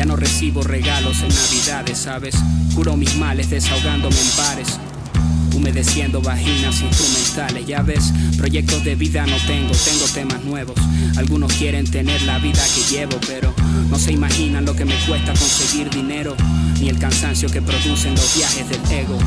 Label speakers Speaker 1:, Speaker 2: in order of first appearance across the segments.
Speaker 1: Ya no recibo regalos en navidades, ¿sabes? Curo mis males desahogándome en bares. Humedeciendo vaginas instrumentales, ya ves, proyectos de vida no tengo, tengo temas nuevos. Algunos quieren tener la vida que llevo, pero no se imaginan lo que me cuesta conseguir dinero, ni el cansancio que producen los viajes del ego.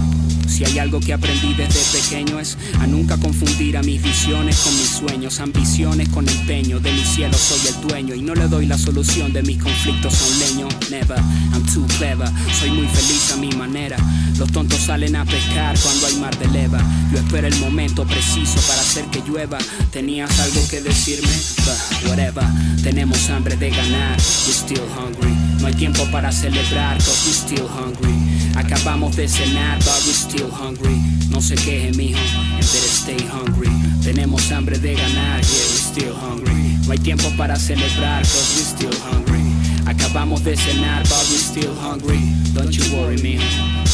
Speaker 1: Si hay algo que aprendí desde pequeño es a nunca confundir a mis visiones con mis sueños, ambiciones con empeño. De mi cielo soy el dueño y no le doy la solución de mis conflictos a un leño. Never, I'm too clever, soy muy feliz a mi manera. Los tontos salen a pescar cuando hay mar de leva. Yo espero el momento preciso para hacer que llueva. ¿Tenías algo que decirme? But whatever, tenemos hambre de ganar. We're still hungry. No hay tiempo para celebrar, still hungry. Acabamos de cenar, but we're still hungry. No se queje, mijo, and better stay hungry. Tenemos hambre de ganar, yeah, we're still hungry. No hay tiempo para celebrar, cause we're still hungry. Acabamos de cenar, but we're still hungry. Don't you worry, mijo,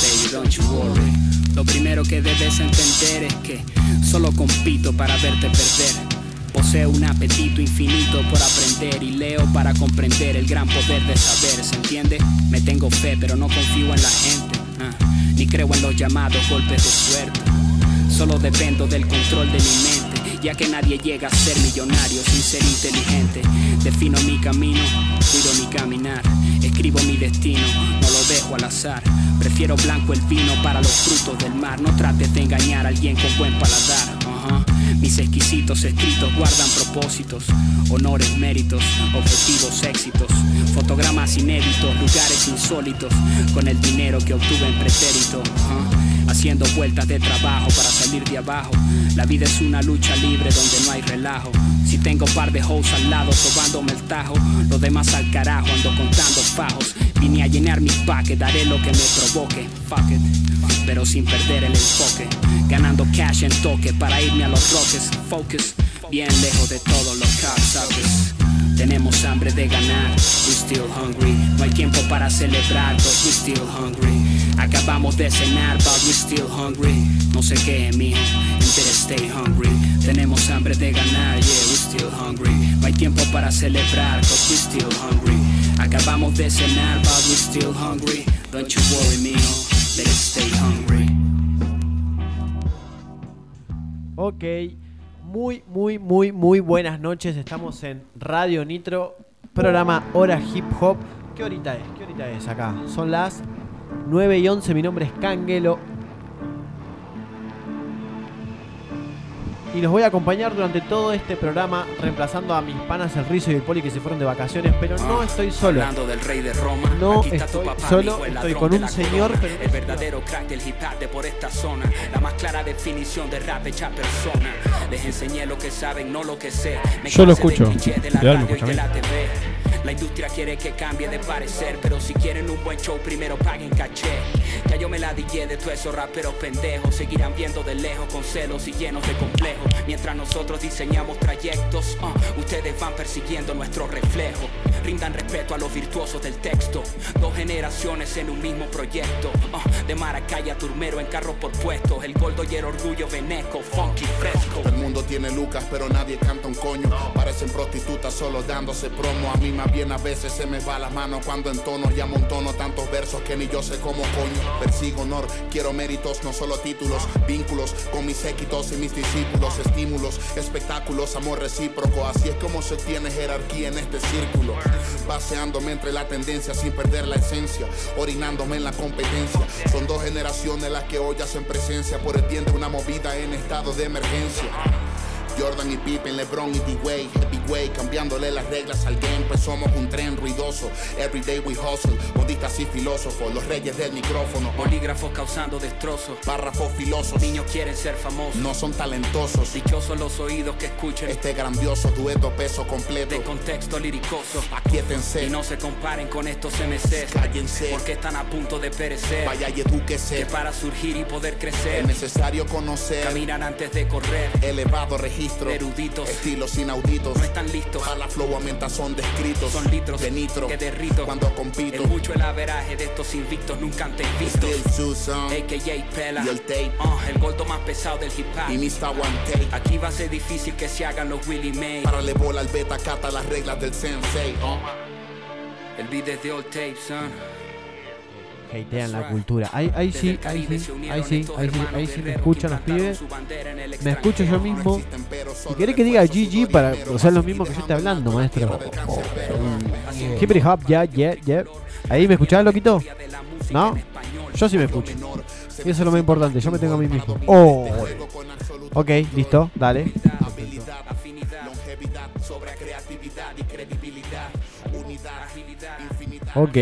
Speaker 1: baby, don't you worry. Lo primero que debes entender es que solo compito para verte perder. Poseo un apetito infinito por aprender y leo para comprender el gran poder de saber, ¿se entiende? Me tengo fe, pero no confío en la gente, ah, ni creo en los llamados golpes de suerte. Solo dependo del control de mi mente, ya que nadie llega a ser millonario sin ser inteligente. Defino mi camino, cuido mi caminar, escribo mi destino, no lo dejo al azar. Prefiero blanco el vino para los frutos del mar, no trates de engañar a alguien con buen paladar. Mis exquisitos escritos guardan propósitos, honores, méritos, objetivos, éxitos, fotogramas inéditos, lugares insólitos, con el dinero que obtuve en pretérito, ajá. Haciendo vueltas de trabajo para salir de abajo. La vida es una lucha libre donde no hay relajo. Si tengo par de hoes al lado sobándome el tajo, los demás al carajo ando contando fajos. Vine a llenar mis paques, daré lo que me provoque, fuck it, pero sin perder el enfoque. Ganando cash en toque para irme a los roques, focus, bien lejos de todos los cocksuckers. Tenemos hambre de ganar, we still hungry. No hay tiempo para celebrar, cause we still hungry. Acabamos de cenar, but we still hungry. No se queje, mijo, better stay hungry. Tenemos hambre de ganar, yeah, we still hungry. No hay tiempo para celebrar, cause we still hungry. Acabamos de cenar, but we still hungry. Don't you worry, mijo, better stay hungry.
Speaker 2: Ok, muy, muy, muy, muy buenas noches. Estamos en Radio Nitro, programa Hora Hip Hop. ¿Qué horita es? ¿Qué horita es acá? Son las 9 y 11. Mi nombre es Kangelo. Y los voy a acompañar durante todo este programa, reemplazando a mis panas el Rizo y el Poli que se fueron de vacaciones. Pero no estoy solo.
Speaker 1: Hablando del rey de Roma,
Speaker 2: No
Speaker 1: aquí está tu
Speaker 2: estoy
Speaker 1: papá,
Speaker 2: solo, estoy
Speaker 1: ladrón
Speaker 2: con
Speaker 1: de
Speaker 2: un
Speaker 1: la
Speaker 2: señor, pero-
Speaker 1: el verdadero crack del hip hop de por esta zona, la más clara definición de rap hecha persona. Les enseñé lo que saben, no lo que sé. Me
Speaker 3: Yo lo escucho.
Speaker 1: de la
Speaker 3: Leal, ¿me
Speaker 1: radio y de la TV. La industria quiere que cambie de parecer, pero si quieren un buen show, primero paguen caché. Ya yo me la dije de todos esos raperos pendejos, seguirán viendo de lejos con celos y llenos de complejos. Mientras nosotros diseñamos trayectos, ah, ustedes van persiguiendo nuestro reflejo. Rindan respeto a los virtuosos del texto. Dos generaciones en un mismo proyecto. ah, de Maracay a Turmero en carro por puestos. El gordo y el orgullo veneco, funky fresco.
Speaker 4: El mundo tiene lucas, pero nadie canta un coño. Parecen prostitutas solo dándose promo. A mí más bien a veces se me va la mano cuando entono y amontono tantos versos que ni yo sé cómo coño. Persigo honor, quiero méritos, no solo títulos. Vínculos con mis séquitos y mis discípulos. Estímulos, espectáculos, amor recíproco. Así es como se tiene jerarquía en este círculo. Paseándome entre la tendencia sin perder la esencia. Orinándome en la competencia. Son dos generaciones las que hoy hacen presencia por el bien de una movida en estado de emergencia. Jordan y Pippen, LeBron y D-Way, Heavyweight, cambiándole las reglas al game, pues somos un tren ruidoso. Everyday we hustle, modistas y filósofos, los reyes del micrófono.
Speaker 1: Bolígrafos causando destrozos.
Speaker 4: Párrafos filosos,
Speaker 1: Niños quieren ser famosos.
Speaker 4: no son talentosos.
Speaker 1: Dichosos los oídos que escuchen
Speaker 4: Este grandioso dueto peso completo.
Speaker 1: de contexto liricoso.
Speaker 4: Aquíétense,
Speaker 1: Y no se comparen con estos MCs.
Speaker 4: Cállense.
Speaker 1: Porque están a punto de perecer.
Speaker 4: vaya y edúquese.
Speaker 1: Que para surgir y poder crecer.
Speaker 4: Es necesario conocer
Speaker 1: Caminan antes de correr.
Speaker 4: elevado registro registro.
Speaker 5: Eruditos.
Speaker 4: Estilos inauditos.
Speaker 5: No están listos.
Speaker 4: Para la flow aumenta son descritos.
Speaker 5: Son litros
Speaker 4: de nitro.
Speaker 5: que derrito.
Speaker 4: Cuando compito.
Speaker 5: Es mucho el averaje de estos invictos nunca antes vistos.
Speaker 4: Still Susan.
Speaker 5: AKA Pela.
Speaker 4: Y el tape.
Speaker 5: Ah, el gordo más pesado del hip hop.
Speaker 4: Y Mr. One Take.
Speaker 5: Aquí va a ser difícil que se hagan los Willie May.
Speaker 4: Para le bola al beta, cata las reglas del sensei.
Speaker 5: El beat es de old tape, son.
Speaker 2: Hatean la cultura. Ahí, ahí sí, ahí sí, ahí sí, ahí sí, ahí sí me escuchan los pibes. Me escucho yo mismo. Y querés que diga GG para sea lo mismo que yo esté hablando, maestro. Hip hop, ya, ya, ya. Ahí me escuchás, loquito. ¿No? Yo sí me escucho. Y eso es lo más importante, yo me tengo a mí mismo. Oh. Ok, listo, dale. Ok.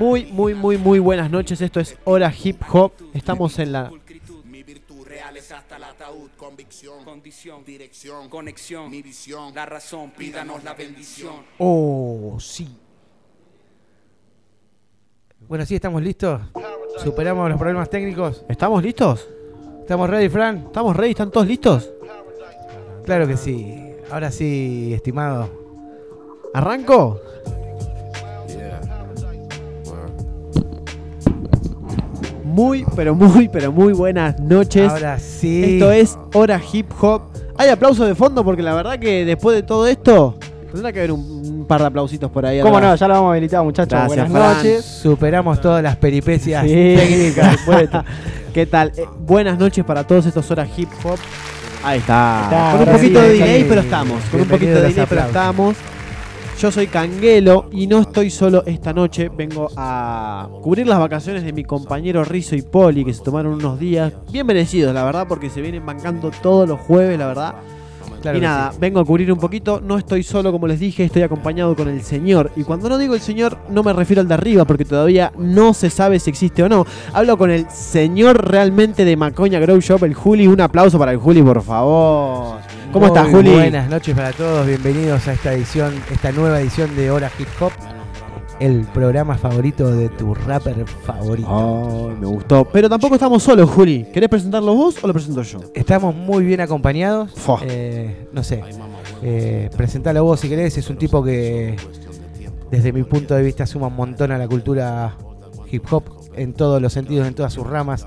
Speaker 2: Muy, muy, muy, muy buenas noches. Esto es Hora Hip Hop. Estamos en la.
Speaker 4: Mi virtud real es hasta el ataúd. Convicción,
Speaker 5: Condición,
Speaker 4: dirección,
Speaker 5: conexión,
Speaker 4: mi visión.
Speaker 5: la razón, pídanos la bendición.
Speaker 2: Oh, sí.
Speaker 6: Bueno, sí, estamos listos. Superamos los problemas técnicos.
Speaker 2: ¿Estamos listos?
Speaker 6: ¿Estamos ready, Fran?
Speaker 2: ¿Estamos ready? ¿Están todos listos?
Speaker 6: Claro que sí. Ahora sí, estimado.
Speaker 2: ¿Arranco? Muy, pero muy, pero muy buenas noches.
Speaker 6: Ahora sí.
Speaker 2: Esto es Hora Hip Hop. Hay aplausos de fondo porque la verdad que después de todo esto, tendrá que haber un, un par de aplausitos por ahí.
Speaker 7: ¿Cómo
Speaker 2: atrás.
Speaker 7: no? Ya lo vamos a habilitar, muchachos.
Speaker 2: Gracias,
Speaker 7: Buenas
Speaker 2: Fran.
Speaker 7: noches.
Speaker 6: Superamos todas las peripecias
Speaker 2: Sí.
Speaker 6: técnicas.
Speaker 2: ¿Qué tal? Eh, buenas noches para todos estos Hora Hip Hop. Ahí está.
Speaker 7: Está,
Speaker 2: con un poquito
Speaker 7: sí,
Speaker 2: de delay, pero estamos. Con un poquito de delay, pero estamos. Yo soy Canguelo y no estoy solo esta noche. Vengo a cubrir las vacaciones de mi compañero Rizo y Poli, que se tomaron unos días bien merecidos, la verdad, porque se vienen bancando todos los jueves, la verdad.
Speaker 6: Claro
Speaker 2: y nada,
Speaker 6: sí.
Speaker 2: vengo a cubrir un poquito. No estoy solo, como les dije, estoy acompañado con el señor. Y cuando no digo el señor, no me refiero al de arriba, porque todavía no se sabe si existe o no. Hablo con el señor realmente de Macoña Grow Shop, el Juli. Un aplauso para el Juli, por favor. ¿Cómo estás, Juli?
Speaker 6: Buenas noches para todos. Bienvenidos a esta edición, esta nueva edición de Hora Hip Hop. El programa favorito de tu rapper favorito.
Speaker 2: Ay, me gustó. Pero tampoco estamos solos, Juli. ¿Querés presentarlo vos o lo presento yo?
Speaker 6: Estamos muy bien acompañados. Eh, no sé, eh, presentalo vos si querés. Es un tipo que, desde mi punto de vista, suma un montón a la cultura hip hop en todos los sentidos, en todas sus ramas.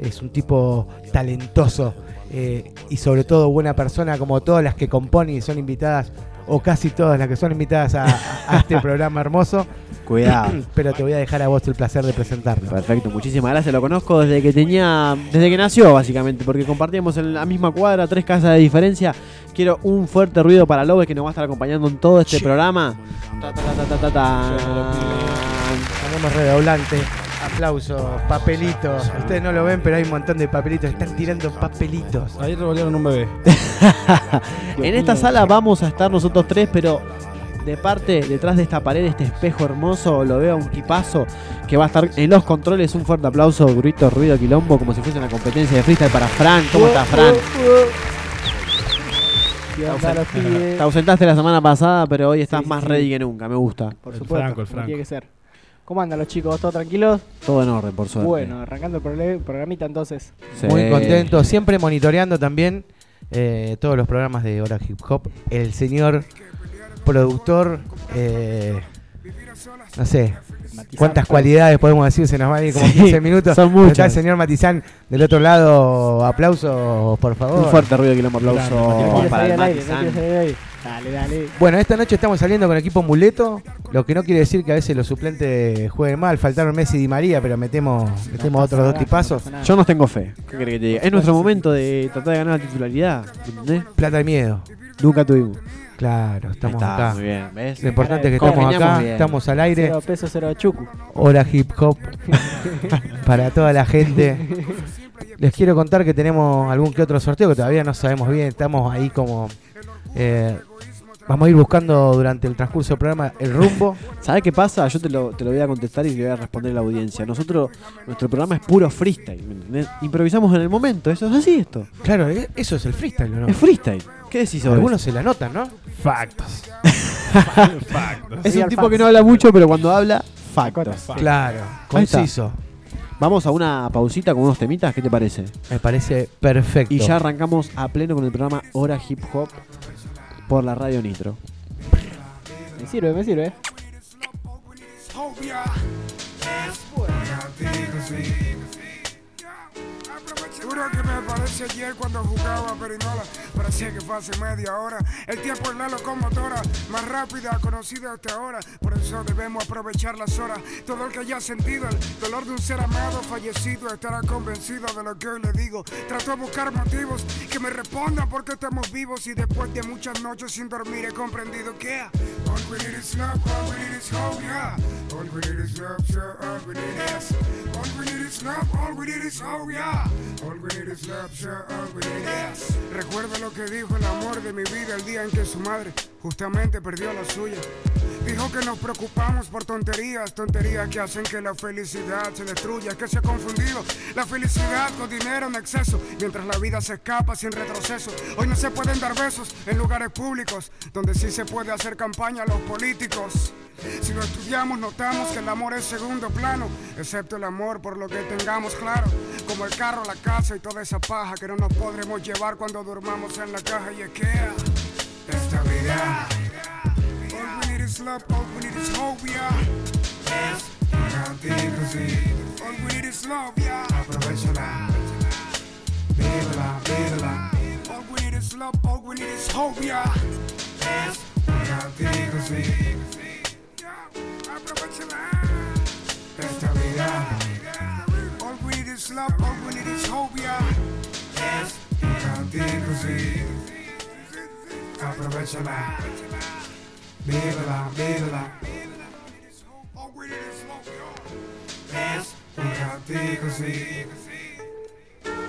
Speaker 6: Es un tipo talentoso eh, y, sobre todo, buena persona, como todas las que componen y son invitadas, o casi todas las que son invitadas a, a este programa hermoso.
Speaker 2: Cuidado.
Speaker 6: Pero te voy a dejar a vos el placer de presentarlo.
Speaker 2: Perfecto, muchísimas gracias. Lo conozco desde que tenía, desde que nació básicamente, porque compartíamos en la misma cuadra, tres casas de diferencia. Quiero un fuerte ruido para Lobe que nos va a estar acompañando en todo este programa. Ta, ta, ta, ta, ta, ta.
Speaker 6: Ponemos redoblante, aplausos, papelitos. Ustedes no lo ven, pero hay un montón de papelitos. Están tirando papelitos.
Speaker 7: Ahí revolvieron un bebé.
Speaker 2: En esta sala vamos a estar nosotros tres, pero de parte, detrás de esta pared, este espejo hermoso, lo veo a un tipazo que va a estar en los controles. Un fuerte aplauso, grito, ruido, quilombo, como si fuese una competencia de freestyle para Fran. ¿Cómo está Fran? Te ausentaste la semana pasada, pero hoy estás
Speaker 7: Sí, sí,
Speaker 2: más
Speaker 7: sí.
Speaker 2: ready que nunca, me gusta.
Speaker 7: Por
Speaker 3: El
Speaker 7: supuesto,
Speaker 3: Franco, el
Speaker 7: como
Speaker 3: Franco.
Speaker 7: tiene que ser. ¿Cómo andan los chicos? ¿Todos tranquilos?
Speaker 2: Todo en orden, por suerte.
Speaker 7: Bueno, arrancando el programita entonces.
Speaker 2: Sí.
Speaker 6: Muy contento, siempre monitoreando también eh, todos los programas de Hora Hip Hop. El señor productor, eh, no sé,
Speaker 7: Matizán,
Speaker 6: cuántas cualidades podemos decir, se nos va a ir como
Speaker 2: Sí,
Speaker 6: 15 minutos.
Speaker 2: son muchas.
Speaker 6: Está el señor Matizán del otro lado, aplausos por favor.
Speaker 2: Un fuerte ruido, quilombo, aplauso
Speaker 7: No quieres
Speaker 2: para el Matizán.
Speaker 7: aire. Dale, dale.
Speaker 6: Bueno, esta noche estamos saliendo con equipo muleto, lo que no quiere decir que a veces los suplentes jueguen mal. Faltaron Messi y Di María, pero metemos, metemos
Speaker 7: No
Speaker 6: otros dos tipazos.
Speaker 7: no.
Speaker 2: Yo no tengo fe. ¿Qué querés que te diga? Es nuestro momento de tratar de ganar la titularidad. ¿Entendés?
Speaker 6: Plata y miedo.
Speaker 2: Nunca tuvimos.
Speaker 6: Claro, estamos
Speaker 2: está,
Speaker 6: acá.
Speaker 2: Muy bien, ¿ves?
Speaker 6: Lo importante es que estamos acá,
Speaker 2: bien.
Speaker 6: estamos al aire.
Speaker 7: Cero pesos, cero chucu.
Speaker 6: Hora hip hop para toda la gente. Les quiero contar que tenemos algún que otro sorteo que todavía no sabemos bien. Estamos ahí como. eh, vamos a ir buscando durante el transcurso del programa el rumbo.
Speaker 2: ¿Sabes qué pasa? Yo te lo, te lo voy a contestar y le voy a responder a la audiencia. Nosotros, nuestro programa es puro freestyle. ¿me entendés? Improvisamos en el momento. Eso es así esto.
Speaker 6: Claro, e- eso es el freestyle, ¿o ¿no?
Speaker 2: Es freestyle. ¿Qué decís sobre
Speaker 6: Algunos se la notan, ¿no?
Speaker 3: Factos. Factos.
Speaker 2: Es un tipo
Speaker 7: facts.
Speaker 2: que no habla mucho, pero cuando habla, factos.
Speaker 6: Claro, conciso.
Speaker 8: Vamos a una pausita con unos temitas, ¿qué te parece?
Speaker 6: Me parece perfecto.
Speaker 8: Y ya arrancamos a pleno con el programa Hora Hip Hop por la Radio Nitro.
Speaker 7: Me sirve, me sirve.
Speaker 9: Juro que me parece ayer cuando jugaba a Perinola. Parecía que fue hace media hora. El tiempo es la locomotora más rápida conocida hasta ahora. Por eso debemos aprovechar las horas. Todo el que haya sentido el dolor de un ser amado fallecido estará convencido de lo que hoy le digo. Trato de buscar motivos que me respondan por qué estamos vivos. Y después de muchas noches sin dormir he comprendido que all we need is love, all we need is hope, yeah. All we need is love, sure, all we need is. All we need is love, all we need is hope, yeah. All Recuerdo lo que dijo el amor de mi vida el día en que su madre justamente perdió la suya. Dijo que nos preocupamos por tonterías, tonterías que hacen que la felicidad se destruya, que se ha confundido la felicidad con dinero en exceso, mientras la vida se escapa sin retroceso. Hoy no se pueden dar besos en lugares públicos, donde sí se puede hacer campaña a los políticos. Si lo estudiamos notamos que el amor es segundo plano, excepto el amor por lo que tengamos claro, como el carro, la casa y toda esa paja que no nos podremos llevar cuando durmamos en la caja y Ikea. Esta vida. All we need is love, all we need is hope, yeah. Es sí. All we need is love, yeah. Aprovechala. Vívela, vívela. All we need is love, all we need is hope, yeah. Es aprovechala. Esta vida. All we need is love, all we need is hope, yeah. Es contigo, sí. Aprovechala. Vívela, vívela. Es contigo, sí.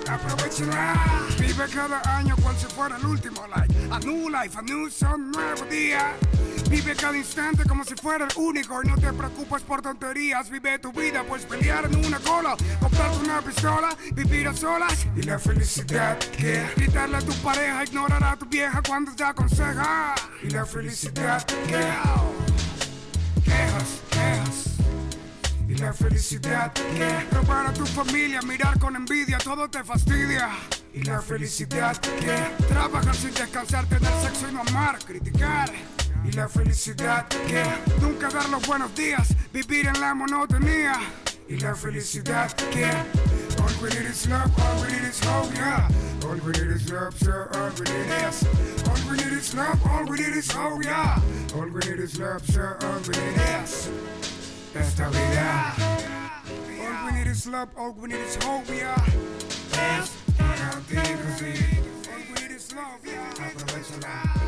Speaker 9: Aprovechala. Vive cada año cual si fuera el último like. A new life, a new son, nuevo día. Vive cada instante como si fuera el único y no te preocupes por tonterías. Vive tu vida, pues pelear en una cola, comprarte una pistola, vivir a solas y la felicidad que gritarle a tu pareja, ignorar a tu vieja cuando te aconseja y la felicidad que quejas, quejas. La felicidad que robar a tu familia, mirar con envidia, todo te fastidia. Y la felicidad que trabajar sin descansar, tener sexo y no amar, criticar. Y la felicidad que nunca dar los buenos días, vivir en la monotonía. Y la felicidad que all we need is love, all we need is hope, yeah. All we need is love, sure, all we need is. All we need is love, all we need is hope, yeah. All we need is love, sure, all we need is. All we need is love, all we need is hope, yeah. Es contigo, sí. All we need is love, yeah. Aprovechala.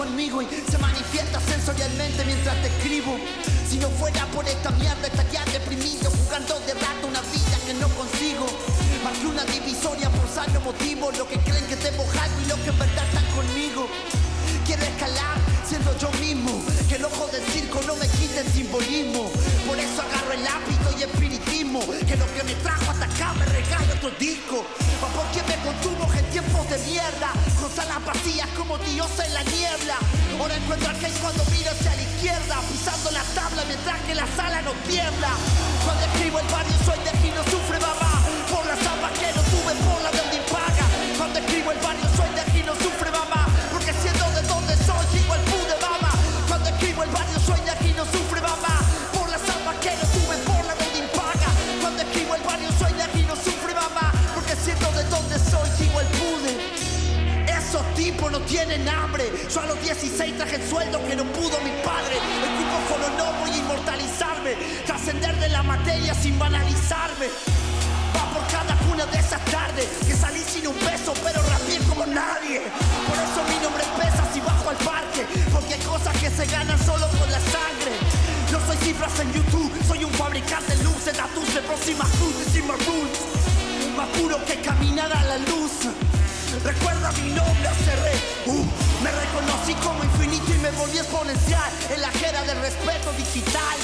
Speaker 10: Conmigo y se manifiesta sensorialmente mientras te escribo. Si no fuera por esta mierda estaría deprimido, jugando de rato una vida que no consigo. Más que una divisoria por sano motivo, lo que creen que tengo algo y lo que en verdad están conmigo. Quiero escalar siendo yo mismo, que el ojo del circo no me quite el simbolismo. Por eso agarro el hábito y que lo que me trajo hasta acá me regala otro disco. O porque me contuvo en tiempos de mierda, con salas vacías como Dios en la niebla. Ahora encuentro aquel cuando miro hacia la izquierda, pisando la tabla mientras que la sala no tiembla. Cuando escribo el barrio soy de aquí no sufre mamá, por las zapas que no tuve por la deuda impaga. Cuando escribo el barrio No tienen hambre. Yo a los 16 traje el sueldo que no pudo mi padre. Escupo con honor voy a inmortalizarme. Trascender de la materia sin banalizarme. Va por cada una de esas tardes que salí sin un peso, pero rapié como nadie. Por eso mi nombre pesa si bajo al parque. Porque hay cosas que se ganan solo con la sangre. No soy cifras en YouTube, soy un fabricante de luces, tatuajes de próximas cruces y más. Más puro que caminar a la luz. Recuerda mi nombre, cerré. Uh, me reconocí como infinito y me volví exponencial. En la jera del respeto digital.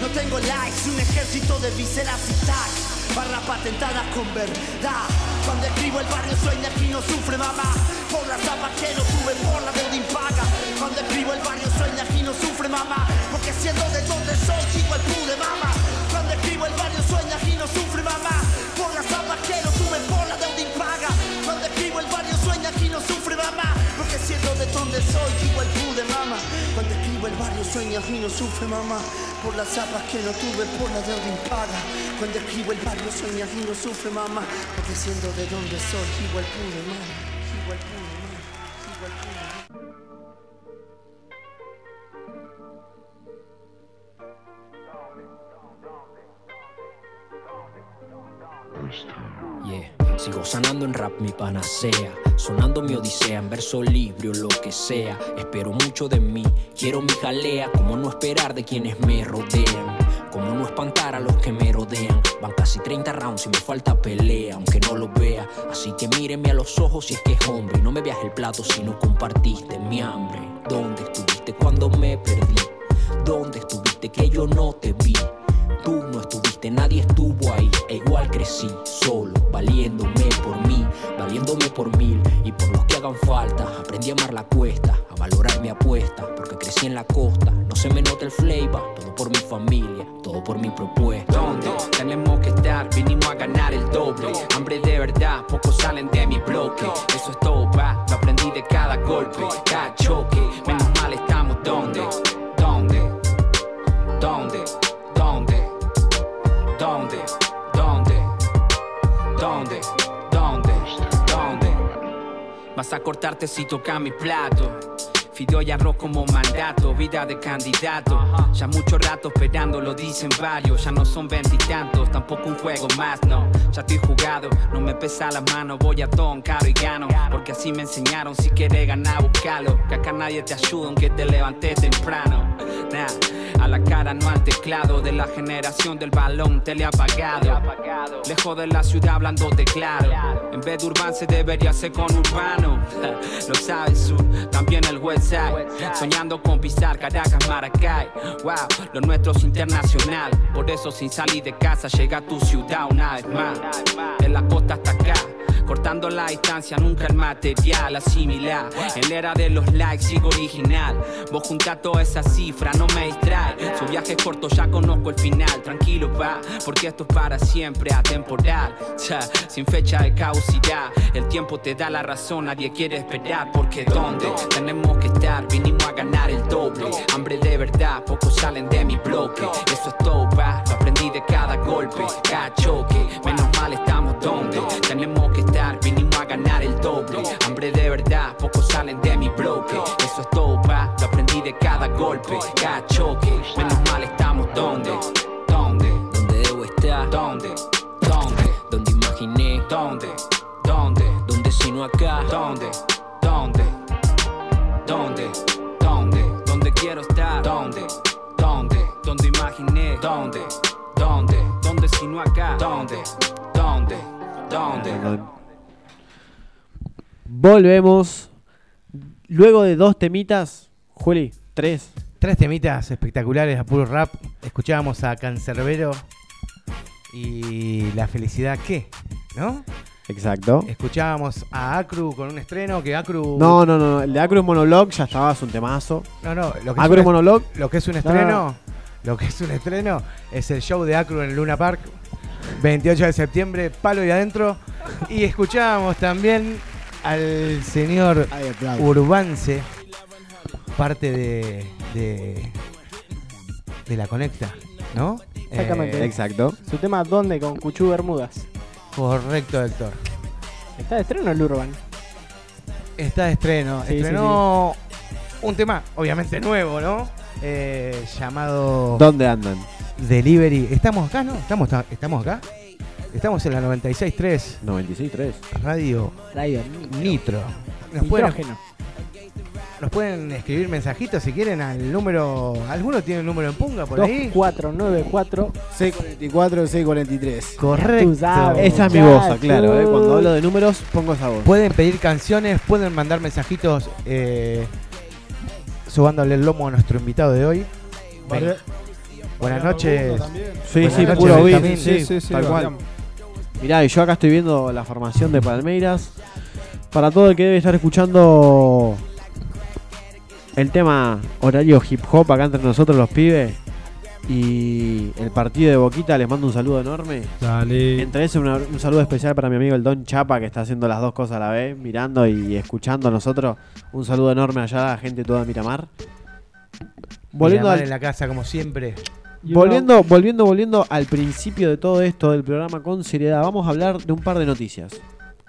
Speaker 10: No tengo likes, un ejército de viseras y tags. Barra patentadas con verdad. Cuando escribo el barrio sueña aquí no sufre mamá. Por las zapas que no tuve, por la deuda impaga. Cuando escribo el barrio sueña aquí no sufre mamá. Porque siendo de donde soy, igual pude mamá. Cuando escribo el barrio sueña aquí no sufre mamá. Por las zapas sufre mamá. Porque siendo de donde soy, igual pude mamá. Cuando escribo el barrio sueña aquí no sufre mamá. Por las zapas que no tuve, por la deuda impaga. Cuando escribo el barrio sueña aquí no sufre mamá. Porque siendo de donde soy, igual pude mamá. Igual pude mamá. Mamá.
Speaker 11: Yeah. Sigo sanando en rap mi panacea, sonando mi odisea en verso libre o lo que sea. Espero mucho de mí, quiero mi jalea, como no esperar de quienes me rodean. Como no espantar a los que me rodean. Van casi 30 rounds y me falta pelea, aunque no lo vea. Así que mírenme a los ojos si es que es hombre. No me veas el plato si no compartiste mi hambre. ¿Dónde estuviste cuando me perdí? ¿Dónde estuviste que yo no te vi? Tú no estuviste, nadie estuvo ahí. E igual crecí, solo, valiéndome por mí, valiéndome por mil y por los que hagan falta. Aprendí a amar la cuesta, a valorar mi apuesta, porque crecí en la costa. No se me nota el flavor, todo por mi familia, todo por mi propuesta. ¿Dónde tenemos que estar? Vinimos a ganar el doble. Hambre de verdad, pocos salen de mi bloque. Eso es todo, va, lo aprendí de cada golpe, Vas a cortarte si toca mi plato. Fideo y arroz como mandato, vida de candidato. Ya mucho rato esperando, lo dicen varios. Ya no son veintitantos, tampoco un juego más, no. Ya estoy jugado, no me pesa la mano. Voy a ton, caro y gano. Porque así me enseñaron, si quieres ganar, buscalo. Que acá nadie te ayuda, aunque te levantes temprano. Nah, a la cara no al teclado de la generación del balón teleapagado. Lejos de la ciudad hablando de claro. En vez de urbano se debería ser con urbano. Lo sabe sur, también el west side. Soñando con pisar Caracas, Maracay. Wow, lo nuestro es internacional. Por eso sin salir de casa llega a tu ciudad una vez más. De la costa hasta acá. Cortando la distancia, nunca el material asimilar. En la era de los likes sigo original. Vos junta toda esa cifra, no me distrae. Su viaje es corto, ya conozco el final. Tranquilo, va, porque esto es para siempre, atemporal. Ya, sin fecha de caducidad. El tiempo te da la razón, nadie quiere esperar. Porque ¿dónde tenemos que estar? Vinimos a ganar el doble. Hambre de verdad, pocos salen de mi bloque. Eso es todo, va, aprendí de cada golpe, cada choque. Menos mal estamos donde tenemos de cada. Menos mal estamos donde, donde, donde debo estar, donde, donde, donde imaginé, donde, donde, donde si no acá, donde, donde, donde, donde, donde quiero estar, donde, donde, donde imaginé, donde, donde, donde si no acá, donde, donde, donde.
Speaker 2: Volvemos. Luego de dos temitas, Juli, tres.
Speaker 6: Tres temitas espectaculares a puro rap. Escuchábamos a Cancerbero y La Felicidad, ¿qué? ¿No?
Speaker 2: Exacto.
Speaker 6: Escuchábamos a Acru con un estreno que Acru.
Speaker 2: No, no, no. El de Acro Monolog ya estaba, es un temazo.
Speaker 6: no, no. Lo que,
Speaker 2: Acro
Speaker 6: es un,
Speaker 2: Monolog.
Speaker 6: lo que es un
Speaker 2: No,
Speaker 6: estreno.
Speaker 2: no,
Speaker 6: Lo que es un estreno es el show de Acru en el Luna Park. 28 de septiembre, palo y adentro. Y escuchábamos también al señor. Urbance, parte de, de, de la Conecta, ¿no?
Speaker 7: Exactamente.
Speaker 6: Eh,
Speaker 2: Exacto.
Speaker 7: Su tema ¿Dónde? con Cuchú Bermudas.
Speaker 6: correcto, Héctor.
Speaker 7: ¿Está de estreno el Urban?
Speaker 6: Está de estreno.
Speaker 7: Sí,
Speaker 6: Estrenó un tema, obviamente nuevo, ¿no? Eh, llamado
Speaker 2: ¿Dónde andan?
Speaker 6: Delivery. ¿Estamos acá, no? ¿Estamos, ¿Estamos acá? Estamos en la 96.3
Speaker 2: 96.3.
Speaker 6: Radio
Speaker 7: Radio
Speaker 6: Nitro. Nos pueden,
Speaker 7: Nitrógeno.
Speaker 6: Nos pueden escribir mensajitos si quieren al número. ¿Alguno tiene el número en punga por ahí?
Speaker 7: 2494
Speaker 3: 644, 643.
Speaker 6: Correcto.
Speaker 7: Sabes.
Speaker 2: Esa es mi voz, claro. ¿eh? Cuando hablo de números, pongo esa voz.
Speaker 6: Pueden pedir canciones, pueden mandar mensajitos eh, subándole el lomo a nuestro invitado de hoy. Buenas noches.
Speaker 2: Sí,
Speaker 6: Buenas
Speaker 2: sí,
Speaker 6: noches,
Speaker 2: puro beat, sí,
Speaker 3: Sí, sí,
Speaker 2: tal cual. Mirá, y yo acá estoy viendo la formación de Palmeiras. Para todo el que debe estar escuchando el tema horario hip hop acá entre nosotros los pibes y el partido de Boquita, les mando un saludo enorme.
Speaker 3: Dale.
Speaker 2: Entre eso, una- un saludo especial para mi amigo el Don Chapa, que está haciendo las dos cosas a la vez, mirando y escuchando a nosotros. Un saludo enorme allá a la gente toda de Miramar. Volviendo
Speaker 6: Miramar
Speaker 2: al,
Speaker 6: en la casa, como siempre.
Speaker 7: Y
Speaker 2: Volviendo, volviendo, volviendo al principio de todo esto del programa con seriedad, vamos a hablar de un par de noticias.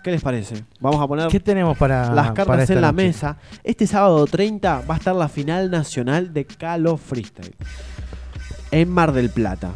Speaker 2: ¿Qué les parece? Vamos a poner
Speaker 6: ¿Qué tenemos para
Speaker 2: las cartas en la
Speaker 6: noche?
Speaker 2: mesa. Este sábado 30 va a estar la final nacional de Calo Freestyle en Mar del Plata.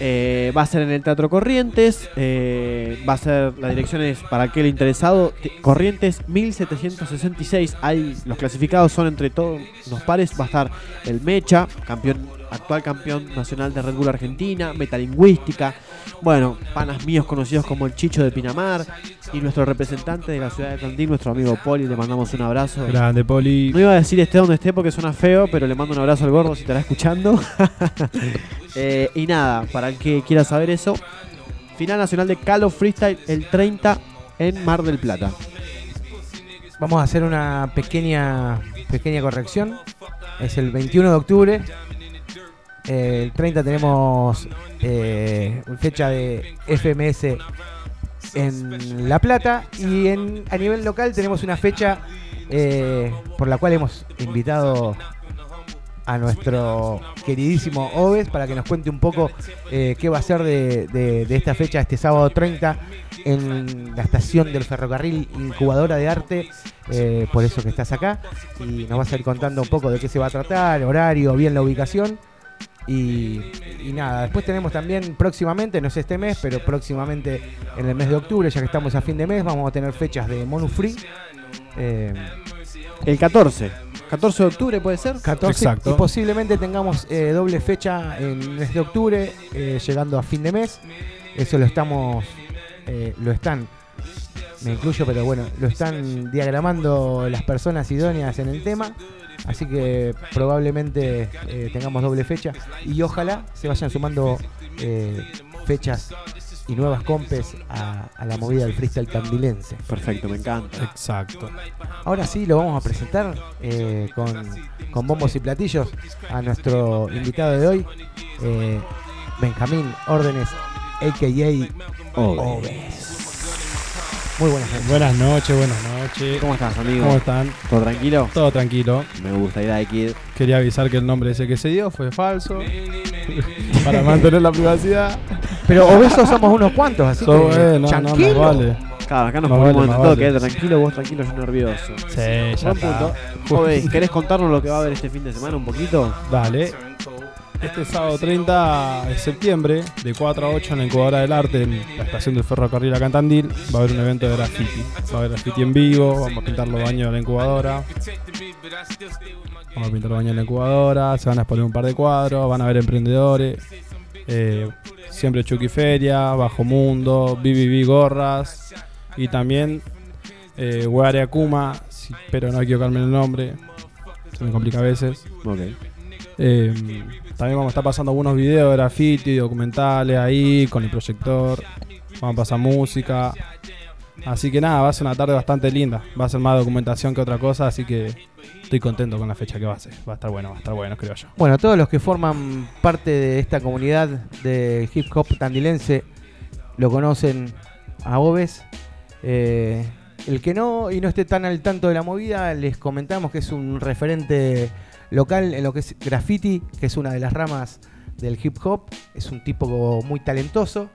Speaker 2: Eh, va a ser en el Teatro Corrientes. eh, va a ser, la dirección es para aquel interesado. te- Corrientes 1766. Hay, los clasificados son entre todos los pares. Va a estar el Mecha, campeón, actual campeón nacional de Red Bull Argentina. Metalingüística. Bueno, panas míos conocidos como el Chicho de Pinamar. Y nuestro representante de la ciudad de Tandil, nuestro amigo Poli. Le mandamos un abrazo.
Speaker 3: Grande, Poli.
Speaker 2: No iba a decir esté donde esté porque suena feo, pero le mando un abrazo al gordo si estará escuchando. Eh, y nada, para el que quiera saber eso, final nacional de Calo Freestyle el 30 en Mar del Plata.
Speaker 6: Vamos a hacer una pequeña pequeña corrección. Es el 21 de octubre. El 30 tenemos eh, fecha de FMS en La Plata. Y en, a nivel local tenemos una fecha eh, por la cual hemos invitado a nuestro queridísimo Oves para que nos cuente un poco eh, qué va a ser de, de- de esta fecha, este sábado 30, en la estación del ferrocarril Incubadora de Arte, eh, por eso que estás acá, y nos vas a ir contando un poco de qué se va a tratar, horario, bien la ubicación. Y, y nada, después tenemos también próximamente, no sé este mes, pero próximamente en el mes de octubre, ya que estamos a fin de mes, vamos a tener fechas de Monu Free. eh,
Speaker 2: El 14. 14 de octubre puede ser.
Speaker 6: 14
Speaker 3: Exacto.
Speaker 6: y posiblemente tengamos eh, doble fecha en el mes de octubre, eh, llegando a fin de mes. Eso lo estamos, eh, lo están, me incluyo, pero bueno, lo están diagramando las personas idóneas en el tema. Así que probablemente eh, tengamos doble fecha y ojalá se vayan sumando eh, fechas y nuevas compes a, a la movida del freestyle tandilense.
Speaker 2: Perfecto, me encanta.
Speaker 3: Exacto.
Speaker 6: Ahora sí lo vamos a presentar eh, con, con bombos y platillos a nuestro invitado de hoy, eh, Benjamín Órdenes, a.k.a. Oves. Muy buenas noches.
Speaker 3: Buenas noches, buenas noches.
Speaker 2: ¿Cómo estás, amigo?
Speaker 3: ¿Cómo están?
Speaker 2: ¿Todo tranquilo?
Speaker 3: Todo tranquilo.
Speaker 2: Me gusta ir a Kid.
Speaker 3: Quería avisar que el nombre ese que se dio fue falso. para mantener la privacidad.
Speaker 6: Pero obesos somos unos cuantos, así
Speaker 3: So,
Speaker 6: que
Speaker 3: eh, no, no,
Speaker 6: tranquilo.
Speaker 3: más vale.
Speaker 2: Claro, acá nos ponemos
Speaker 3: vale, más
Speaker 2: todo,
Speaker 3: vale.
Speaker 2: tranquilo, vos tranquilo, yo nervioso.
Speaker 3: Sí, ya
Speaker 2: punto.
Speaker 3: está.
Speaker 2: ¿querés contarnos lo que va a haber este fin de semana un poquito?
Speaker 3: Dale. Este sábado 30 de septiembre, de 4 a 8 en la Incubadora del Arte, en la estación del ferrocarril acá en Tandil, va a haber un evento de graffiti. Va a haber graffiti en vivo, vamos a pintar los baños de la incubadora. Vamos a pintar los baños de la incubadora, se van a exponer un par de cuadros, van a haber emprendedores. eh, siempre Chucky Feria, Bajo Mundo, BBB Gorras y también eh, Weare Akuma, sí, pero no equivocarme en el nombre, se me complica a veces.
Speaker 2: Ok.
Speaker 3: Eh, también vamos a estar pasando algunos videos de graffiti, documentales ahí con el proyector. Vamos a pasar música. Así que nada, va a ser una tarde bastante linda. Va a ser más documentación que otra cosa, así que estoy contento con la fecha que va a ser. Va a estar bueno, va a estar bueno, creo yo.
Speaker 6: Bueno, todos los que forman parte de esta comunidad de hip hop tandilense lo conocen a Oves. Eh, el que no y no esté tan al tanto de la movida, les comentamos que es un referente local en lo que es graffiti, que es una de las ramas del hip hop. Es un tipo muy talentoso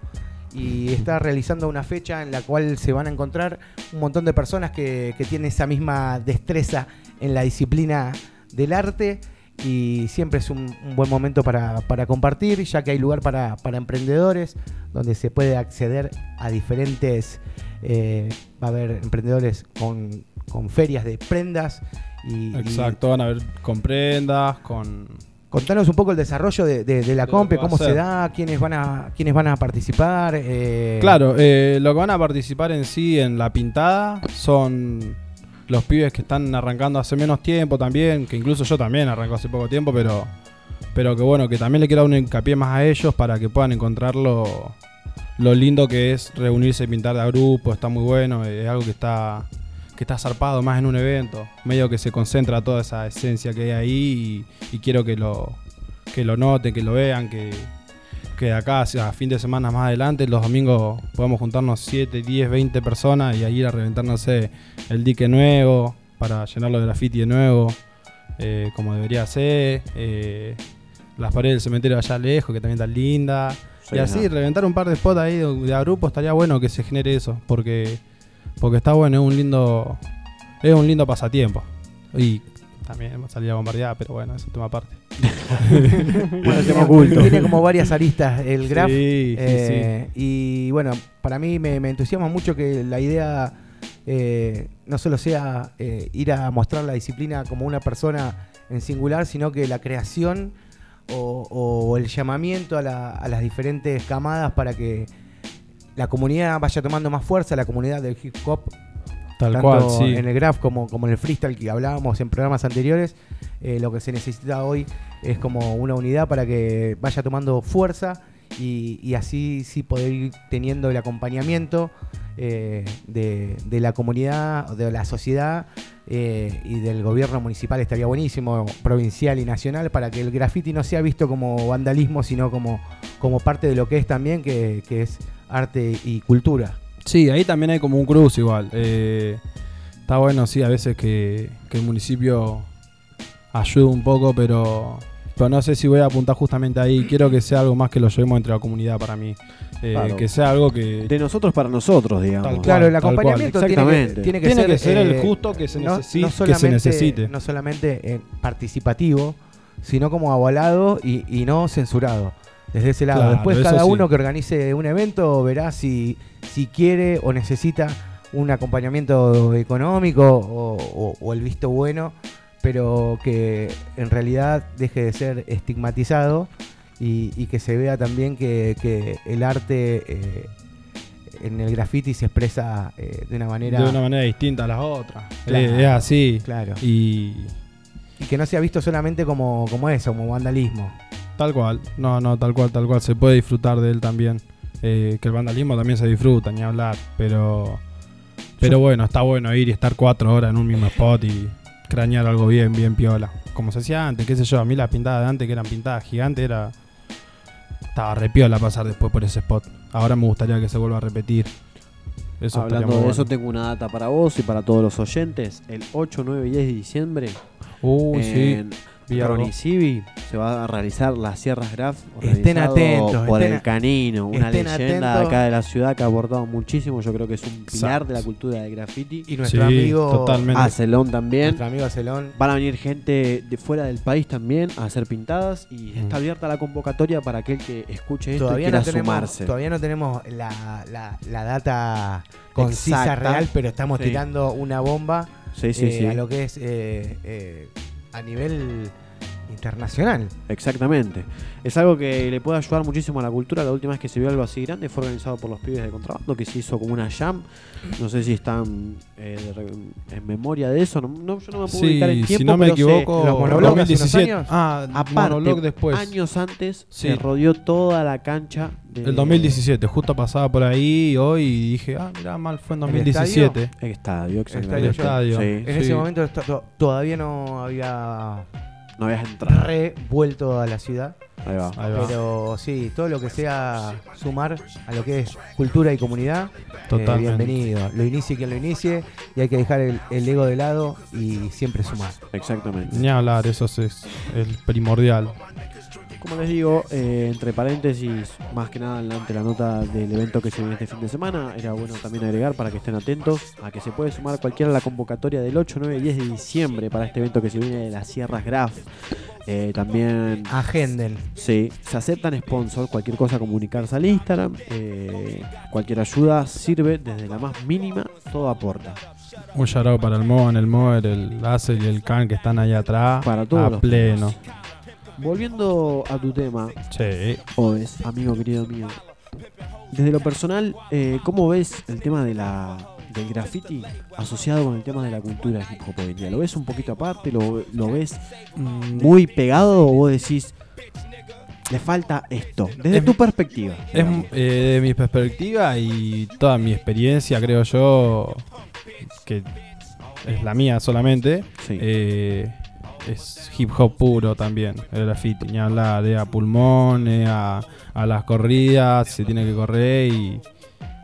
Speaker 6: y está realizando una fecha en la cual se van a encontrar un montón de personas que, que tienen esa misma destreza en la disciplina del arte y siempre es un, buen momento para, para compartir, ya que hay lugar para, para emprendedores, donde se puede acceder a diferentes, eh, va a haber emprendedores con, con ferias de prendas. Y, y
Speaker 3: Exacto, van a ver con prendas, con.
Speaker 6: contanos un poco el desarrollo de, de- de la
Speaker 3: De
Speaker 6: compe, cómo se da, quiénes van a, quiénes van a participar. eh,
Speaker 3: Claro, eh, lo que van a participar en sí en la pintada son los pibes que están arrancando hace menos tiempo también, que incluso yo también arranco hace poco tiempo, pero, pero que bueno, que también le quiero dar un hincapié más a ellos para que puedan encontrar lo, lo lindo que es reunirse y pintar de a grupo, está muy bueno, es algo que está, que está zarpado más en un evento, medio que se concentra toda esa esencia que hay ahí y, y quiero que lo, que lo noten, que lo vean, que, que de acá a fin de semana más adelante, los domingos podemos juntarnos 7, 10, 20 personas y ahí ir a reventar, no sé, el dique nuevo para llenarlo de graffiti de nuevo, eh, como debería ser. eh, las paredes del cementerio allá lejos, que también están lindas.
Speaker 2: Sí,
Speaker 3: y así,
Speaker 2: no.
Speaker 3: reventar un par de spots ahí de, de a grupo estaría bueno que se genere eso, porque, porque está bueno, es un lindo, es un lindo pasatiempo. Y también salir a bombardear, pero bueno, es un tema aparte.
Speaker 6: Bueno,
Speaker 2: tema
Speaker 6: tiene,
Speaker 2: oculto.
Speaker 6: tiene como varias aristas el graph.
Speaker 3: Sí, sí,
Speaker 6: eh, Y bueno, para mí me, me entusiasma mucho que la idea eh, no solo sea eh, ir a mostrar la disciplina como una persona en singular, sino que la creación o, o el llamamiento a, la- a las diferentes camadas para que la comunidad vaya tomando más fuerza, la comunidad del hip hop
Speaker 3: Tal
Speaker 6: tanto
Speaker 3: cual, sí.
Speaker 6: en el graph como, como en el freestyle que hablábamos en programas anteriores, eh, lo que se necesita hoy es como una unidad para que vaya tomando fuerza y, y así sí poder ir teniendo el acompañamiento eh, de, de la comunidad, de la sociedad eh, y del gobierno municipal estaría buenísimo, provincial y nacional, para que el graffiti no sea visto como vandalismo, sino como, como parte de lo que es también, que, que es arte y cultura.
Speaker 3: Sí, ahí también hay como un cruz igual. Eh, está bueno, sí, a veces que, que el municipio ayude un poco, pero, pero no sé si voy a apuntar justamente ahí. Quiero que sea algo más que lo llevemos entre la comunidad para mí. Eh,
Speaker 2: Claro.
Speaker 3: Que sea algo que...
Speaker 2: De nosotros para nosotros, digamos.
Speaker 3: Tal cual.
Speaker 6: Claro, el acompañamiento tiene que,
Speaker 2: Exactamente.
Speaker 6: tiene que
Speaker 3: Tiene
Speaker 6: ser,
Speaker 3: que ser el
Speaker 6: eh,
Speaker 3: justo que se,
Speaker 6: no-
Speaker 3: necesi-
Speaker 6: no
Speaker 3: que se
Speaker 6: solamente-
Speaker 3: necesite.
Speaker 6: No solamente eh, participativo, sino como avalado y, y no censurado. Desde ese lado.
Speaker 3: Claro,
Speaker 6: Después cada
Speaker 3: sí.
Speaker 6: uno que organice un evento verá si, si quiere o necesita un acompañamiento económico o, o- o el visto bueno, pero que en realidad deje de ser estigmatizado y, y que se vea también que, que el arte eh, en el graffiti se expresa eh, de una manera...
Speaker 3: De una manera distinta a las otras.
Speaker 6: Claro.
Speaker 3: Es así.
Speaker 6: Claro.
Speaker 3: Y
Speaker 6: Y que no sea visto solamente como, como eso, como vandalismo.
Speaker 3: Tal cual. No, no, tal cual, tal cual. Se puede disfrutar de él también. Eh, que el vandalismo también se disfruta, ni hablar. Pero, pero bueno, está bueno ir y estar cuatro horas en un mismo spot y crañar algo bien, bien piola. Como se hacía antes, qué sé yo. A mí las pintadas de antes, que eran pintadas gigantes, era. Estaba re piola pasar después por ese spot. Ahora me gustaría que se vuelva a repetir. Eso
Speaker 2: Hablando de
Speaker 3: bueno.
Speaker 2: eso, tengo una data para vos y para todos los oyentes. El 8, 9 y 10 de diciembre
Speaker 3: Uy, sí.
Speaker 2: en
Speaker 3: algo.
Speaker 2: Ronicivi se va a realizar las Sierras Graph.
Speaker 6: Estén atentos,
Speaker 2: Por
Speaker 6: estén
Speaker 2: el Canino, una leyenda de
Speaker 6: atentos.
Speaker 2: acá de la ciudad que ha aportado muchísimo. Yo creo que es un pilar
Speaker 3: Exacto.
Speaker 2: de la cultura del graffiti.
Speaker 6: Y nuestro
Speaker 3: Sí,
Speaker 6: amigo
Speaker 3: totalmente.
Speaker 2: Acelón también.
Speaker 6: nuestro amigo Acelón.
Speaker 2: Van a venir gente de fuera del país también a hacer pintadas y
Speaker 3: Mm.
Speaker 2: está abierta la convocatoria para aquel que escuche esto
Speaker 6: Todavía
Speaker 2: y quiera
Speaker 6: no, tenemos,
Speaker 2: sumarse.
Speaker 6: todavía no tenemos la, la- la data concisa
Speaker 2: Exacta.
Speaker 6: real, pero estamos
Speaker 2: Sí.
Speaker 6: tirando una bomba
Speaker 2: Sí, sí,
Speaker 6: eh,
Speaker 2: sí.
Speaker 6: a lo que es eh, eh, a nivel internacional.
Speaker 2: Exactamente. Es algo que le puede ayudar muchísimo a la cultura. La última vez que se vio algo así grande fue organizado por los pibes de contrabando, que se hizo como una jam. No sé si están eh, en memoria de eso. No, no, yo no me puedo ubicar
Speaker 3: Sí,
Speaker 2: tiempo.
Speaker 3: si no me
Speaker 2: pero sé-
Speaker 3: equivoco,
Speaker 6: los monoblogs hace unos
Speaker 3: 2017.
Speaker 6: años.
Speaker 3: Ah,
Speaker 2: Aparte,
Speaker 3: monolog después.
Speaker 2: años antes
Speaker 3: Sí.
Speaker 2: se rodeó toda la cancha. De,
Speaker 3: El 2017, justo pasaba por ahí hoy y dije, ah, mirá, mal fue en 2017.
Speaker 2: El estadio,
Speaker 6: estadio
Speaker 2: exactamente.
Speaker 3: estadio.
Speaker 2: Sí.
Speaker 6: En
Speaker 3: Sí.
Speaker 6: ese momento todavía no había
Speaker 2: No habías entrado.
Speaker 6: revuelto a la ciudad.
Speaker 2: Ahí va.
Speaker 3: Ahí va.
Speaker 6: Pero sí, todo lo que sea sumar a lo que es cultura y comunidad, eh,
Speaker 3: Totalmente.
Speaker 6: bienvenido. Lo inicie quien lo inicie y hay que dejar el, el ego de lado y siempre sumar.
Speaker 2: Exactamente.
Speaker 3: Ni hablar, eso es, es el primordial.
Speaker 2: Como les digo, eh, entre paréntesis, más que nada ante la nota del evento que se viene este fin de semana, era bueno también agregar para que estén atentos a que se puede sumar cualquiera a la convocatoria del 8, 9 y 10 de diciembre para este evento que se viene de las Sierras Graf. Eh, también
Speaker 6: Agenden.
Speaker 2: Sí, se aceptan sponsors, cualquier cosa comunicarse al Instagram, eh, cualquier ayuda sirve, desde la más mínima, todo aporta.
Speaker 3: Un shout para el Moan, el Moer, el Acel y el Can que están ahí atrás.
Speaker 2: Para todos
Speaker 3: a
Speaker 2: los
Speaker 3: pleno.
Speaker 2: Volviendo a tu tema,
Speaker 3: Sí.
Speaker 2: Oves, amigo querido mío. Desde lo personal, eh, ¿cómo ves el tema de la, del graffiti asociado con el tema de la cultura hip hop hoy en día? ¿Lo ves un poquito aparte? ¿Lo, lo ves
Speaker 3: Mm,
Speaker 2: muy pegado o vos decís, le falta esto? Desde
Speaker 3: Es-
Speaker 2: tu perspectiva.
Speaker 3: Es eh, de mi perspectiva y toda mi experiencia, creo yo, que es la mía solamente,
Speaker 2: Sí.
Speaker 3: eh, es hip hop puro también, el graffiti, ni hablar, eh, a pulmones, a, a las corridas, se tiene que correr y,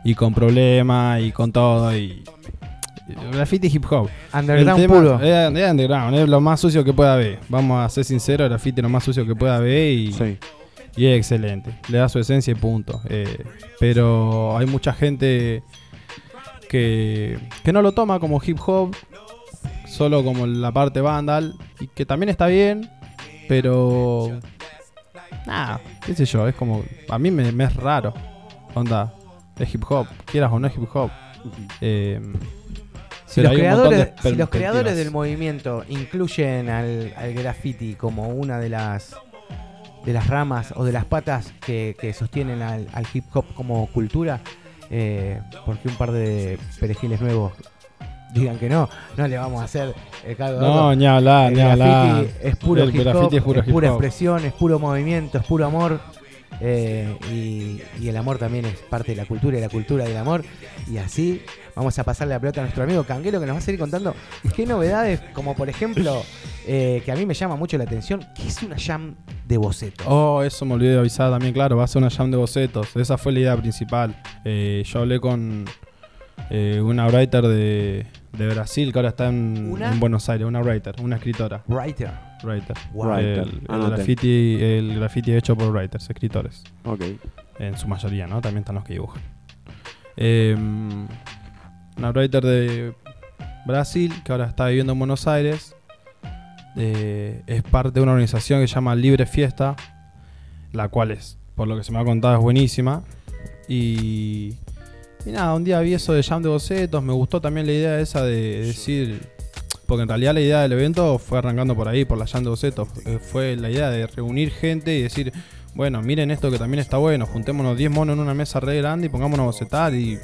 Speaker 3: y con problemas y con todo y... y Graffiti hip hop.
Speaker 6: Underground
Speaker 3: tema-
Speaker 6: puro.
Speaker 3: Es, es underground, es lo más sucio que pueda haber. Vamos a ser sinceros, el graffiti es lo más sucio que pueda haber y,
Speaker 2: Sí.
Speaker 3: y es excelente. Le da su esencia y punto. Eh, pero hay mucha gente que, que no lo toma como hip hop, solo como la parte vandal, y que también está bien, pero... Nada, qué sé yo, es como... A mí me, me es raro. Onda, es hip hop, quieras o no es hip hop. Eh,
Speaker 6: Si los, creadores, si los creadores del movimiento incluyen al, al graffiti como una de las de las ramas o de las patas que, que sostienen al, al hip hop como cultura, eh, porque un par de perejiles nuevos digan que no, no le vamos a hacer el cargo de
Speaker 3: No, ni hablar,
Speaker 6: El
Speaker 3: ni hablar.
Speaker 6: es puro
Speaker 3: El
Speaker 6: hip hop,
Speaker 3: es puro
Speaker 6: es pura expresión, es puro movimiento, es puro amor. eh, y, y el amor también es parte de la cultura y la cultura del amor. Y así vamos a pasarle la pelota a nuestro amigo Canguelo que nos va a seguir contando qué novedades, como por ejemplo, eh, que a mí me llama mucho la atención, que es una jam de bocetos.
Speaker 3: Oh, eso me olvidé de avisar también, claro, va a ser una jam de bocetos. Esa fue la idea principal. Eh, yo hablé con eh, una writer de, de Brasil que ahora está en,
Speaker 6: ¿Una?
Speaker 3: en Buenos Aires, una writer, una escritora.
Speaker 6: Writer.
Speaker 3: Writer.
Speaker 6: Wow.
Speaker 3: El,
Speaker 2: Writer,
Speaker 3: el graffiti, el graffiti hecho por writers, escritores.
Speaker 2: Ok.
Speaker 3: En su mayoría, ¿no? También están los que dibujan. Eh, una writer de Brasil que ahora está viviendo en Buenos Aires. Eh, es parte de una organización que se llama Libre Fiesta, la cual es, por lo que se me ha contado, es buenísima. Y, y nada, un día vi eso de Jam de Bocetos, me gustó también la idea esa de decir, porque en realidad la idea del evento fue arrancando por ahí, por la Jam de Bocetos, Eh, fue la idea de reunir gente y decir, bueno, miren esto que también está bueno, juntémonos 10 monos en una mesa re grande y pongámonos a bocetar y,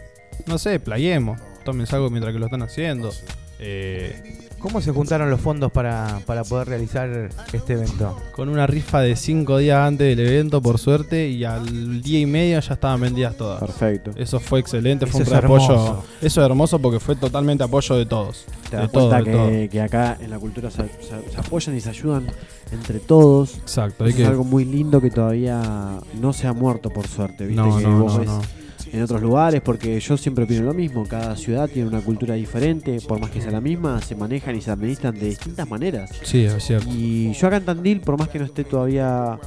Speaker 3: no sé, playemos, tómense algo mientras que lo están haciendo. Eh,
Speaker 6: ¿Cómo se juntaron los fondos para, para poder realizar este evento?
Speaker 3: con una rifa de 5 días antes del evento, por suerte, y al día y medio ya estaban vendidas todas.
Speaker 2: Perfecto.
Speaker 3: Eso fue excelente, fue
Speaker 6: Eso
Speaker 3: un
Speaker 6: es
Speaker 3: gran apoyo.
Speaker 6: hermoso.
Speaker 3: Eso es hermoso porque fue totalmente apoyo de todos.
Speaker 2: Te
Speaker 3: de
Speaker 2: das
Speaker 3: todo,
Speaker 2: cuenta
Speaker 3: de todo.
Speaker 2: que, que acá en la cultura se, se- se apoyan y se ayudan entre todos.
Speaker 3: Exacto, hay
Speaker 2: Eso
Speaker 3: que.
Speaker 2: es algo muy lindo que todavía no se ha muerto por suerte. ¿viste?
Speaker 3: No,
Speaker 2: que
Speaker 3: no,
Speaker 2: vos
Speaker 3: no,
Speaker 2: ves
Speaker 3: no.
Speaker 2: En otros lugares, porque yo siempre opino lo mismo. Cada ciudad tiene una cultura diferente, por más que sea la misma, se manejan y se administran de distintas maneras.
Speaker 3: Sí, es cierto.
Speaker 2: Y yo acá en Tandil, por más que no esté todavía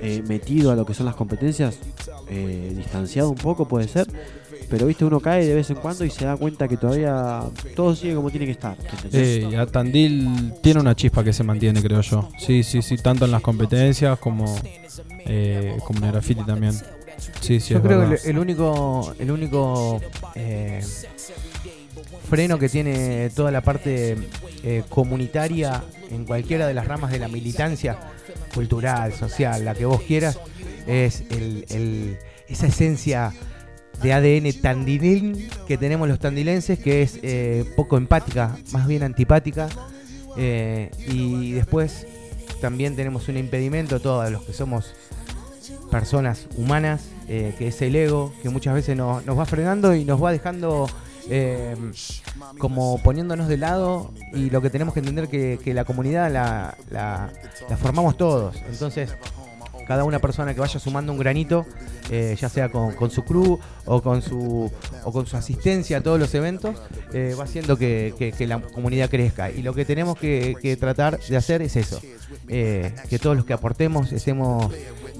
Speaker 2: eh, metido a lo que son las competencias, eh, distanciado un poco puede ser, pero viste, uno cae de vez en cuando y se da cuenta que todavía todo sigue como tiene que estar.
Speaker 3: Eh, a Tandil tiene una chispa que se mantiene, creo yo. Sí, sí, sí, tanto en las competencias como, eh, como en el graffiti también. Sí, sí,
Speaker 6: Yo creo
Speaker 3: verdad.
Speaker 6: que el, el único, el único eh, freno que tiene toda la parte eh, comunitaria en cualquiera de las ramas de la militancia cultural, social, la que vos quieras, es el- el- esa esencia de ADN tandilín que tenemos los tandilenses, que es eh, poco empática, más bien antipática. eh, y después también tenemos un impedimento, todos los que somos personas humanas, eh, que es el ego, que muchas veces nos, nos va frenando y nos va dejando eh, como poniéndonos de lado y lo que tenemos que entender que, que la comunidad la, la- la formamos todos. Entonces, cada una persona que vaya sumando un granito, eh, ya sea con, con su crew o con su, o con su asistencia a todos los eventos, eh, va haciendo que, que- que la comunidad crezca. Y lo que tenemos que, que tratar de hacer es eso, eh, que todos los que aportemos estemos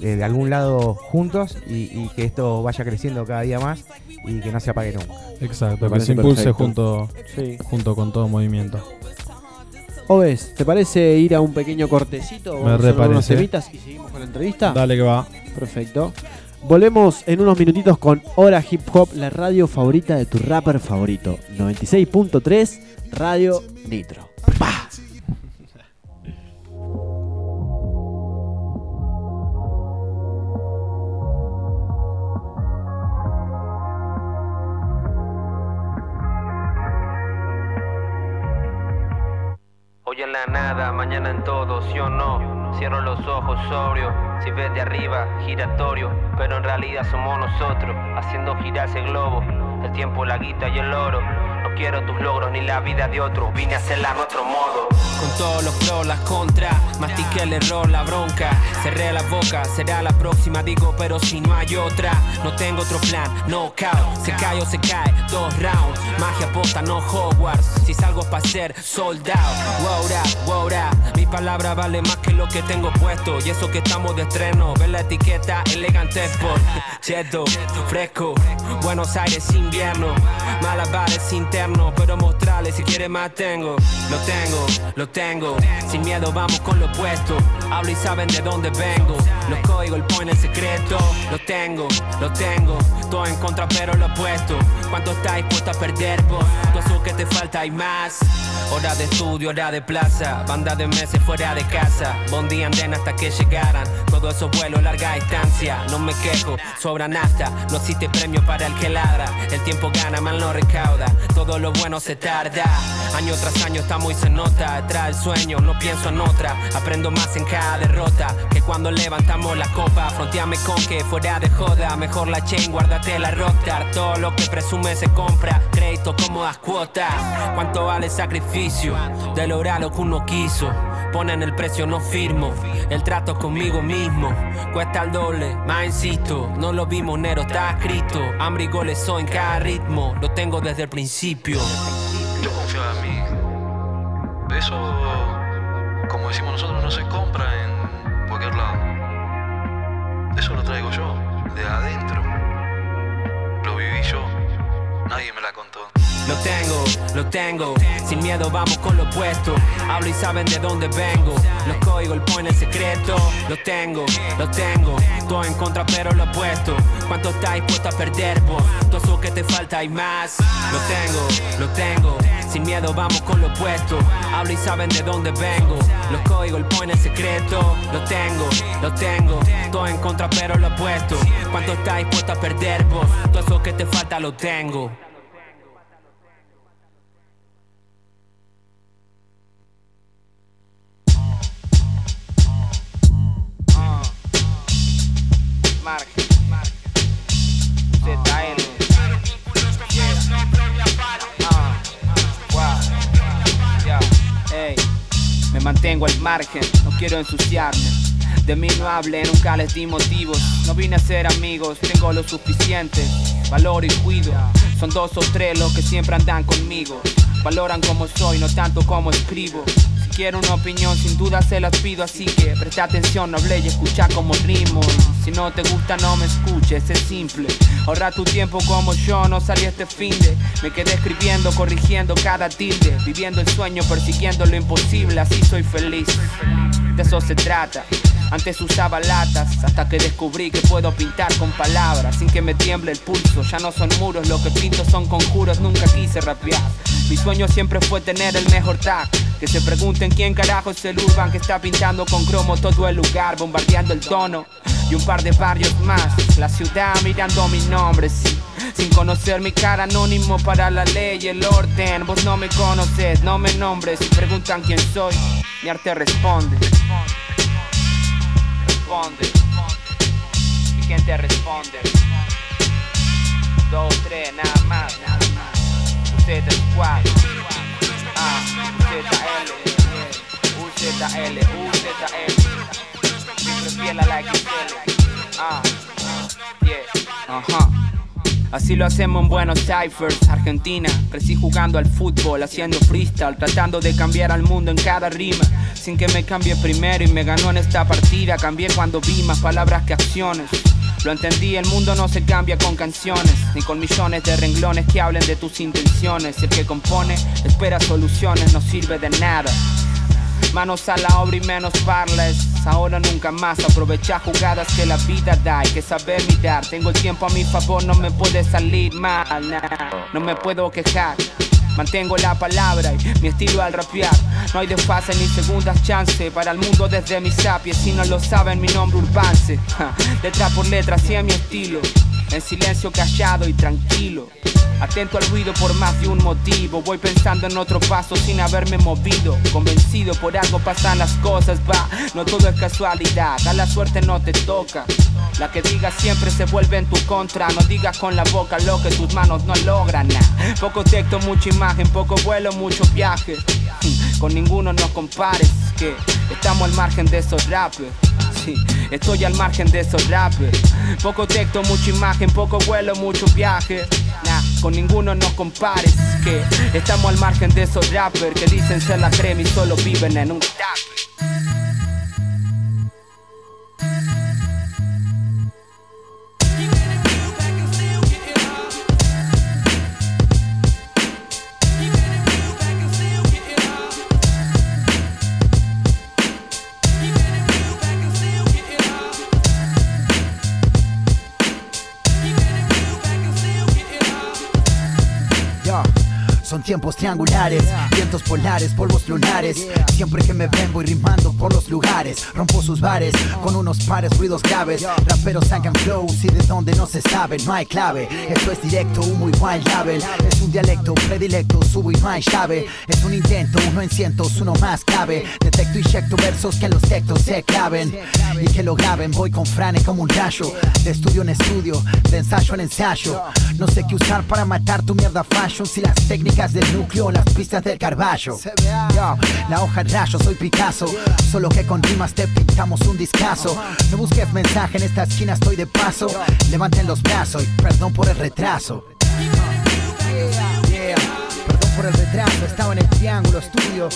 Speaker 6: eh, de algún lado juntos y, y que esto vaya creciendo cada día más y que no se apague nunca.
Speaker 3: Exacto, que se impulse
Speaker 2: perfecto.
Speaker 3: junto,
Speaker 2: Sí.
Speaker 3: junto con todo movimiento.
Speaker 2: Oves, ¿te parece ir a un pequeño cortecito?
Speaker 3: Me
Speaker 2: a
Speaker 3: reparece.
Speaker 2: unos temitas y seguimos con la entrevista.
Speaker 3: Dale que va.
Speaker 2: Perfecto. Volvemos en unos minutitos con Hora Hip Hop, la radio favorita de tu rapper favorito. 96.3 Radio Nitro.
Speaker 11: Hoy nada, mañana en todo, sí o no. Cierro los ojos sobrio, si ves de arriba, giratorio. Pero en realidad somos nosotros, haciendo girar ese globo. El tiempo, la guita y el oro. No quiero tus logros ni la vida de otros, vine a hacerla a otro modo.
Speaker 5: Con todos los pros, las contras, mastiqué el error, la bronca. Cerré la boca, será la próxima, digo, pero si no hay otra, no tengo otro plan, no caos. Se cae o se cae, dos rounds. Magia posta, no Hogwarts. Si salgo pa' ser sold out, wow, da, wow. Mi palabra vale más que lo que tengo puesto. Y eso que estamos de estreno, ve la etiqueta, elegante sport. Cheto, fresco, Buenos Aires invierno. Malabares pero mostrarles si quiere más tengo. Lo tengo, lo tengo. Sin miedo vamos con lo opuesto. Hablo y saben de dónde vengo. Los códigos, el point, el secreto. Lo tengo, lo tengo. Todo en contra, pero lo opuesto. ¿Cuánto estás dispuesto a perder vos? Todo que te falta y más. Hora de estudio, hora de plaza. Banda de meses fuera de casa. Bondi anden hasta que llegaran. Todo eso vuelo larga distancia. No me quejo, sobra nafta. No existe premio para el que ladra. El tiempo gana, mal no recauda. Lo bueno se tarda. Año tras año estamos y se nota. Detrás del sueño, no pienso en otra. Aprendo más en cada derrota que cuando levantamos la copa. Fronteame con que fuera de joda. Mejor la chain, guárdate la rockstar. Todo lo que presume se compra. Crédito, cómodas cuotas. ¿Cuánto vale el sacrificio de lograr lo que uno quiso? Ponen el precio, no firmo. El trato conmigo mismo cuesta el doble, más insisto. No lo vimos, Nero, está escrito. Hambre y goles son en cada ritmo. Lo tengo desde el principio.
Speaker 12: Yo confiaba en mí. Eso, como decimos nosotros, no se compra en cualquier lado. Eso lo traigo yo, de adentro. Lo viví yo. Nadie me la contó.
Speaker 5: Lo tengo, lo tengo, sin miedo vamos con lo opuesto. Hablo y saben de dónde vengo. Los códigos, el el secreto. Lo tengo, lo tengo, todo en contra pero lo opuesto. ¿Cuánto estás dispuesto a perder vos? Todo eso que te falta y más. Lo tengo, lo tengo, sin miedo vamos con lo opuesto. Hablo y saben de dónde vengo. Los códigos, el el secreto. Lo tengo, lo tengo, todo en contra pero lo opuesto. ¿Cuánto estás dispuesto a perder vos? Todo eso que te falta lo tengo.
Speaker 11: Ah. Ya, ey. Me mantengo al margen, no quiero ensuciarme. De mí no hablen, nunca les di motivos. No vine a ser amigos, tengo lo suficiente. Valor y cuido, son dos o tres los que siempre andan conmigo. Valoran como soy, no tanto como escribo. Si quiero una opinión, sin duda se las pido, así que presta atención, no hablé y escucha como rimo. Si no te gusta, no me escuches, es simple. Ahorra tu tiempo como yo, no salí este fin de. Me quedé escribiendo, corrigiendo cada tilde. Viviendo el sueño, persiguiendo lo imposible, así soy feliz. De eso se trata. Antes usaba latas, hasta que descubrí que puedo pintar con palabras sin que me tiemble el pulso. Ya no son muros, lo que pinto son conjuros, nunca quise rapear. Mi sueño siempre fue tener el mejor tag. Que se pregunten quién carajo es el urban que está pintando con cromo todo el lugar, bombardeando el tono. Y un par de barrios más, la ciudad mirando mi nombre, sí. Sin conocer mi cara anónimo para la ley y el orden. Vos no me conoces, no me nombres. Si preguntan quién soy, mi arte responde. Responde. Mi gente responde. Dos, tres, nada más, nada más. Z Squad. Ah, UZL. UZL, UZL. Siempre feel I like it. Ah, yeah, ajá. Así lo hacemos en Buenos Aires, Argentina. Crecí jugando al fútbol, haciendo freestyle, tratando de cambiar al mundo en cada rima. Sin que me cambie primero y me ganó en esta partida. Cambié cuando vi más palabras que acciones. Lo entendí, el mundo no se cambia con canciones, ni con millones de renglones que hablen de tus intenciones. El que compone espera soluciones, no sirve de nada. Manos a la obra y menos parles. Ahora nunca más aprovecha jugadas que la vida da. Hay que saber mirar. Tengo el tiempo a mi favor, no me puede salir mal. No me puedo quejar. Mantengo la palabra y mi estilo al rapear. No hay desfase ni segundas chances para el mundo desde mis sapiens. Si no lo saben, mi nombre Urbance. Letra por letra, así es mi estilo. En silencio callado y tranquilo. Atento al ruido por más de un motivo. Voy pensando en otro paso sin haberme movido. Convencido por algo pasan las cosas, va. No todo es casualidad, a la suerte no te toca. La que digas siempre se vuelve en tu contra. No digas con la boca lo que tus manos no logran. nah. Poco texto, mucha imagen, poco vuelo, mucho viaje. Con ninguno nos compares, que estamos al margen de esos rappers. Sí, estoy al margen de esos rappers. Poco texto, mucha imagen, poco vuelo, mucho viaje. Nah, con ninguno nos compares, que estamos al margen de esos rappers que dicen ser la crema y solo viven en un tap.
Speaker 13: Tiempos triangulares, vientos polares, polvos lunares. Siempre que me ven voy rimando por los lugares. Rompo sus bares con unos pares ruidos graves. Raperos sacan flows y de donde no se sabe, no hay clave. Esto es directo, humo y wild label. Es un dialecto predilecto, subo y no hay llave. Es un intento, uno en cientos, uno más cabe. Detecto y inyecto versos que en los textos se claven. Y que lo graben, voy con frane como un rayo. De estudio en estudio, de ensayo en ensayo. No sé qué usar para matar tu mierda fashion. Si las técnicas del núcleo, las pistas del carballo. Yo, la hoja rayo, soy Picasso. Solo que con rimas te pintamos un discazo. No busques mensaje en esta esquina, estoy de paso. Levanten los brazos y perdón por el retraso. Yeah, Perdón por el retraso, estaba en el triángulo estudio.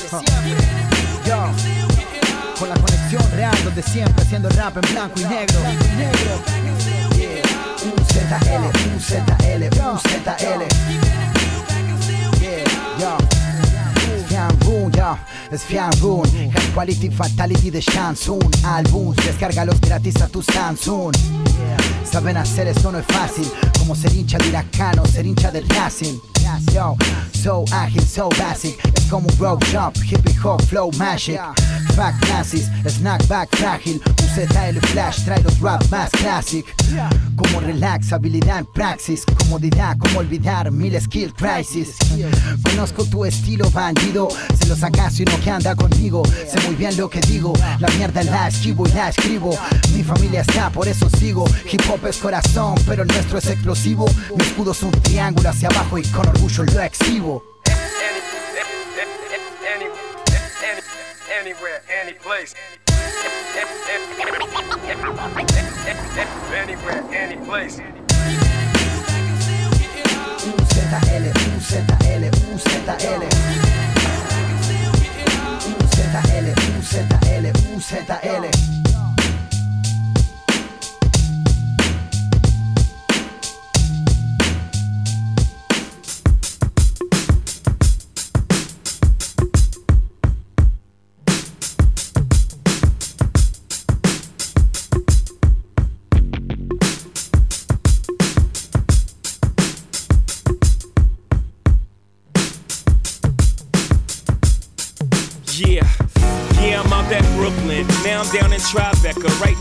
Speaker 13: Yo, con la conexión real donde siempre haciendo rap en blanco y negro. Yeah. UZL, UZL, UZL. Yeah, yo. Es Fiangun High Quality Fatality de Shansun. Albums, descárgalos gratis a tu Samsung. Saben hacer esto no es fácil. Como ser hincha de Huracán ser hincha del Racing. Yo, so ágil, so basic. Es como un road jump, hippie hop, flow magic. Fuck nazis, snack back frágil. UZL Flash trae los rap más classic. Como relax, habilidad en praxis. Comodidad, como olvidar mil skill crisis. Conozco tu estilo bandido Se lo sacas y no que anda conmigo Sé muy bien lo que digo La mierda la esquivo y la escribo Mi familia está, por eso sigo Hip hop es corazón, pero el nuestro es explosivo Mi escudo es un triángulo hacia abajo y con orgullo lo exhibo
Speaker 14: Anywhere, any place. Anywhere, any place.
Speaker 13: UZL, UZL, UZL UZL, UZL, UZL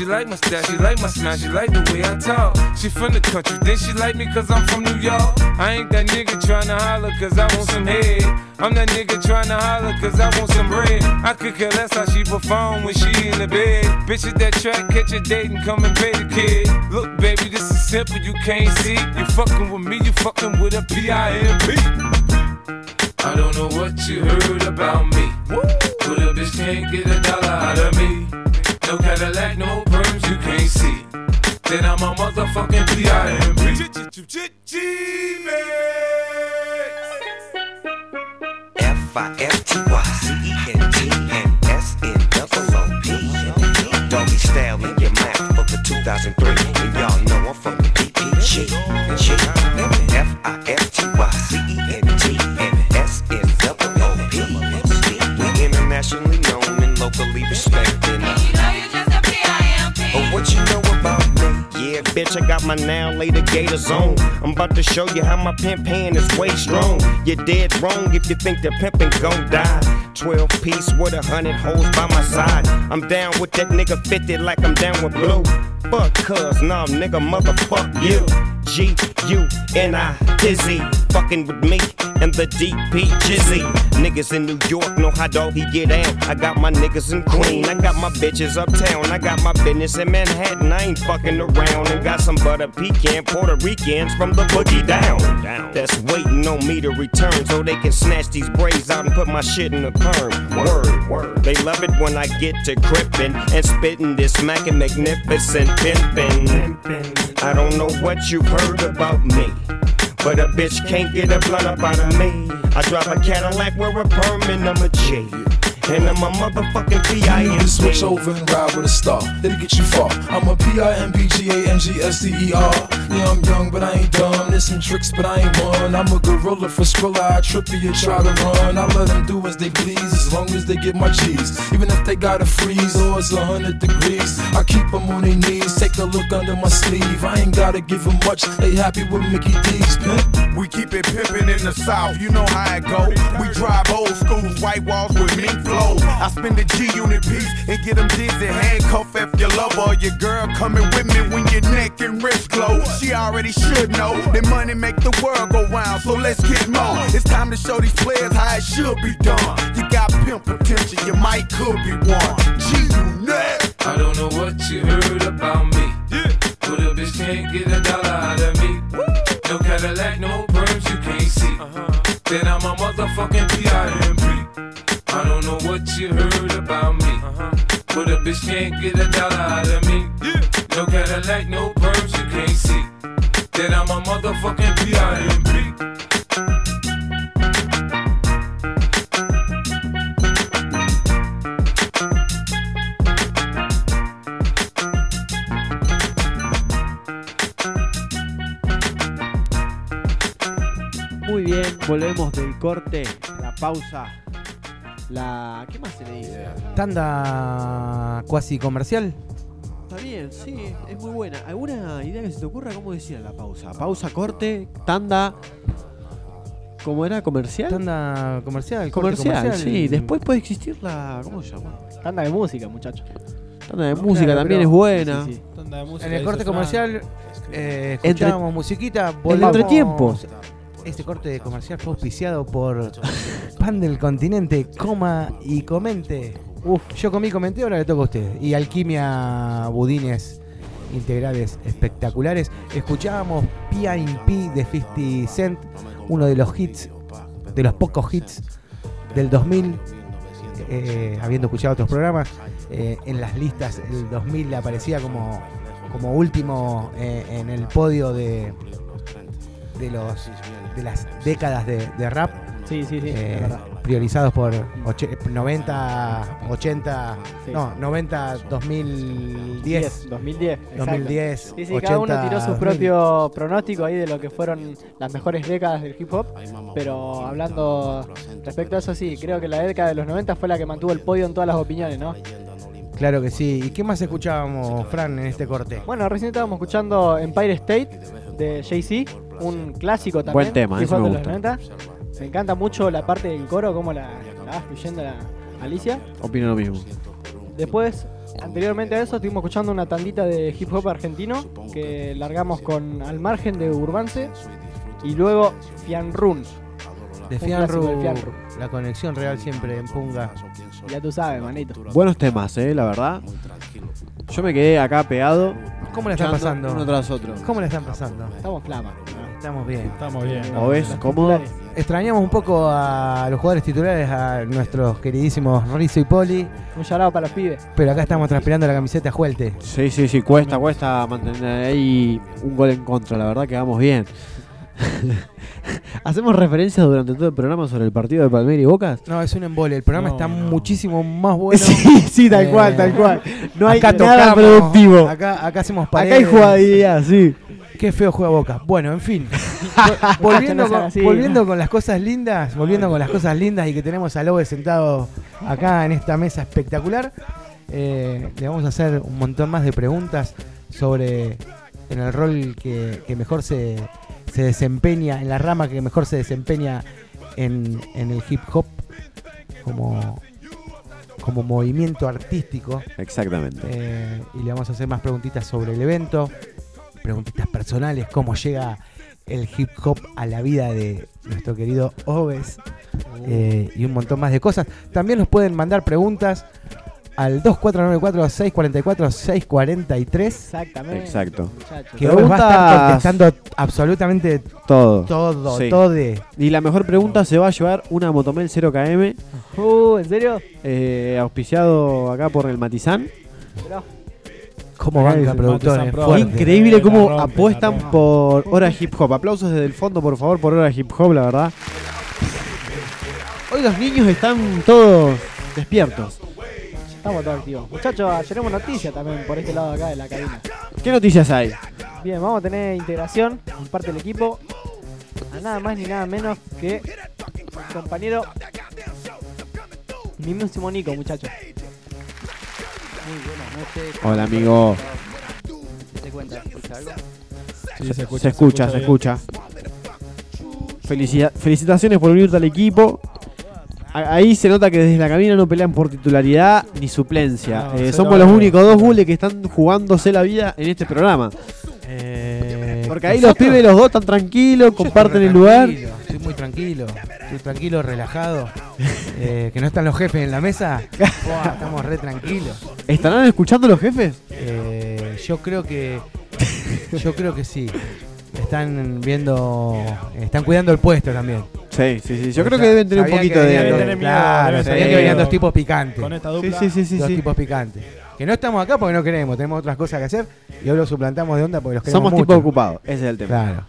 Speaker 15: She like my style, she like my smile, she like the way I talk. She from the country, then she like me cause I'm from New York. I ain't that nigga tryna holler cause I want some head. I'm that nigga tryna holler cause I want some bread. I could care less how she perform when she in the bed. Bitches that track, catch a date and come and pay the kid. Look, baby, this is simple, you can't see. You fucking with me, you fucking with a P-I-M-P. I don't know what you heard about me. But a bitch can't get a dollar out of me. No Cadillac, no motherfucking
Speaker 16: F I gators on. I'm about to show you how my pimp hand is way strong. You're dead wrong if you think the pimpin' gon' die. 12 piece with a hundred hoes by my side. I'm down with that nigga 50 like I'm down with blue. Fuck cuz, nah, nigga, motherfuck you. G U N I Dizzy, fucking with me and the DP Jizzy. Niggas in New York know how doggy get down. I got my niggas in Queen, I got my bitches uptown, I got my business in Manhattan. I ain't fucking around and got some butter pecan Puerto Ricans from the boogie down. That's waiting on me to return so they can snatch these braids out and put my shit in a perm. Word, word. They love it when I get to crippin' and spittin' this smacking magnificent pimpin'. I don't know what you've heard about me. But a bitch can't get a blunt up out of me. I drive a Cadillac, wear a perm, and I'm a G. And I'm a motherfucking P.I.M.P.
Speaker 17: Switch over and ride with a star. It'll get you far. I'm a a P-I-M-P-G-A-N-G-S-T-E-R. Yeah, I'm young, but I ain't dumb. There's some tricks, but I ain't one. I'm a gorilla for Skrilla. I trip you, try to run. I let them do as they please, as long as they get my cheese. Even if they gotta freeze or it's a hundred degrees, I keep them on their knees. Take a look under my sleeve. I ain't gotta give them much. They happy with Mickey D's pimp.
Speaker 18: We keep it pimpin' in the south, you know how it go. We drive old schools, white walls with mink flow. I spend a G unit piece and get them dizzy. Handcuff if your lover or your girl coming with me when your neck and wrist glow. She already should know that money make the world go round, so let's get more. It's time to show these players how it should be done. You got pimp potential, you might could be one. G unit.
Speaker 15: I don't know what you heard about me. But a bitch can't get a dollar out of me. No Cadillac, no perms, you can't see. Uh-huh. Then I'm a motherfucking P.I.M.P. I don't know what you heard about me. But a bitch can't get a dollar out of me. No Cadillac, no perms, you can't see. Then I'm a motherfucking P.I.M.P.
Speaker 2: Muy bien, volvemos del corte, la pausa. La. ¿Qué más se le dice?
Speaker 6: Tanda cuasi comercial.
Speaker 2: Está bien, sí, es muy buena. ¿Alguna idea que se te ocurra cómo decir la pausa? Pausa, corte, tanda. ¿Cómo era? ¿Comercial?
Speaker 6: Tanda comercial, corte
Speaker 2: Comercial, sí. Después puede existir la. ¿Cómo se llama?
Speaker 7: Tanda de música, muchachos.
Speaker 2: Tanda de música también es buena.
Speaker 7: Sí, sí.
Speaker 6: En el corte comercial eh, escuchábamos musiquita.
Speaker 2: El
Speaker 6: volvemos-
Speaker 2: entretiempo.
Speaker 6: Este corte comercial fue auspiciado por Pan del Continente, coma y comente. Yo comí, comenté, ahora le toca a usted. Y Alquimia Budines integrales espectaculares. Escuchábamos P.I.P. de 50 Cent, uno de los hits, de los pocos hits del 2000. eh, habiendo escuchado otros programas, eh, en las listas el 2000 aparecía como, como último eh, en el podio de, de, los, de las décadas de, de rap.
Speaker 7: Sí, sí, sí,
Speaker 6: eh,
Speaker 7: es verdad.
Speaker 6: priorizados por oche- 90, 80,
Speaker 7: Sí.
Speaker 6: no, 90, 2010.
Speaker 7: 2010. exacto.
Speaker 6: 2010,
Speaker 7: Sí, sí, cada uno
Speaker 6: 80,
Speaker 7: tiró su
Speaker 6: 2000.
Speaker 7: propio pronóstico ahí de lo que fueron las mejores décadas del hip hop. Pero hablando respecto a eso, sí, creo que la década de los 90 fue la que mantuvo el podio en todas las opiniones, ¿no?
Speaker 6: Claro que sí. ¿Y qué más escuchábamos, Fran, en este corte?
Speaker 7: Bueno, recién estábamos escuchando Empire State de Jay-Z, un clásico también.
Speaker 2: Buen tema,
Speaker 7: hop
Speaker 2: me
Speaker 7: de los
Speaker 2: gusta.
Speaker 7: 90. Me encanta mucho la parte del coro, cómo la, la va fluyendo la Alicia.
Speaker 2: Opino lo mismo.
Speaker 7: Después, anteriormente a eso, estuvimos escuchando una tandita de hip hop argentino que largamos con Al Margen de Urbance y luego Fianrun.
Speaker 6: De Fianru,
Speaker 7: de Fianru.
Speaker 6: la conexión real siempre en Punga.
Speaker 7: Ya tú sabes, manito.
Speaker 2: Buenos temas, eh, la verdad. Yo me quedé acá pegado.
Speaker 6: ¿Cómo la están pasando?
Speaker 2: Uno tras otro.
Speaker 6: ¿Cómo la están pasando?
Speaker 7: Estamos flama.
Speaker 6: Estamos bien.
Speaker 3: Estamos bien.
Speaker 2: ¿O ves cómodo?
Speaker 6: Extrañamos un poco a los jugadores titulares, a nuestros queridísimos Rizzo y Poli,
Speaker 7: Un llamado para los pibes.
Speaker 6: pero acá estamos transpirando la camiseta Juelte.
Speaker 2: Sí, sí, sí, cuesta, cuesta mantener ahí un gol en contra. La verdad que vamos bien. ¿Hacemos referencias durante todo el programa sobre el partido de Palmeiras y Boca?
Speaker 6: No, es un embole. El programa está muchísimo más bueno.
Speaker 2: Sí, sí, tal
Speaker 6: Eh,
Speaker 2: cual, tal cual. No hay
Speaker 6: acá
Speaker 2: nada
Speaker 6: tocamos,
Speaker 2: productivo.
Speaker 6: Acá, acá hacemos
Speaker 2: Acá hay
Speaker 6: paredes.
Speaker 2: jugabilidad, sí.
Speaker 6: Qué feo juega Boca. Bueno, en fin. Vol- volviendo, con,
Speaker 7: así.
Speaker 6: volviendo con las cosas lindas, volviendo con las cosas lindas y que tenemos a Lobe sentado acá en esta mesa espectacular, eh, le vamos a hacer un montón más de preguntas sobre en el rol que, que mejor se, se desempeña, en la rama que mejor se desempeña en, en el hip hop como, como movimiento artístico.
Speaker 2: Exactamente.
Speaker 6: Eh, y le vamos a hacer más preguntitas sobre el evento, preguntitas personales, cómo llega el hip hop a la vida de nuestro querido Oves eh, y un montón más de cosas. También nos pueden mandar preguntas al 2494-644-643.
Speaker 7: Exactamente.
Speaker 2: Exacto.
Speaker 6: Que Oves va a estar contestando absolutamente
Speaker 2: Todo.
Speaker 6: todo,
Speaker 2: Sí.
Speaker 6: todo de...
Speaker 2: Y la mejor pregunta se va a llevar una Motomel 0KM,
Speaker 7: Uh, ¿en serio?
Speaker 2: eh, auspiciado acá por el Matizán.
Speaker 7: Mirá.
Speaker 6: ¿Cómo
Speaker 2: Ay,
Speaker 6: banca
Speaker 2: el
Speaker 6: productores? Fuerte.
Speaker 2: Increíble cómo apuestan por Hora Hip Hop. Aplausos desde el fondo, por favor, por Hora Hip Hop, la verdad. Hoy los niños están todos despiertos.
Speaker 7: Estamos todos activos. Muchachos, tenemos noticias también por este lado acá de la cabina.
Speaker 2: ¿Qué noticias hay?
Speaker 7: Bien, vamos a tener integración en parte del equipo. A nada más ni nada menos que mi compañero mismísimo Nico, muchachos.
Speaker 19: Muy.
Speaker 2: Hola, amigo.
Speaker 19: ¿Qué te cuenta? ¿Escucha algo?
Speaker 3: Sí,
Speaker 2: se,
Speaker 3: se escucha,
Speaker 2: se escucha, se escucha. Felicitaciones por unirte al equipo. Ahí se nota que desde la cabina no pelean por titularidad ni suplencia.
Speaker 3: No,
Speaker 2: Eh, somos los únicos dos gules que están jugándose la vida en este programa.
Speaker 6: Eh,
Speaker 2: Porque ahí los pibes, los dos están tranquilos, comparten el lugar.
Speaker 6: Estoy muy tranquilo, estoy tranquilo, relajado. Eh, que no están los jefes en la mesa. Buah, estamos re tranquilos.
Speaker 2: ¿Estarán escuchando los jefes?
Speaker 6: Eh, yo creo que. Yo creo que sí. Están viendo. Están cuidando el puesto también.
Speaker 2: Sí, sí, sí. Yo creo que deben tener un
Speaker 6: Sabían
Speaker 2: poquito
Speaker 6: que
Speaker 2: de.
Speaker 6: venían dos-
Speaker 3: tener miedo,
Speaker 6: Claro, sabían que venían dos tipos picantes.
Speaker 3: Con esta
Speaker 2: Sí,
Speaker 3: dupla.
Speaker 2: sí, sí, sí.
Speaker 6: dos
Speaker 2: sí.
Speaker 6: tipos picantes. Que no estamos acá porque no queremos, tenemos otras cosas que hacer y hoy los suplantamos de onda porque los queremos
Speaker 2: Somos
Speaker 6: mucho.
Speaker 2: tipo ocupados, ese es el tema.
Speaker 6: Claro.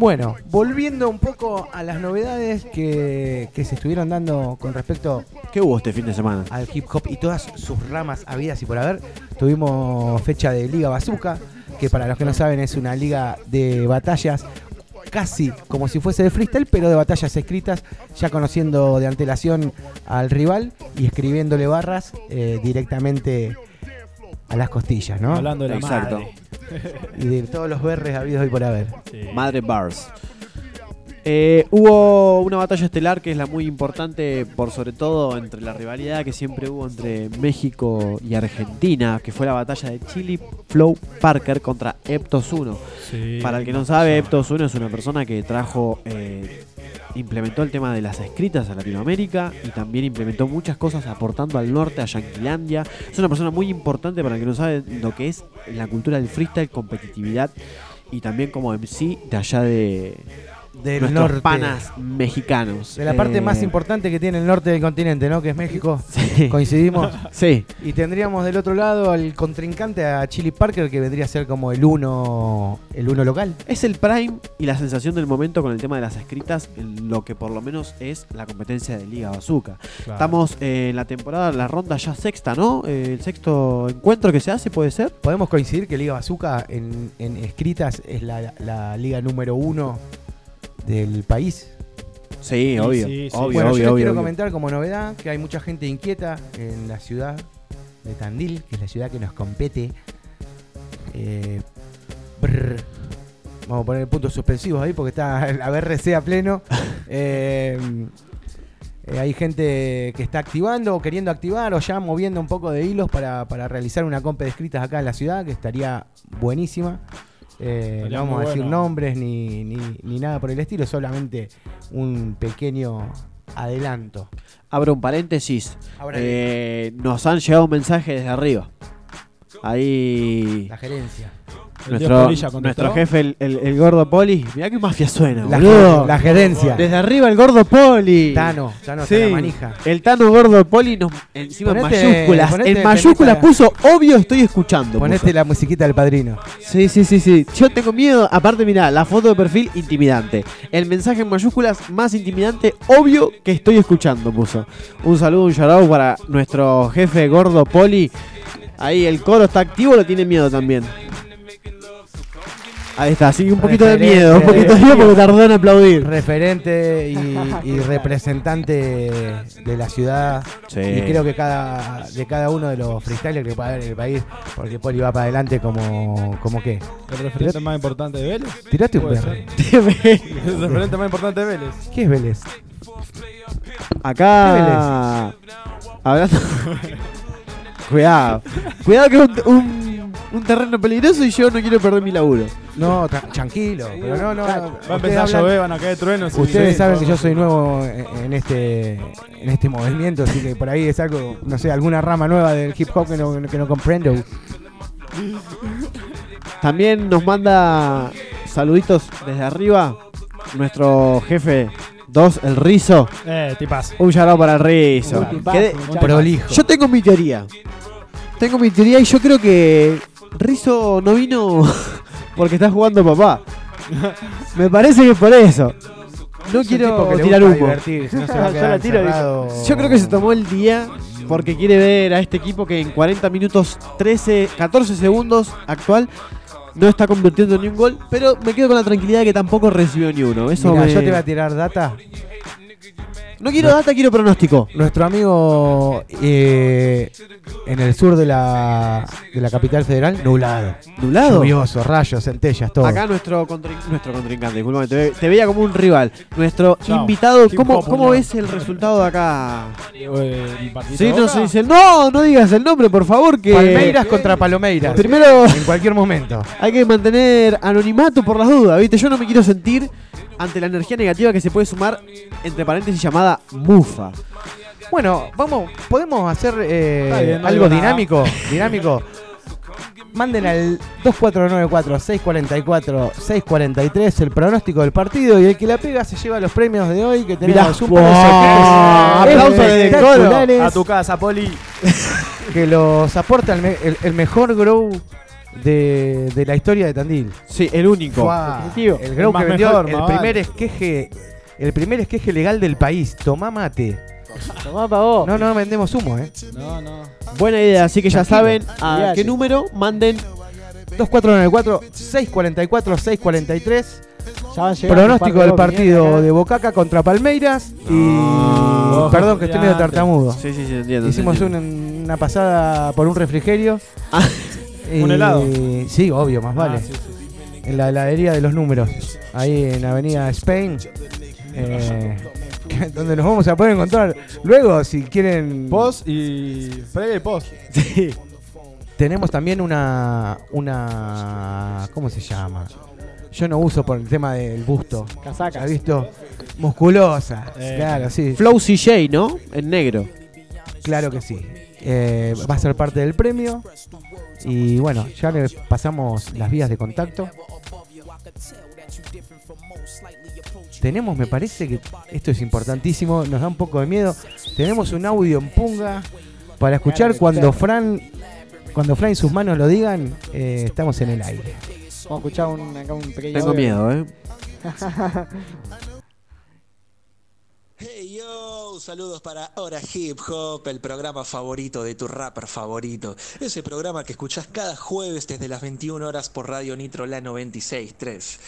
Speaker 6: Bueno, volviendo un poco a las novedades que, que se estuvieron dando con respecto
Speaker 2: ¿Qué hubo este fin de semana?
Speaker 6: al hip hop y todas sus ramas habidas y por haber, tuvimos fecha de Liga Bazooka, que para los que no saben es una liga de batallas casi como si fuese de freestyle, pero de batallas escritas, ya conociendo de antelación al rival y escribiéndole barras eh, directamente a las costillas, ¿no?
Speaker 3: Hablando de la
Speaker 2: Exacto.
Speaker 3: madre.
Speaker 6: Y de todos los berres habidos y por haber.
Speaker 2: Madre Bars. Eh, hubo una batalla estelar que es la muy importante por sobre todo entre la rivalidad que siempre hubo entre México y Argentina, que fue la batalla de Chili Flow Parker contra Eptos 1.
Speaker 3: Sí.
Speaker 2: Para el que no sabe, Eptos 1 es una persona que trajo, eh, implementó el tema de las escritas a Latinoamérica y también implementó muchas cosas aportando al norte, a Yanquilandia. Es una persona muy importante para el que no sabe lo que es la cultura del freestyle, competitividad y también como MC de allá de,
Speaker 6: Del
Speaker 2: nuestros
Speaker 6: norte.
Speaker 2: panas mexicanos.
Speaker 6: De la parte más
Speaker 2: Eh,
Speaker 6: importante que tiene el norte del continente, ¿no? Que es México. Coincidimos.
Speaker 2: Sí.
Speaker 6: Y tendríamos del otro lado al contrincante a Chili Parker, que vendría a ser como el uno, el uno local.
Speaker 2: Es el prime y la sensación del momento con el tema de las escritas, lo que por lo menos es la competencia de Liga Bazooka.
Speaker 3: Claro.
Speaker 2: Estamos eh, en la temporada, la ronda ya sexta, ¿no? Eh, el sexto encuentro que se hace, ¿puede ser?
Speaker 6: Podemos coincidir que Liga Bazooka en, en escritas es la, la liga número uno del país.
Speaker 2: Sí, obvio. obvio,
Speaker 6: bueno,
Speaker 2: obvio,
Speaker 6: yo les
Speaker 2: obvio,
Speaker 6: quiero
Speaker 2: obvio.
Speaker 6: comentar como novedad que hay mucha gente inquieta en la ciudad de Tandil, que es la ciudad que nos compete. Eh, vamos a poner puntos suspensivos ahí porque está la BRC a pleno. Eh, eh, hay gente que está activando o queriendo activar o ya moviendo un poco de hilos para, para realizar una compa de escritas acá en la ciudad, que estaría buenísima. Eh, no vamos a decir
Speaker 3: bueno.
Speaker 6: nombres ni, ni, ni nada por el estilo, solamente un pequeño adelanto.
Speaker 2: Abro un paréntesis. Eh, nos han llegado un mensaje desde arriba. Ahí.
Speaker 6: La gerencia.
Speaker 3: El
Speaker 2: Nuestro, nuestro jefe, el, el- el gordo Poli. Mirá qué mafia suena,
Speaker 6: La,
Speaker 2: boludo.
Speaker 6: la gerencia.
Speaker 2: Desde arriba el gordo Poli.
Speaker 6: Tano, Tano
Speaker 2: Sí.
Speaker 6: la manija.
Speaker 2: El Tano gordo Poli nos, encima en mayúsculas. en mayúsculas puso obvio estoy escuchando.
Speaker 6: Ponete
Speaker 2: puso.
Speaker 6: la musiquita del padrino.
Speaker 2: Sí, sí, sí, sí. Yo tengo miedo. Aparte, mirá, la foto de perfil intimidante. El mensaje en mayúsculas más intimidante, obvio que estoy escuchando, puso. Un saludo, un shout para nuestro jefe gordo Poli. Ahí el coro está activo, lo tiene miedo también. Ahí está, así que un poquito de miedo, un poquito de miedo porque tardó en aplaudir.
Speaker 6: Referente y, y representante de la ciudad.
Speaker 2: Sí.
Speaker 6: Y creo que cada de cada uno de los freestylers que puede haber en el país, porque Poli va para adelante como, como qué.
Speaker 3: ¿El referente más importante de Vélez?
Speaker 6: Tiraste un
Speaker 3: ser. El referente más importante de Vélez.
Speaker 6: ¿Qué es Vélez?
Speaker 2: Acá. Hablando. Cuidado. Cuidado que es un, un, un terreno peligroso y yo no quiero perder mi laburo.
Speaker 6: No, tra- tranquilo, pero no, no.
Speaker 3: Va a
Speaker 6: ustedes
Speaker 3: empezar a
Speaker 6: hablan-
Speaker 3: llover, van a caer truenos. y-
Speaker 6: Ustedes saben que yo soy nuevo en en este en este movimiento, así que por ahí es algo, no sé, alguna rama nueva del hip hop que no, que no comprendo.
Speaker 2: También nos manda saluditos desde arriba nuestro jefe 2, el Rizo.
Speaker 3: Eh, tipazo.
Speaker 2: Un out para el Rizo.
Speaker 3: Un tipazo,
Speaker 2: Que de-
Speaker 3: muchacho.
Speaker 6: Prolijo.
Speaker 2: Yo tengo mi teoría. Tengo mi teoría y yo creo que Rizo no vino porque está jugando papá. Me parece que es por eso. No
Speaker 6: Es
Speaker 2: quiero
Speaker 6: que
Speaker 2: tirar humo.
Speaker 6: divertirse, no se va a
Speaker 2: Yo la tiro. Yo creo que se tomó el día porque quiere ver a este equipo que en 40 minutos 13, 14 segundos actual no está convirtiendo ni un gol, pero me quedo con la tranquilidad de que tampoco recibió ni uno. Eso
Speaker 6: Mirá,
Speaker 2: me-
Speaker 6: yo te voy a tirar data.
Speaker 2: No quiero data, quiero pronóstico.
Speaker 6: Nuestro amigo eh, en el sur de la, de la capital federal, nublado.
Speaker 2: ¿Nublado?
Speaker 6: Lluvioso, rayos, centellas, todo.
Speaker 2: Acá nuestro, contrin- nuestro contrincante, disculpame, te, ve- te veía como un rival. Nuestro
Speaker 3: Chao.
Speaker 2: invitado, ¿cómo, cómo ves el resultado de acá?
Speaker 3: Eh,
Speaker 2: Sí, no se dice. No, no digas el nombre, por favor, que.
Speaker 6: Palmeiras contra Palomeiras.
Speaker 2: Primero-
Speaker 6: En cualquier momento.
Speaker 2: Hay que mantener anonimato por las dudas, ¿viste? Yo no me quiero sentir ante la energía negativa que se puede sumar, entre paréntesis, llamada mufa.
Speaker 6: Bueno, vamos, podemos hacer eh,
Speaker 3: Está bien, no
Speaker 6: algo dinámico. Dinámico. Manden al 2494-644-643 el pronóstico del partido y el que la pega se lleva los premios de hoy que tenemos un de
Speaker 2: Wow. Aplausos el coro.
Speaker 3: A tu casa, Poli.
Speaker 6: que los aporta el, me- el- el mejor grow de, de la historia de Tandil.
Speaker 2: Sí, el único.
Speaker 6: Fua, el grow
Speaker 3: El más
Speaker 6: que vendió
Speaker 3: mejor,
Speaker 6: el
Speaker 3: más
Speaker 6: primer
Speaker 3: vale.
Speaker 6: esqueje el primer esqueje legal del país. Tomá mate.
Speaker 7: Tomá pa' vos.
Speaker 6: No, no vendemos humo, eh.
Speaker 3: No, no.
Speaker 2: Buena idea, así que ya
Speaker 6: Tranquilo.
Speaker 2: saben a qué número manden
Speaker 6: 2494-644-643.
Speaker 7: Ya van llegando
Speaker 6: Pronóstico
Speaker 7: un
Speaker 6: del
Speaker 7: par de
Speaker 6: partido de Bocaca contra Palmeiras. Y. Perdón, que estoy medio tartamudo.
Speaker 2: Sí, sí, sí, entiendo.
Speaker 6: Hicimos
Speaker 2: entiendo.
Speaker 6: un- una pasada por un refrigerio.
Speaker 3: ¿Un helado?
Speaker 6: Sí, obvio, más vale.
Speaker 3: Ah, sí, sí, sí.
Speaker 6: En la heladería de los números. Ahí en Avenida Spain. eh, donde nos vamos a poder encontrar luego si quieren.
Speaker 3: Post y. Previa y post.
Speaker 2: Sí.
Speaker 6: Tenemos también una. una. ¿Cómo se llama? Yo no uso por el tema del busto.
Speaker 7: Casaca.
Speaker 6: ¿Has visto? Musculosa.
Speaker 3: Eh.
Speaker 6: Claro, sí.
Speaker 2: Flow CJ, ¿no? En negro.
Speaker 6: Claro que sí. Eh, va a ser parte del premio. Y bueno, ya le pasamos las vías de contacto. tenemos, me parece que esto es importantísimo, nos da un poco de miedo. Tenemos un audio en punga para escuchar cuando Fran, cuando Fran y sus manos lo digan, eh, estamos en el aire.
Speaker 7: Vamos a escuchar un, acá un pequeño.
Speaker 2: Tengo
Speaker 7: audio.
Speaker 2: miedo, ¿eh?
Speaker 20: Hey yo, saludos para Hora Hip Hop, el programa favorito de tu rapper favorito. Ese programa que escuchás cada jueves desde las 21 horas por Radio Nitro La 96.3.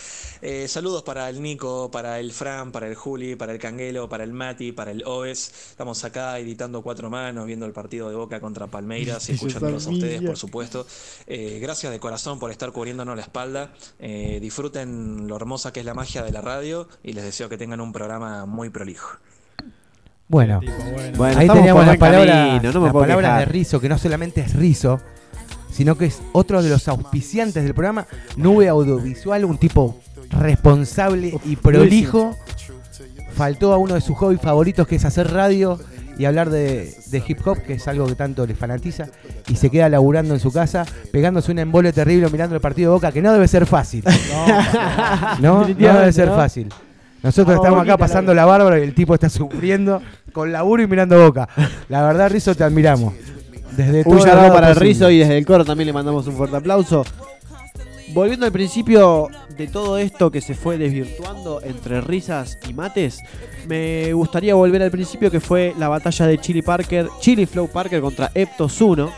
Speaker 20: Eh, saludos para el Nico, para el Fran, para el Juli, para el Canguelo, para el Mati, para el Oves. Estamos acá editando cuatro manos, viendo el partido de Boca contra Palmeiras y escuchándolos a ustedes, por supuesto. Eh, gracias de corazón por estar cubriéndonos la espalda. Eh, disfruten lo hermosa que es la magia de la radio y les deseo que tengan un programa muy prolijo.
Speaker 6: Bueno,
Speaker 2: Bueno,
Speaker 6: ahí teníamos las palabras,
Speaker 2: camino, no me
Speaker 6: las palabras de. Rizo, que no solamente es Rizo, sino que es otro de los auspiciantes del programa, Nube Audiovisual, un tipo responsable y prolijo. Faltó a uno de sus hobbies favoritos, que es hacer radio y hablar de, de hip hop, que es algo que tanto le fanatiza, y se queda laburando en su casa, pegándose un embole terrible mirando el partido de Boca, que no debe ser fácil. No, no debe ser fácil. Nosotros estamos acá pasando la bárbara y el tipo está sufriendo con laburo y mirando boca. La verdad, Rizo, te admiramos. Desde
Speaker 2: Un saludo para el. Rizo y desde el coro también le mandamos un fuerte aplauso. Volviendo al principio de todo esto que se fue desvirtuando entre risas y mates, me gustaría volver al principio que fue la batalla de Chili Parker, Chili Flow Parker contra Eptos 1.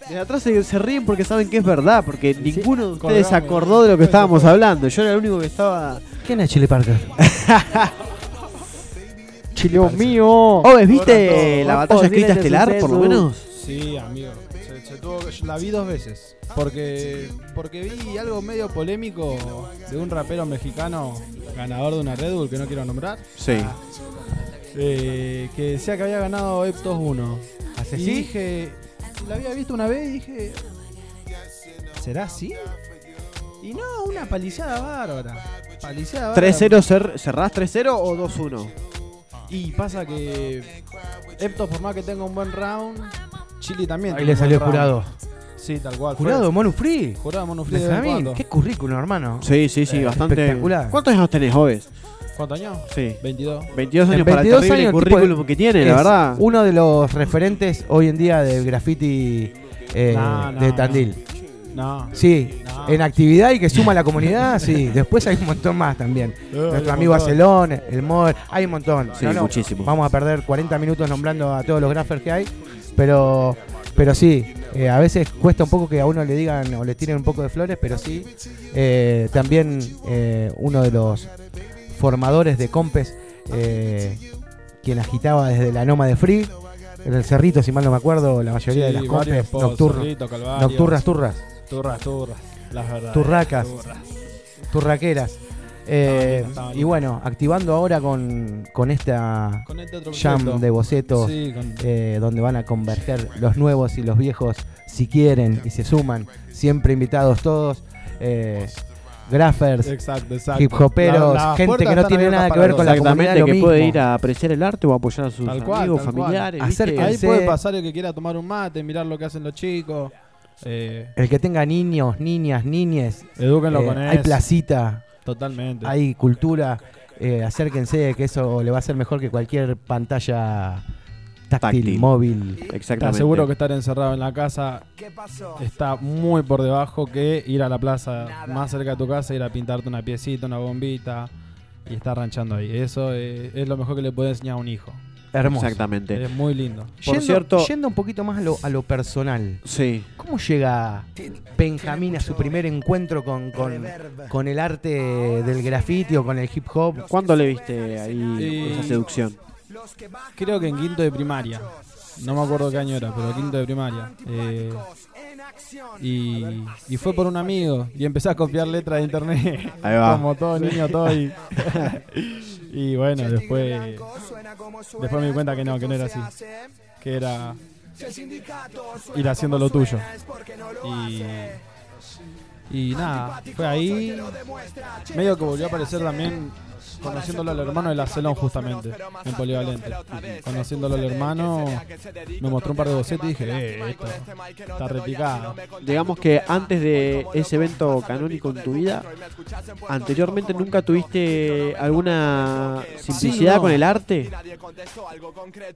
Speaker 2: Desde atrás se, se ríen porque saben que es verdad, porque ninguno de ustedes acordó de lo que estábamos hablando. Yo era el único que estaba.
Speaker 6: ¿Quién es Chili Parker?
Speaker 7: Chileo mío.
Speaker 2: Oh, ¿viste la batalla escrita estelar, por lo menos?
Speaker 3: Sí, amigo. Se, se tuvo la vi dos veces. Porque, porque vi algo medio polémico de un rapero mexicano ganador de una Red Bull que no quiero nombrar.
Speaker 2: Sí.
Speaker 3: Eh, que decía que había ganado Eptos 1.
Speaker 6: ¿Hace
Speaker 3: y
Speaker 6: sí?
Speaker 3: dije, la había visto una vez y dije, ¿será así? Y no, una paliciada bárbara. Paliciada bárbara.
Speaker 2: 3-0, cer- ¿cerrás 3-0 o 2-1?
Speaker 3: Y pasa que Eptos, por más que tenga un buen round, Chile también.
Speaker 6: Ahí le salió jurado.
Speaker 3: Sí, tal cual.
Speaker 6: Jurado Monu Free.
Speaker 3: Jurado Monu Free.
Speaker 6: Qué currículum, hermano.
Speaker 2: Sí, sí, sí,
Speaker 6: Eh,
Speaker 2: bastante.
Speaker 6: Espectacular.
Speaker 2: ¿Cuántos años tenés, Joves?
Speaker 3: ¿Cuántos años?
Speaker 2: Sí.
Speaker 3: 22.
Speaker 2: 22
Speaker 6: En
Speaker 2: años para el
Speaker 6: 22
Speaker 2: terrible
Speaker 6: años, el
Speaker 2: currículum que tiene, la verdad.
Speaker 6: Uno de los referentes hoy en día del graffiti eh,
Speaker 3: No, no,
Speaker 6: de. Tandil.
Speaker 3: No.
Speaker 6: Sí,
Speaker 3: No.
Speaker 6: en actividad y que suma a la comunidad, sí. Después hay un montón más también.
Speaker 3: Eh,
Speaker 6: Nuestro amigo. Acelón, el Moder, hay un montón.
Speaker 2: Sí,
Speaker 6: No, no,
Speaker 2: muchísimo.
Speaker 6: Vamos a perder 40 minutos nombrando a todos los graffers que hay, pero, pero sí, eh, a veces cuesta un poco que a uno le digan o le tiren un poco de flores, pero sí, eh, también eh, uno de los formadores de Compes, eh, quien agitaba desde la Noma de Free, en el Cerrito, si mal no me acuerdo, la mayoría de
Speaker 3: Sí,
Speaker 6: las Compes nocturnas, turras.
Speaker 3: Turras, turras. Las verdades.
Speaker 6: Turracas.
Speaker 3: turras.
Speaker 6: turraqueras. Eh, y bueno, activando ahora con, con esta
Speaker 3: Con este otro
Speaker 6: jam de bocetos,
Speaker 3: Sí, con-
Speaker 6: eh, donde van a converger los nuevos y los viejos si quieren y se suman, siempre invitados todos. Eh, graffers,
Speaker 3: Exacto, exacto.
Speaker 6: hip hoperos,
Speaker 3: La-
Speaker 6: gente que no tiene nada que ver con la comunidad, lo
Speaker 2: que
Speaker 6: mismo.
Speaker 2: puede ir a apreciar el arte o apoyar a sus
Speaker 3: Tal
Speaker 2: amigos,
Speaker 3: cual.
Speaker 2: familiares.
Speaker 3: Ahí puede pasar el que quiera tomar un mate, mirar lo que hacen los chicos. Eh,
Speaker 6: El que tenga niños, niñas, niñes,
Speaker 3: Edúquenlo
Speaker 6: eh,
Speaker 3: con
Speaker 6: hay
Speaker 3: eso.
Speaker 6: placita,
Speaker 3: Totalmente.
Speaker 6: hay cultura, eh, acérquense que eso le va a ser mejor que cualquier pantalla táctil,
Speaker 2: Táctil.
Speaker 6: móvil.
Speaker 3: Te aseguro que estar encerrado en la casa está muy por debajo que ir a la plaza más cerca de tu casa, ir a pintarte una piecita, una bombita y estar ranchando ahí. Eso eh, es lo mejor que le puede enseñar a un hijo.
Speaker 6: Hermoso.
Speaker 2: Exactamente.
Speaker 3: Es muy lindo.
Speaker 2: Por
Speaker 6: yendo,
Speaker 2: cierto-
Speaker 6: yendo un poquito más a lo, a lo personal.
Speaker 2: Sí.
Speaker 6: ¿Cómo llega Benjamín a su primer encuentro con, con, con el arte del graffiti o con el hip hop?
Speaker 2: ¿Cuándo le viste ahí
Speaker 3: Eh,
Speaker 2: esa seducción?
Speaker 3: Creo que en quinto de primaria. No me acuerdo qué año era, pero quinto de primaria. Eh, y, y fue por un amigo y empecé a copiar letras de internet.
Speaker 2: Ahí va.
Speaker 3: Como todo niño, todo. Y, y bueno, después, después me di cuenta que no, que no era así. Que era ir haciendo lo tuyo. Y, y nada, fue ahí. Medio que volvió a aparecer también conociéndolo al hermano de la Celón justamente, en Polivalente. Conociéndolo al hermano, me mostró un par de bocetos y dije, eh, esto está replicado.
Speaker 2: Digamos que antes de ese evento canónico en tu vida, anteriormente nunca tuviste alguna simplicidad
Speaker 3: no.
Speaker 2: con el arte.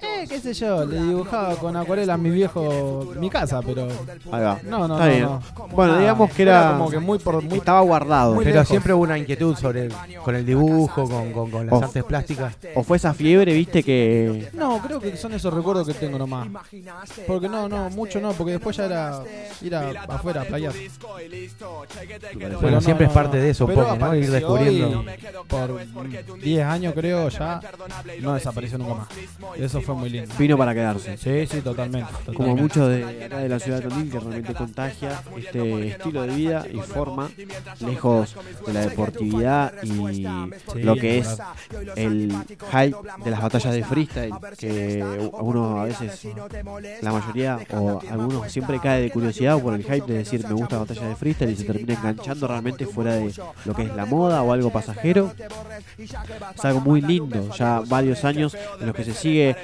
Speaker 3: Eh, qué sé yo, le dibujaba con acuarela a mi viejo mi casa, pero...
Speaker 2: Ahí va.
Speaker 3: No, no,
Speaker 2: Está
Speaker 3: no,
Speaker 2: bien.
Speaker 3: no.
Speaker 2: Bueno,
Speaker 3: Nada,
Speaker 2: digamos que era,
Speaker 3: como que muy por muy
Speaker 2: estaba guardado.
Speaker 3: muy
Speaker 6: Pero
Speaker 3: lejos.
Speaker 6: siempre hubo una inquietud sobre el- con el dibujo, con, con- con las
Speaker 2: Oh.
Speaker 6: artes plásticas.
Speaker 2: O fue esa fiebre, viste, que
Speaker 3: No, creo que son esos recuerdos que tengo nomás. Porque no, no, mucho no, porque después ya era ir a, afuera a playar.
Speaker 6: Bueno, siempre es parte de eso
Speaker 3: pero
Speaker 6: poco, ¿no? Ir descubriendo.
Speaker 3: Por 10 años creo ya no desapareció nunca más. Eso fue muy lindo.
Speaker 2: vino para quedarse.
Speaker 3: Sí, sí, totalmente.
Speaker 2: Como muchos de acá de la ciudad de Tandil que realmente contagia este estilo de vida y forma lejos de la deportividad y lo que es el hype de las batallas de freestyle que uno a veces la mayoría o algunos siempre cae de curiosidad por el hype de decir me gusta la batalla de freestyle y se termina enganchando realmente fuera de lo que es la moda o algo pasajero. Es algo muy lindo. Ya varios años en los que se sigue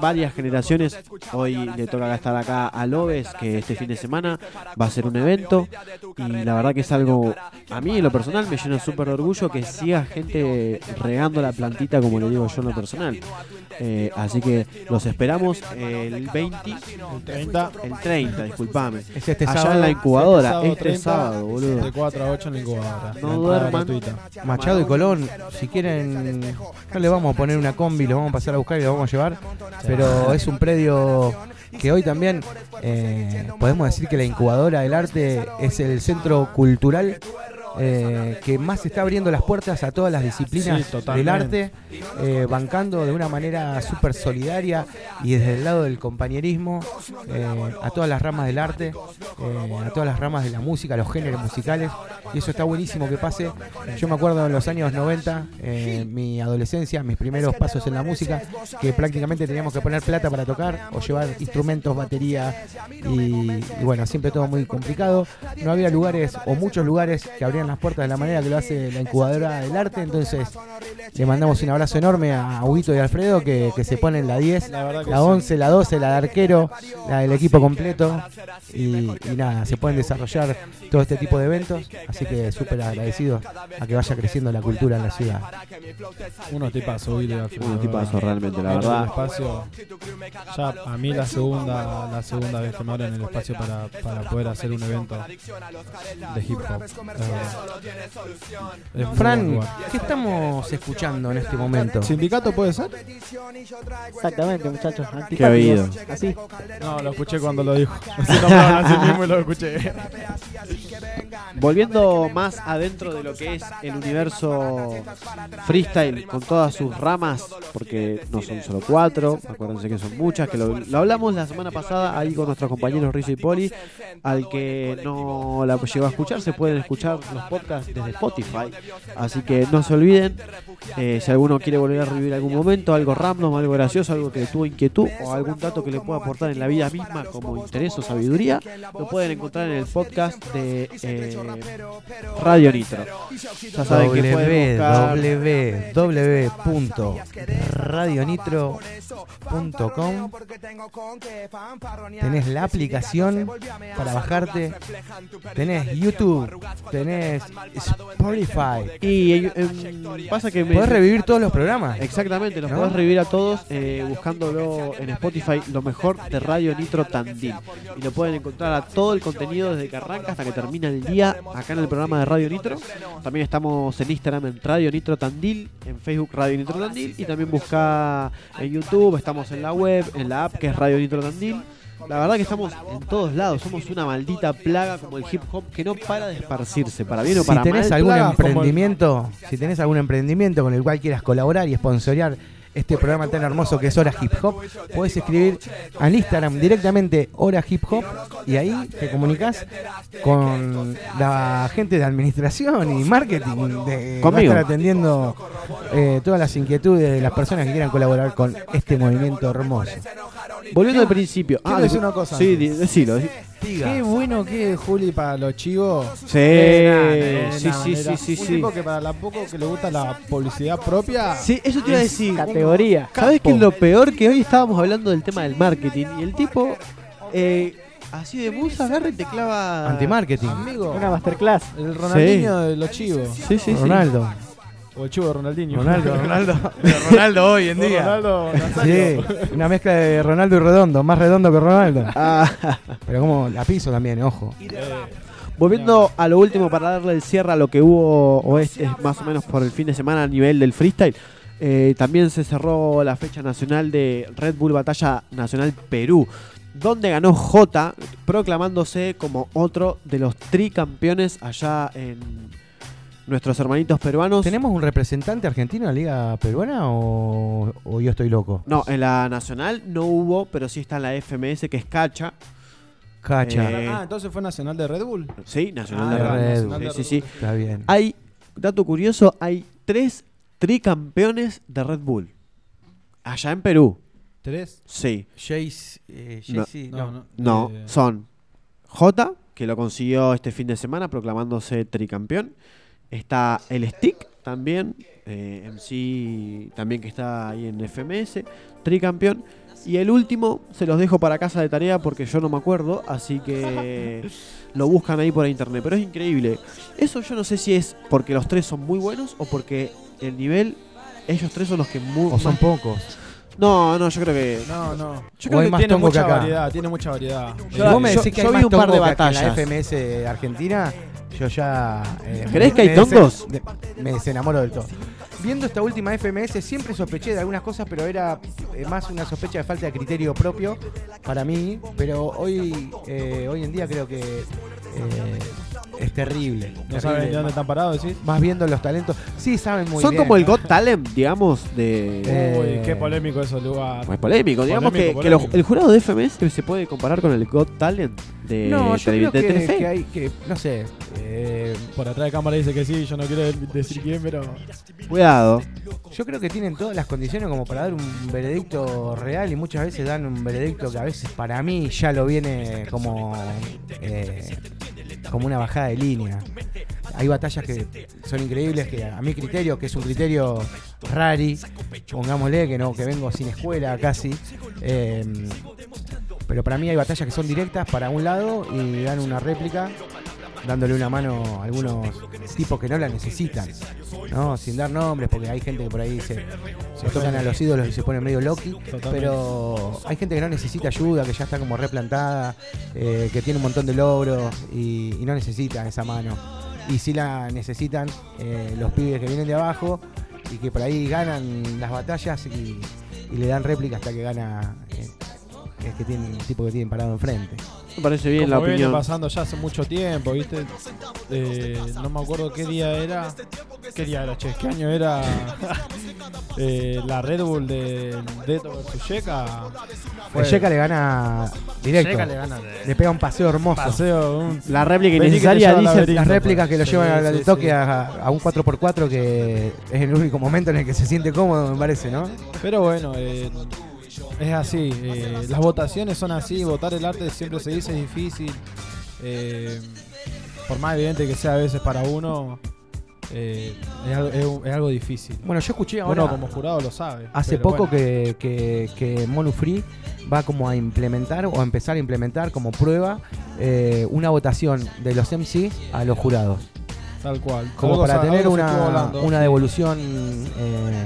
Speaker 2: varias generaciones. Hoy le toca estar acá a Lobes que este fin de semana va a ser un evento. Y la verdad que es algo a mí en lo personal me llena súper de orgullo que siga gente regando la plantita como le digo yo en lo personal Eh, así que los esperamos el 20
Speaker 3: El 30.
Speaker 2: el 30 disculpame
Speaker 6: Es este
Speaker 2: allá
Speaker 6: sábado.
Speaker 2: en la incubadora
Speaker 3: Este sábado
Speaker 2: este
Speaker 3: 30,
Speaker 2: sábado boludo
Speaker 3: De 4 a 8 en la incubadora.
Speaker 2: No duerman.
Speaker 3: gratuita.
Speaker 6: Machado y Colón, si quieren, no le vamos a poner una combi, lo vamos a pasar a buscar y lo vamos a llevar. Pero es un predio que hoy también eh, podemos decir que la incubadora del arte es el centro cultural eh, que más está abriendo las puertas a todas las disciplinas
Speaker 3: Sí,
Speaker 6: del arte, eh, bancando de una manera súper solidaria y desde el lado del compañerismo eh, a todas las ramas del arte, a todas las ramas de la música, los géneros musicales. Y eso está buenísimo que pase. Yo me acuerdo en los años 90, eh, mi adolescencia, mis primeros pasos en la música, que prácticamente teníamos que poner plata para tocar o llevar instrumentos, batería y, y bueno, siempre todo muy complicado. No había lugares o muchos lugares que abrían las puertas de la manera que lo hace la incubadora del arte, entonces le mandamos un abrazo enorme a Huguito y Alfredo que, que se ponen la 10,
Speaker 3: La
Speaker 6: la
Speaker 3: sí.
Speaker 6: 11, la 12, la de arquero, la del equipo completo y, y nada, se pueden desarrollar todo este tipo de eventos, así que súper agradecido a que vaya creciendo la cultura en la ciudad.
Speaker 3: Unos tipazos, Willy Alfredo.
Speaker 2: Unos tipazos, realmente, la verdad.
Speaker 3: espacio, ya a mí la segunda, la segunda vez que me abren el espacio para, para poder hacer un evento de hip hop. Buen
Speaker 6: Fran. ¿qué estamos escuchando en este momento?
Speaker 3: ¿Sindicato puede ser?
Speaker 7: Exactamente, muchachos.
Speaker 2: Qué oído.
Speaker 7: Así.
Speaker 3: No, lo escuché cuando lo dijo. Se nombraban así mismo y lo escuché.
Speaker 2: Volviendo más adentro de lo que es el universo freestyle con todas sus ramas, porque no son solo cuatro, acuérdense que son muchas, que lo, lo hablamos la semana pasada ahí con nuestros compañeros Rizzo y Poli, al que no la llegó a escuchar, se pueden escuchar los podcasts desde Spotify, así que no se olviden, eh, si alguno quiere volver a revivir algún momento, algo random, algo gracioso, algo que tuvo inquietud o algún dato que le pueda aportar en la vida misma como interés o sabiduría, lo pueden encontrar en el podcast de eh, Radio Nitro. Ya saben que pueden
Speaker 6: www.radionitro.com Tenés la aplicación para bajarte, tenés YouTube, tenés Spotify.
Speaker 2: Y eh, em, pasa que me-
Speaker 6: Podés revivir todos los programas.
Speaker 2: Exactamente, los
Speaker 6: ¿No?
Speaker 2: podés revivir a todos eh, buscándolo en Spotify, lo mejor de Radio Nitro Tandil. Y lo pueden encontrar a todo el contenido desde que arranca hasta que termina el día acá en el programa de Radio Nitro. También estamos en Instagram en Radio Nitro Tandil, en Facebook Radio Nitro Tandil y también busca en YouTube, estamos en la web, en la app que es Radio Nitro Tandil. La verdad que estamos en todos lados, somos una maldita plaga como el hip hop que no para de esparcirse, para bien o
Speaker 6: Si
Speaker 2: para
Speaker 6: tenés
Speaker 2: mal.
Speaker 6: algún
Speaker 2: plaga como el-
Speaker 6: emprendimiento, si tenés algún emprendimiento con el cual quieras colaborar y sponsorear este programa tan hermoso que es Hora Hip Hop, podés escribir al Instagram directamente Hora Hip Hop y ahí te comunicas con la gente de administración y marketing de va a
Speaker 2: Conmigo.
Speaker 6: estar atendiendo eh, todas las inquietudes de las personas que quieran colaborar con este movimiento hermoso.
Speaker 2: Volviendo al principio.
Speaker 3: Quiero
Speaker 2: Ah,
Speaker 3: decir
Speaker 2: de-
Speaker 3: una cosa
Speaker 2: Sí, di- decilo.
Speaker 3: Qué bueno que es Juli para los chivos.
Speaker 2: Sí,
Speaker 3: De
Speaker 2: sí, sí, sí, sí,
Speaker 3: Un
Speaker 2: sí.
Speaker 3: tipo que para la poco que le gusta la publicidad propia.
Speaker 2: Sí, eso te iba a decir.
Speaker 7: Categoría.
Speaker 2: ¿Sabes qué es lo peor? Que hoy estábamos hablando del tema del marketing y el tipo, eh, así de musa, agarra y te clava.
Speaker 6: Antimarketing.
Speaker 3: Amigo.
Speaker 7: Una masterclass.
Speaker 3: El Ronaldinho de los chivos.
Speaker 2: Sí, sí, sí.
Speaker 6: Ronaldo.
Speaker 3: O el chivo de Ronaldinho.
Speaker 6: Ronaldo, Ronaldo. Ronaldo hoy en día.
Speaker 3: Ronaldo
Speaker 6: Sí, una mezcla de Ronaldo y Redondo, más redondo que Ronaldo.
Speaker 2: Ah.
Speaker 6: Pero como la piso también, ojo.
Speaker 2: Volviendo a lo último para darle el cierre a lo que hubo o es, es más o menos por el fin de semana a nivel del freestyle. eh, también se cerró la fecha nacional de Red Bull Batalla Nacional Perú, donde ganó J, proclamándose como otro de los tricampeones allá en nuestros hermanitos peruanos.
Speaker 6: ¿Tenemos un representante argentino en la Liga Peruana o, o yo estoy loco?
Speaker 2: No, en la nacional no hubo, pero sí está en la FMS que es Cacha.
Speaker 6: Cacha.
Speaker 2: Eh,
Speaker 3: Ah, entonces fue Nacional de Red Bull.
Speaker 2: Sí, Nacional
Speaker 3: Ah,
Speaker 2: de Red Bull.
Speaker 3: Nacional de
Speaker 2: Sí, sí, sí.
Speaker 6: Está bien.
Speaker 2: Hay, dato curioso, hay tres tricampeones de Red Bull. Allá en Perú.
Speaker 3: ¿Tres?
Speaker 2: Sí.
Speaker 6: Jace, eh,
Speaker 2: No,
Speaker 3: no.
Speaker 6: no.
Speaker 3: No, Eh,
Speaker 2: son J, que lo consiguió este fin de semana proclamándose tricampeón. Está el Stick también, eh, MC también que está ahí en FMS, tricampeón. Y el último se los dejo para casa de tarea porque yo no me acuerdo, así que lo buscan ahí por internet. Pero es increíble. Eso yo no sé si es porque los tres son muy buenos o porque el nivel, ellos tres son los que muy...
Speaker 6: O son pocos.
Speaker 2: No, no, yo creo que...
Speaker 3: No, no.
Speaker 2: Yo creo que
Speaker 3: tiene mucha
Speaker 6: acá.
Speaker 3: variedad, tiene mucha variedad.
Speaker 2: Yo-
Speaker 6: vos me decís que
Speaker 2: yo
Speaker 6: hay
Speaker 2: vi
Speaker 6: más
Speaker 2: un par de
Speaker 6: acá en la
Speaker 2: batallas.
Speaker 6: FMS Argentina, yo ya... eh,
Speaker 2: ¿Crees que hay tongos?
Speaker 6: Me desenamoro del todo. Viendo esta última FMS siempre sospeché de algunas cosas, pero era eh, más una sospecha de falta de criterio propio para mí. Pero hoy, eh, hoy en día creo que eh, es terrible.
Speaker 3: ¿No
Speaker 6: terrible.
Speaker 3: saben de dónde están parados, decís?
Speaker 6: Más viendo los talentos. Sí, saben muy
Speaker 2: Son
Speaker 6: bien.
Speaker 2: como el Got Talent, digamos, de...
Speaker 3: Uy, qué polémico eso, lugar.
Speaker 2: Es polémico, digamos que,
Speaker 3: Polémico,
Speaker 2: que lo-
Speaker 3: polémico.
Speaker 2: el jurado de FMS se puede comparar con el Got Talent de,
Speaker 6: No, yo
Speaker 2: televi-
Speaker 6: creo
Speaker 2: de
Speaker 6: que, que hay que, no sé, eh,
Speaker 3: Por atrás de cámara dice que sí, yo no quiero decir quién, pero.
Speaker 2: Cuidado.
Speaker 6: yo creo que tienen todas las condiciones como para dar un veredicto real y muchas veces dan un veredicto que a veces para mí ya lo viene como eh, como una bajada de línea. Hay batallas que son increíbles que a mi criterio, que es un criterio rari, pongámosle que no, que vengo sin escuela casi. eh, pero para mí hay batallas que son directas para un lado y dan una réplica dándole una mano a algunos tipos que no la necesitan, ¿no? Sin dar nombres, porque hay gente que por ahí se, se tocan a los ídolos y se ponen medio loki, pero hay gente que no necesita ayuda, que ya está como replantada, eh, que tiene un montón de logros y, y no necesitan esa mano. Y si la necesitan eh, los pibes que vienen de abajo y que por ahí ganan las batallas y, y le dan réplica hasta que gana eh, que tiene, el tipo que tienen parado enfrente.
Speaker 2: Me parece bien
Speaker 3: Como
Speaker 2: la
Speaker 3: viene
Speaker 2: opinión.
Speaker 3: pasando ya hace mucho tiempo, ¿viste? Eh, no me acuerdo qué día era. ¿Qué día era, che? ¿Qué año era? Eh, la Red Bull de Deto vs Yeka.
Speaker 6: El Yeka le gana directo.
Speaker 3: Le gana
Speaker 6: Le pega un paseo hermoso.
Speaker 3: Paseo, un-
Speaker 2: La réplica
Speaker 3: Vení que te
Speaker 2: innecesaria
Speaker 3: lleva al
Speaker 2: dice...
Speaker 3: laberinto.
Speaker 6: Las réplicas que lo
Speaker 3: Sí,
Speaker 6: llevan a la
Speaker 3: sí,
Speaker 6: de toque
Speaker 3: sí.
Speaker 6: a, a un 4x4 que es el único momento en el que se siente cómodo, me parece, ¿no?
Speaker 3: Pero bueno, eh, es así. eh, las votaciones son así. Votar el arte siempre se dice es difícil. eh, por más evidente que sea a veces para uno, eh, es, algo, es difícil.
Speaker 6: Bueno, yo escuché ahora.
Speaker 3: Uno como jurado lo sabe.
Speaker 6: Hace poco
Speaker 3: bueno.
Speaker 6: que, que, que Monu Free va como a implementar o a empezar a implementar como prueba eh, una votación de los MC a los jurados.
Speaker 3: Tal cual.
Speaker 6: Como
Speaker 3: Algo
Speaker 6: para tener una, una devolución. eh,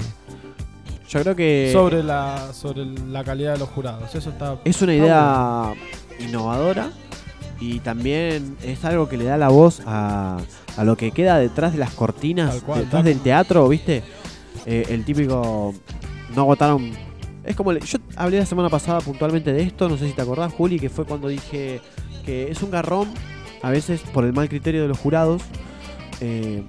Speaker 2: Yo creo que
Speaker 3: sobre la sobre la calidad de los jurados. Eso está.
Speaker 2: es una idea innovadora y también es algo que le da la voz a, a lo que queda detrás de las cortinas,
Speaker 3: cual,
Speaker 2: detrás
Speaker 3: tal
Speaker 2: del teatro, ¿viste? Eh, el típico no votaron. Es como. Yo hablé la semana pasada puntualmente de esto, no sé si te acordás, Juli, que fue cuando dije que es un garrón, a veces por el mal criterio de los jurados, eh,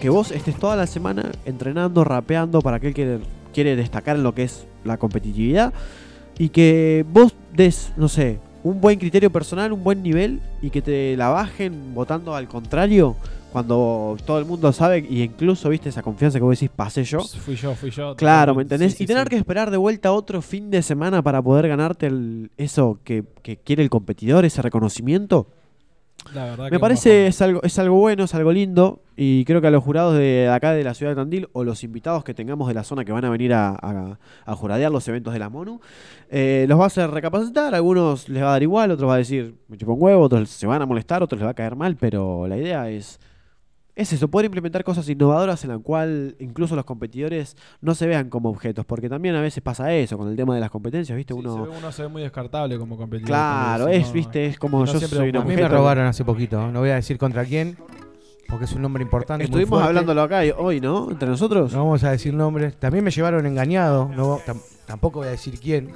Speaker 2: que vos estés toda la semana entrenando, rapeando para aquel que quiere destacar en lo que es la competitividad y que vos des, no sé, un buen criterio personal, un buen nivel y que te la bajen votando al contrario Cuando todo el mundo sabe y incluso viste esa confianza que vos decís, pasé yo.
Speaker 3: Fui yo, fui yo.
Speaker 2: Claro, ¿me entendés?
Speaker 3: Sí, sí,
Speaker 2: y tener
Speaker 3: sí.
Speaker 2: que esperar de vuelta otro fin de semana para poder ganarte el, eso que, que quiere el competidor, ese reconocimiento.
Speaker 3: La verdad que
Speaker 2: Me parece es algo, es algo bueno, es algo lindo. Y creo que a los jurados de acá de la ciudad de Tandil o los invitados que tengamos de la zona que van a venir a, a- a juradear los eventos de la MONU, eh, los va a hacer recapacitar. Algunos les va a dar igual, otros va a decir me chupo un huevo, otros se van a molestar, otros les va a caer mal. Pero la idea es, es eso, poder implementar cosas innovadoras en la cual incluso los competidores no se vean como objetos. Porque también a veces pasa eso con el tema de las competencias, ¿viste?
Speaker 3: Sí,
Speaker 2: Uno.
Speaker 3: se ve- uno se ve muy descartable como competidor.
Speaker 2: Claro, es,
Speaker 3: ¿no?
Speaker 2: viste, es como
Speaker 3: no
Speaker 2: yo
Speaker 3: siempre
Speaker 2: soy un
Speaker 6: A mí me robaron hace poquito, no voy a decir contra quién, porque es un nombre importante. muy
Speaker 2: Estuvimos
Speaker 6: fuerte.
Speaker 2: hablándolo acá hoy, ¿no? Entre nosotros.
Speaker 6: No vamos a decir nombres. También me llevaron engañado, no, tam- tampoco voy a decir quién.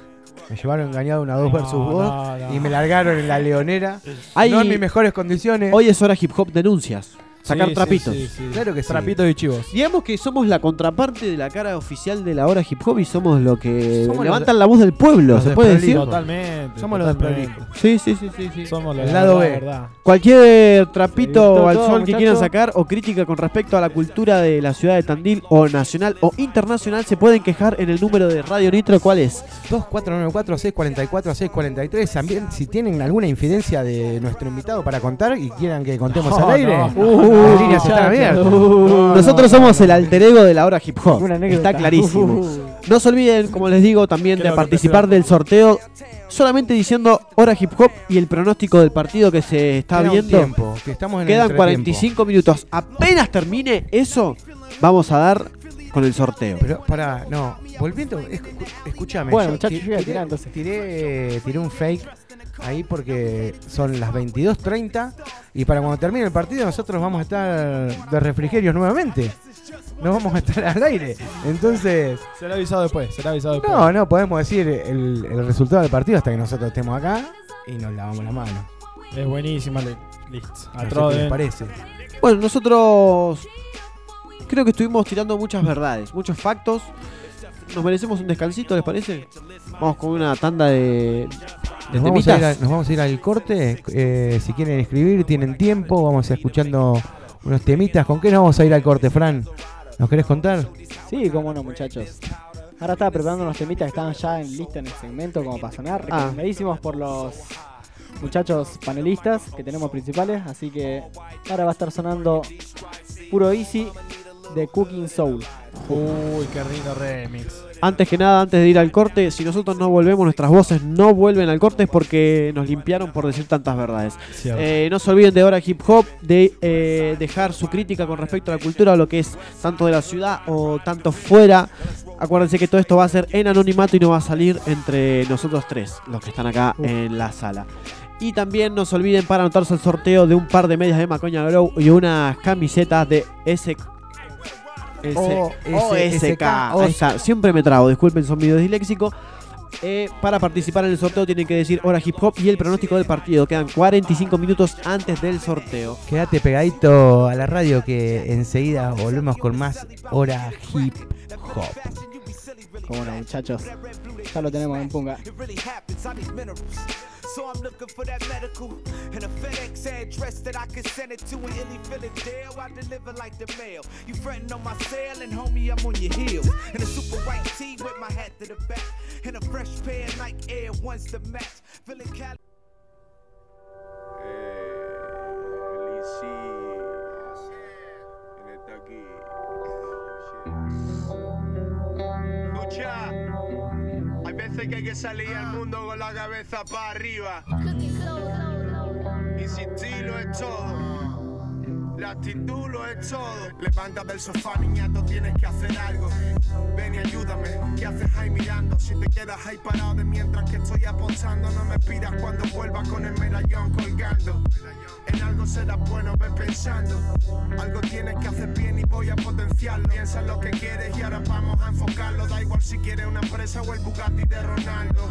Speaker 6: Me llevaron engañado una 2
Speaker 2: No,
Speaker 6: versus vos
Speaker 2: no, no.
Speaker 6: y me largaron en la leonera.
Speaker 2: Hay-
Speaker 6: No en mis mejores condiciones.
Speaker 2: Hoy es hora hip hop denuncias. Sacar
Speaker 6: Sí,
Speaker 2: trapitos.
Speaker 6: sí, sí, sí. Claro que sí.
Speaker 3: Trapitos y chivos.
Speaker 2: Digamos que somos la contraparte de la cara oficial de la hora hip hop y somos lo que
Speaker 6: Somos los
Speaker 2: levantan
Speaker 6: de-
Speaker 2: la voz del pueblo,
Speaker 6: los
Speaker 2: ¿se puede decir?
Speaker 6: desprolijos.
Speaker 3: Totalmente.
Speaker 6: Somos los
Speaker 3: totalmente.
Speaker 6: desprolijos.
Speaker 2: Sí, sí, sí, sí, sí.
Speaker 3: Somos la
Speaker 6: El lado
Speaker 3: verdad,
Speaker 6: B.
Speaker 3: verdad.
Speaker 2: Cualquier trapito
Speaker 7: todo,
Speaker 2: al
Speaker 7: todo,
Speaker 2: sol que
Speaker 7: muchacho.
Speaker 2: quieran sacar o crítica con respecto a la cultura de la ciudad de Tandil o nacional o internacional se pueden quejar en el número de Radio Nitro, ¿cuál es?
Speaker 6: 2494-644-643. También, si tienen alguna infidencia de nuestro invitado para contar y quieran que contemos
Speaker 3: No,
Speaker 6: al aire,
Speaker 3: no,
Speaker 2: no.
Speaker 6: Las líneas están abiertas.
Speaker 2: Nosotros somos el alter ego de la hora hip hop. Está clarísimo.
Speaker 7: Uh.
Speaker 2: No se olviden, como les digo, también de participar del sorteo. Solamente diciendo hora hip hop y el pronóstico del partido que se está
Speaker 6: Queda
Speaker 2: viendo.
Speaker 6: tiempo, que estamos en
Speaker 2: Quedan
Speaker 6: entretiempo.
Speaker 2: 45 minutos. Apenas termine eso, vamos a dar con el sorteo.
Speaker 6: Pero para, no, volviendo, escúchame.
Speaker 7: Bueno, muchachos, yo
Speaker 6: tiré, tiré, tiré un fake ahí porque son las 22.30 y para cuando termine el partido nosotros vamos a estar de refrigerios nuevamente. No vamos a estar al aire. Entonces,
Speaker 3: Será avisado después, será avisado después.
Speaker 6: no, no podemos decir el, el resultado del partido hasta que nosotros estemos acá y nos lavamos la mano.
Speaker 3: Es buenísima, listo. A
Speaker 6: No sé qué les parece.
Speaker 2: Bueno, nosotros creo que estuvimos tirando muchas verdades, muchos factos. Nos merecemos un descansito, ¿les parece? Vamos con una tanda de, de
Speaker 6: Nos vamos, a ir a-
Speaker 2: temitas.
Speaker 6: nos vamos a ir al corte. eh, si quieren escribir, tienen tiempo. Vamos a ir escuchando unos temitas. ¿Con qué nos vamos a ir al corte, Fran? ¿Nos querés contar?
Speaker 7: Sí, cómo no, muchachos. Ahora estaba preparando unos temitas que estaban ya en lista en el segmento como para sonar.
Speaker 2: Ah.
Speaker 7: Recomendadísimos por los muchachos panelistas que tenemos principales. Así que ahora va a estar sonando puro easy de Cooking Soul.
Speaker 3: Uy, qué rico remix.
Speaker 2: Antes que nada, antes de ir al corte, si nosotros no volvemos, nuestras voces no vuelven al corte es porque nos limpiaron por decir tantas verdades. Eh, no se olviden de Hora Hip Hop, de eh, dejar su crítica con respecto a la cultura, lo que es tanto de la ciudad o tanto fuera. Acuérdense que todo esto va a ser en anonimato y no va a salir entre nosotros tres, los que están acá en la sala. Y también no se olviden para anotarse al sorteo de un par de medias de Macoña Grow y unas camisetas de S. OSK.
Speaker 6: OSK.
Speaker 2: Ahí está. Siempre me trago, disculpen, son medio disléxico. Eh, para participar en el sorteo tienen que decir hora hip hop y el pronóstico del partido. Quedan 45 minutos antes del sorteo.
Speaker 6: Quédate pegadito a la radio que enseguida volvemos con más hora hip hop.
Speaker 7: Cómo no, muchachos. Ya lo tenemos en punga.
Speaker 21: So I'm looking for that medical and a FedEx address that I can send it to and Illy Philadelphia. I deliver like the mail. You fretting on my sale and homie, I'm on your heels. In a super white tee with my hat to the back. And a fresh pair of Nike Air Ones to match. Feeling Cali.
Speaker 9: Escucha, que hay que salir al mundo con la cabeza para arriba. Ti lo es todo. La actitud lo es todo. Levanta del sofá, niñato, tienes que hacer algo. Ven y ayúdame. ¿Qué haces ahí mirando? Si te quedas ahí parado de mientras que estoy apostando, no me pidas cuando vuelva con el medallón colgando. En algo será bueno, ve pensando. Algo tienes que hacer bien y voy a potenciarlo. Piensa en lo que quieres y ahora vamos a enfocarlo. Da igual si quieres una empresa o el Bugatti de Ronaldo.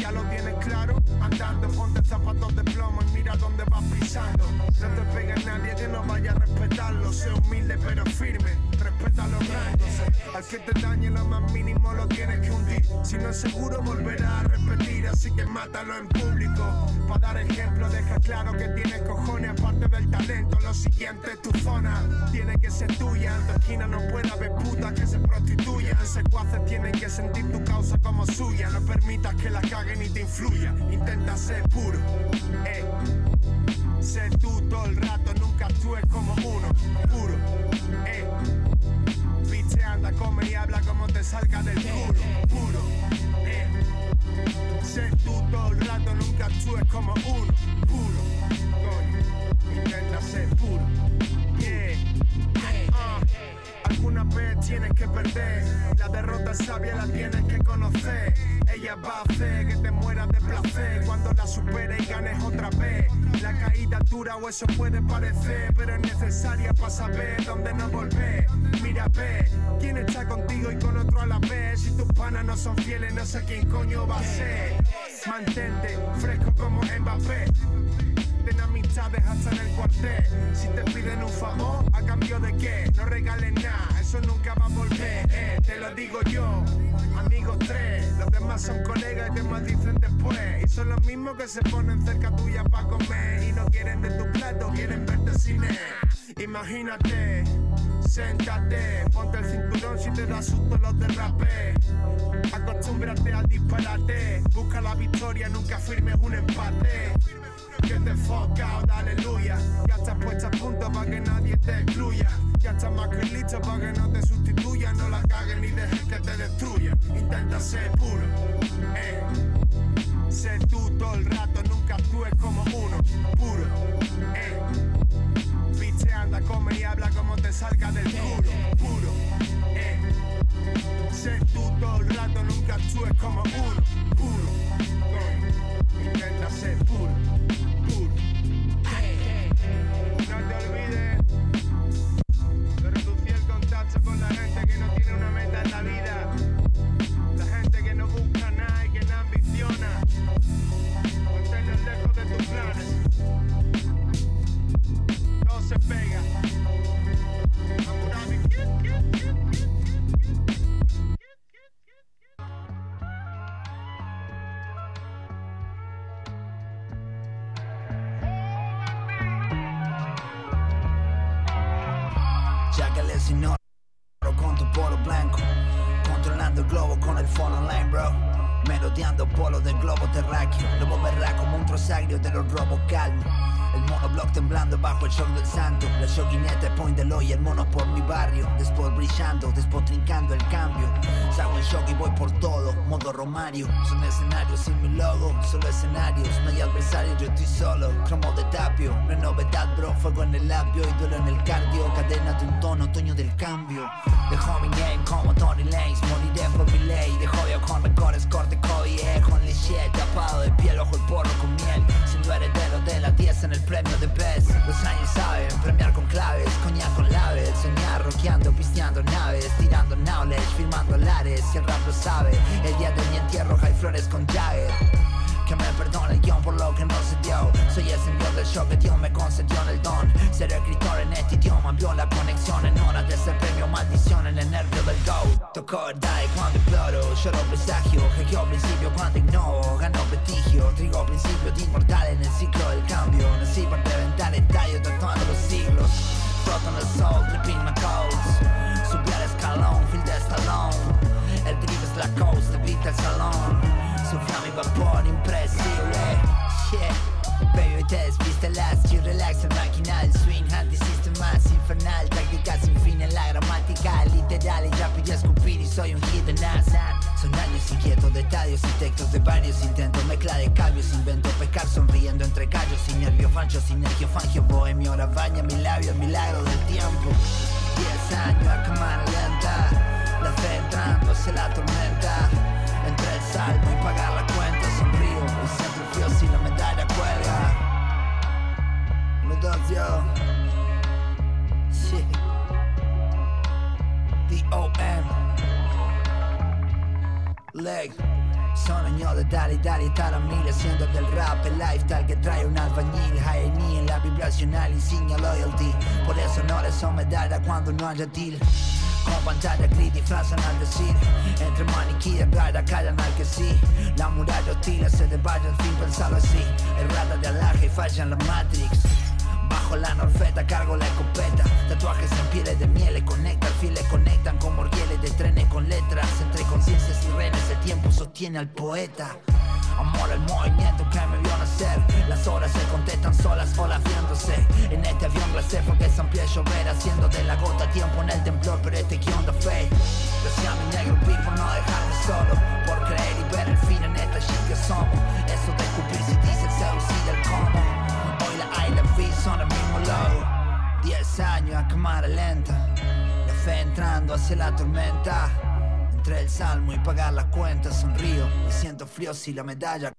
Speaker 9: Ya lo tienes claro, andando, ponte zapatos de plomo y mira dónde vas pisando. No te pegue nadie que no vaya a respetarlo. Sé humilde pero firme. respeta los rangos. Al que te dañe lo más mínimo lo tienes que hundir. Si no es seguro, volverá a repetir. Así que mátalo en público. Para dar ejemplo, deja claro que tienes cojones. Aparte del talento, lo siguiente es tu zona. Tiene que ser tuya. En tu esquina no puede haber putas que se prostituyan. Secuaces tienen que sentir tu causa como suya. No permitas que la caguen y te influya. Intenta ser puro. Eh. Sé tú todo el rato, nunca actúes como uno, puro. Eh. Biche anda, come y habla como te salga del culo, puro. Eh. Sé tú todo el rato, nunca actúes como uno, puro. Intenta ser puro. Yeah. Ah. Alguna vez tienes que perder, la derrota sabia la tienes que conocer. Ella va a hacer que te mueras de placer cuando la superes y ganes otra vez. La caída dura o eso puede parecer, pero es necesaria para saber dónde no volver. Mira, ve, quién está contigo y con otro a la vez. Si tus panas no son fieles, no sé quién coño va a ser. Mantente fresco como Mbappé. Ten amistades hasta en el cuartel. Si te piden un favor, ¿a cambio de qué? No regales nada, eso nunca va a volver. Eh, te lo digo yo, amigos tres. Los demás son colegas y te dicen después. Y son los mismos que se ponen cerca tuya para comer. Y no quieren de tu plato, quieren verte él. Imagínate, séntate, ponte el cinturón si te da susto los derrapes. Acostúmbrate al disparate, busca la victoria, nunca firmes un empate. Que te out, aleluya. Ya estás puesta a punto para que nadie te excluya. Ya estás más que listo para que no te sustituya. No la cagues ni dejes que te destruya. Intenta ser puro, eh. Sé tú todo el rato, nunca actúes como uno, puro, eh. Biche anda, come y habla como te salga del culo, puro, eh. Sé tú todo el rato, nunca actúes como uno, puro, coño. Intenta ser puro.
Speaker 22: Adversario, yo estoy solo Cromo de tapio, no es novedad bro Fuego en el labio y duelo en el cardio. Cadena de un tono, otoño del cambio. Dejó mi name como Tony Lanes Moriré por mi ley, de joyo con rencores Corte codie, con leche Tapado de piel, ojo el porro con miel. Siendo heredero de la 10 en el premio de Best. Los años saben premiar con claves Coñac con laves, soñar rockeando, pisteando naves Tirando knowledge, firmando lares Si el rap lo sabe, el día de mi entierro hay flores con Jagger que me perdone el guion por lo que no se dio. Soy ese envío del show que Dios me concedió en el don. Ser escritor en este idioma vio la conexión En hora de ese premio, maldición en el nervio del go. Tocó el die cuando imploro, lloro presagio Hackeó principio cuando ignoro, ganó prestigio Trigo principio de inmortal en el ciclo del cambio. Nací para reventar el tallo tatuando los siglos. Floto en el sol, tripping my codes Subí al escalón, fil de estalón. El drip es la coast, evita el salón Sufra mi vapor impresible. Yeah. Baby te despiste las y relax el máquina El swing anti-system más infernal Táctica sin la gramática Literal y rápido escupir y soy un hit de Son años inquietos de estadios y textos de varios intentos Mezcla de cambios, invento pescar sonriendo entre callos Sin nervio fancho, sinergio fangio Bohemio, ahora baña mi labio, milagro del tiempo. Diez años a cámara lenta La fe entrando hacia la tormenta tal, voy a pagar la cuenta, sonrío, el centro frío si la medalla cuelga. Me das yo. D.O.M. Leg. Son años de dar y dar y
Speaker 21: estar a mil Haciendo del rap el lifestyle que trae un albañil High knee en la vibracional insignia loyalty Por eso no le son medalla cuando no haya deal Combanciata gridi fra sanate sin Entre maniquí de plata callan al que sí La muralla hostil se te vayan sin pensarlo así Errata de alaje y fallan la Matrix. Bajo la norfeta, cargo la escopeta. Tatuajes en pieles de miel, conecta alfiles, conectan como orieles de trenes con letras. Entre conciencias y renes, el tiempo sostiene al poeta. Amor al movimiento que me vio nacer Las horas se contestan solas, olas viéndose En este avión glacé porque San Pie llover Haciendo de la gota tiempo en el temblor Pero este guion da fe Decía mi negro pi no dejarme solo Por creer y ver el fin en esta shit que somos Eso son al mismo lado. Diez años a cámara lenta, la fe entrando hacia la tormenta. Entre el salmo y pagar las cuentas sonrío, me siento frío si la medalla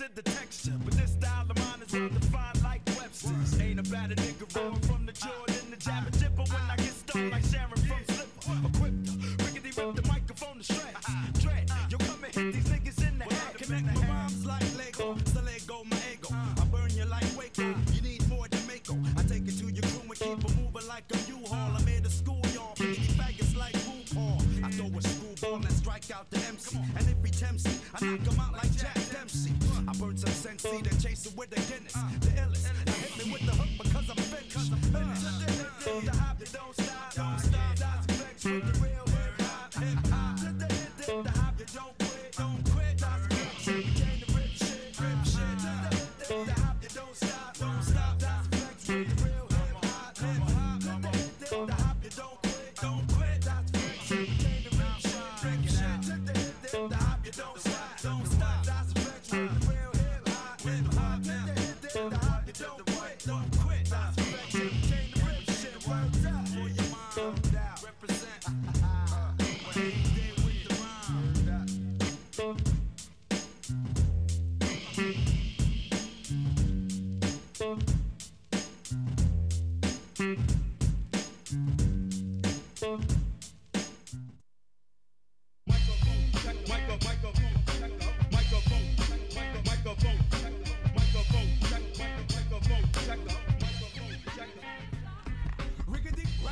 Speaker 23: it the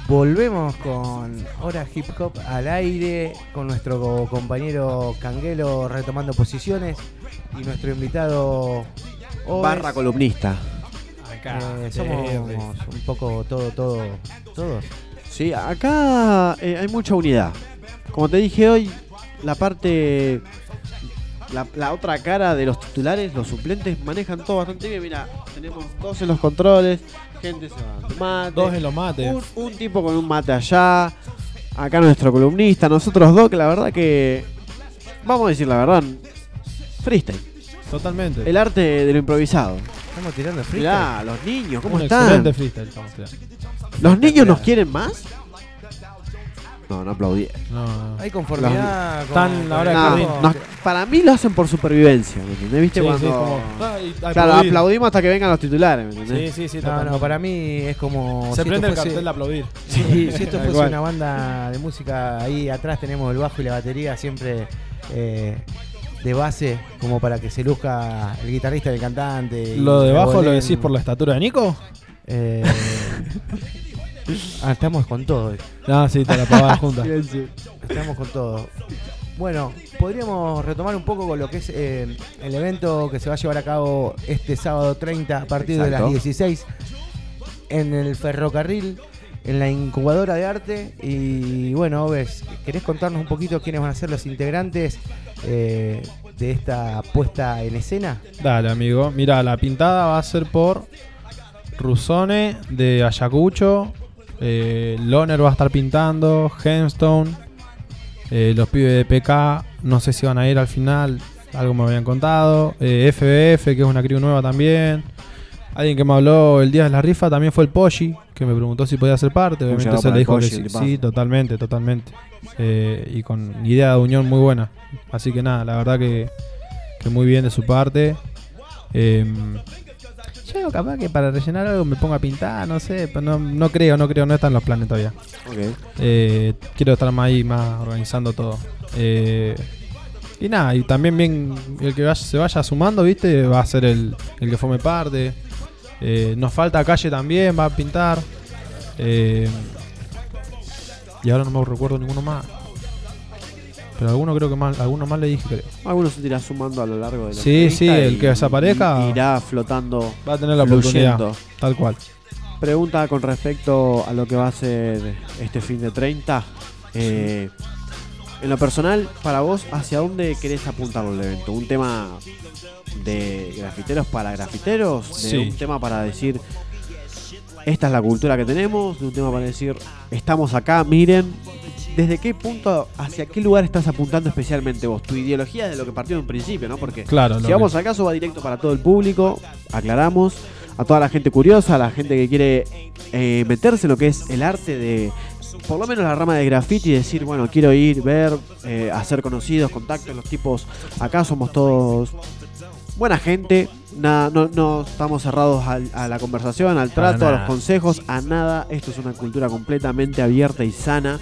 Speaker 6: Volvemos con Hora Hip Hop al aire, con nuestro compañero Canguelo retomando posiciones y nuestro invitado Oves.
Speaker 2: Barra columnista.
Speaker 6: Eh, somos un poco todo, todo, todos.
Speaker 2: Sí, acá eh, hay mucha unidad. Como te dije hoy, la parte. La, la otra cara de los titulares, los suplentes, manejan todo bastante bien. Mira, tenemos dos en los controles, gente se va a mate.
Speaker 3: Dos en los mates.
Speaker 2: Un, un tipo con un mate allá. Acá nuestro columnista, nosotros dos, que la verdad que. Vamos a decir la verdad. Freestyle.
Speaker 3: Totalmente.
Speaker 2: El arte de lo improvisado.
Speaker 6: Estamos tirando freestyle.
Speaker 2: Mirá, los niños, ¿cómo
Speaker 3: Un
Speaker 2: están?
Speaker 3: excelente freestyle estamos tirando.
Speaker 2: ¿Los niños nos quieren más? No, no aplaudí.
Speaker 3: No, no.
Speaker 6: Hay conformidad.
Speaker 3: Los-
Speaker 6: con-
Speaker 3: Están
Speaker 6: con
Speaker 3: ahora
Speaker 6: el
Speaker 2: No,
Speaker 6: equipo.
Speaker 2: nos- para mí lo hacen por supervivencia, ¿me entendés? ¿Viste
Speaker 3: Sí,
Speaker 2: cuando...
Speaker 3: sí, como- y
Speaker 2: claro,
Speaker 3: aplaudir.
Speaker 2: aplaudimos hasta que vengan los titulares, ¿me entendés?
Speaker 3: Sí, sí, sí.
Speaker 6: No, no, para mí es como.
Speaker 3: Se
Speaker 6: si
Speaker 3: prende el
Speaker 6: fuese-
Speaker 3: cartel de aplaudir.
Speaker 6: Sí, si esto fuese una banda de música, ahí atrás tenemos el bajo y la batería siempre eh, de base, como para que se luzca el guitarrista y el cantante. y
Speaker 3: ¿Lo de bajo lo decís por la estatura de Nico?
Speaker 6: Eh, ah, estamos con todo.
Speaker 3: No, sí, te la pavada junta.
Speaker 6: Estamos con todo. Bueno, podríamos retomar un poco con lo que es eh, el evento que se va a llevar a cabo este sábado 30 a partir de las 16 en el ferrocarril, en la incubadora de arte. Y bueno, ves, ¿querés contarnos un poquito quiénes van a ser los integrantes eh, de esta puesta en escena?
Speaker 3: Dale, amigo. Mira, la pintada va a ser por Rusone de Ayacucho. Eh, Loner va a estar pintando. Gemstone. eh, los pibes de PK. No sé si van a ir al final. Algo me habían contado. Eh, FBF, que es una crew nueva también. Alguien que me habló el día de la rifa también fue el Poshi, que me preguntó si podía ser parte. Obviamente se le dijo que sí. totalmente, totalmente. Eh, y con idea de unión muy buena. Así que nada, la verdad que, que muy bien de su parte. Em, yo capaz que para rellenar algo me ponga a pintar, no sé, pero no, no creo, no creo, no están los planes todavía.
Speaker 2: Ok.
Speaker 3: Eh, quiero estar más ahí, más organizando todo. Eh, y nada, y también bien el que vaya- se vaya sumando, viste, va a ser el, el que forme parte. Eh, nos falta calle también, va a pintar. Y ahora no me recuerdo ninguno más. Pero alguno creo que más, alguno más le dije creo.
Speaker 2: Algunos se irá sumando a lo largo de la
Speaker 3: Sí, sí, el
Speaker 2: y-
Speaker 3: que desaparezca
Speaker 2: y- irá flotando.
Speaker 3: Va a tener la
Speaker 2: fluyendo.
Speaker 3: oportunidad. Tal cual.
Speaker 2: Pregunta con respecto a lo que va a ser este fin de 30. Eh, en lo personal, para vos, ¿hacia dónde querés apuntarlo el evento? ¿Un tema de grafiteros para grafiteros? ¿De
Speaker 3: Sí.
Speaker 2: un tema para decir, esta es la cultura que tenemos? ¿De un tema para decir, estamos acá, miren? ¿Desde qué punto, hacia qué lugar estás apuntando especialmente vos? Tu ideología de lo que partió en un principio, ¿no? Porque
Speaker 3: Claro,
Speaker 2: si vamos
Speaker 3: que-
Speaker 2: al caso va directo para todo el público, aclaramos, a toda la gente curiosa, a la gente que quiere eh, meterse en lo que es el arte de, por lo menos la rama de graffiti, decir, bueno, quiero ir, ver, eh, hacer conocidos, contactos, los tipos, acá somos todos buena gente, nada, no, no estamos cerrados al- a la conversación, al trato, a los consejos, a nada, esto es una cultura completamente abierta y sana.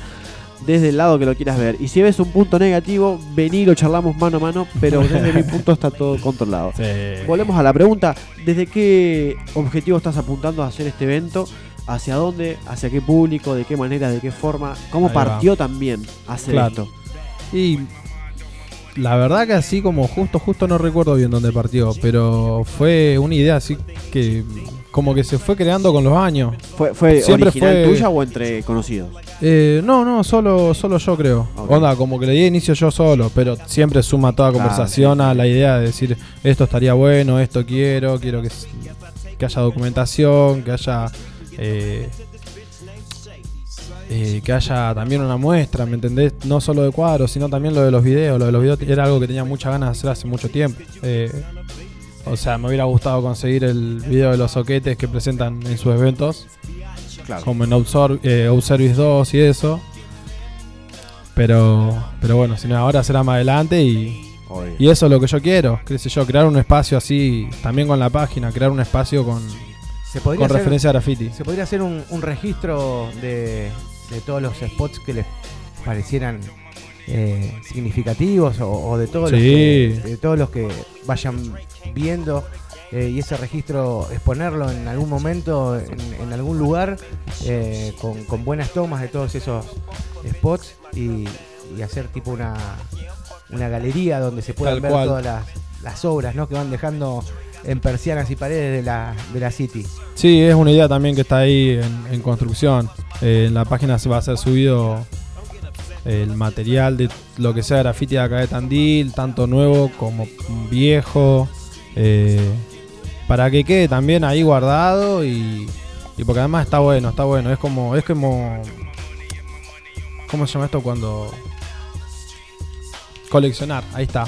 Speaker 2: Desde el lado que lo quieras ver. Y si ves un punto negativo, vení lo charlamos mano a mano, pero desde mi punto está todo controlado. Volvemos a la pregunta, ¿desde qué objetivo estás apuntando a hacer este evento? ¿Hacia dónde? ¿Hacia qué público? ¿De qué manera? ¿De qué forma? ¿Cómo
Speaker 3: Ahí va.
Speaker 2: partió también hacer
Speaker 3: Claro.
Speaker 2: esto?
Speaker 3: Y la verdad que así como justo, justo no recuerdo bien dónde partió, pero fue una idea así que como que se fue creando con los años.
Speaker 2: ¿Fue, fue
Speaker 3: Siempre
Speaker 2: original
Speaker 3: fue-
Speaker 2: tuya o entre conocidos?
Speaker 3: Eh, no, no, solo, solo yo creo.
Speaker 2: Ok.
Speaker 3: Onda, como que le di inicio yo solo, pero siempre suma toda conversación
Speaker 2: sí.
Speaker 3: a la idea de decir esto estaría bueno, esto quiero, quiero que, que haya documentación, que haya eh, eh, que haya también una muestra, ¿me entendés? No solo de cuadros, sino también lo de los videos. Lo de los videos era algo que tenía muchas ganas de hacer hace mucho tiempo. Eh, o sea, me hubiera gustado conseguir el video de los soquetes que presentan en sus eventos
Speaker 2: Claro.
Speaker 3: como en Outsor- eh, Outservice 2 y eso. Pero, pero bueno, si no, ahora será más adelante y, y eso es lo que yo quiero, qué sé yo, crear un espacio así, también con la página, crear un espacio con,
Speaker 6: Se podría
Speaker 3: con
Speaker 6: hacer-
Speaker 3: referencia a graffiti.
Speaker 6: Se podría hacer un, un registro de, de todos los spots que les parecieran eh, significativos o, o de todos los que, de todos los que vayan viendo eh, y ese registro exponerlo en algún momento en, en algún lugar eh, con, con buenas tomas de todos esos spots y, y hacer tipo una, una galería donde se puedan
Speaker 3: Tal
Speaker 6: ver
Speaker 3: cual.
Speaker 6: todas las, las obras ¿no? que van dejando en persianas y paredes de la, de la City.
Speaker 3: Sí, es una idea también que está ahí en, en construcción. Eh, en la página se va a ser subido el material de lo que sea graffiti de acá de Tandil, tanto nuevo como viejo, eh, para que quede también ahí guardado y, y porque además está bueno, está bueno. Es como, es como, ¿cómo se llama esto cuando coleccionar? Ahí está.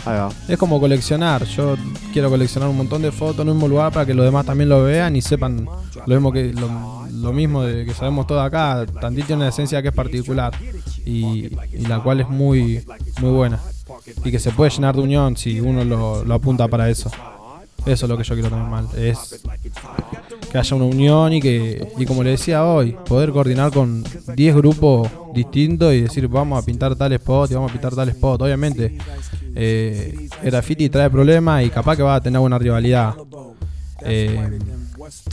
Speaker 3: Es como coleccionar. Yo quiero coleccionar un montón de fotos en un mismo lugar para que los demás también lo vean y sepan lo mismo que lo, lo mismo de que sabemos todo acá. Tandil tiene una esencia que es particular y, la cual es muy muy buena y que se puede llenar de unión si uno lo, lo apunta para eso. Eso es lo que yo quiero también mal. Es que haya una unión y que, y como le decía hoy, poder coordinar con 10 grupos distintos y decir vamos a pintar tal spot y vamos a pintar tal spot. Obviamente, eh, el graffiti trae problemas y capaz que va a tener una rivalidad. Eh,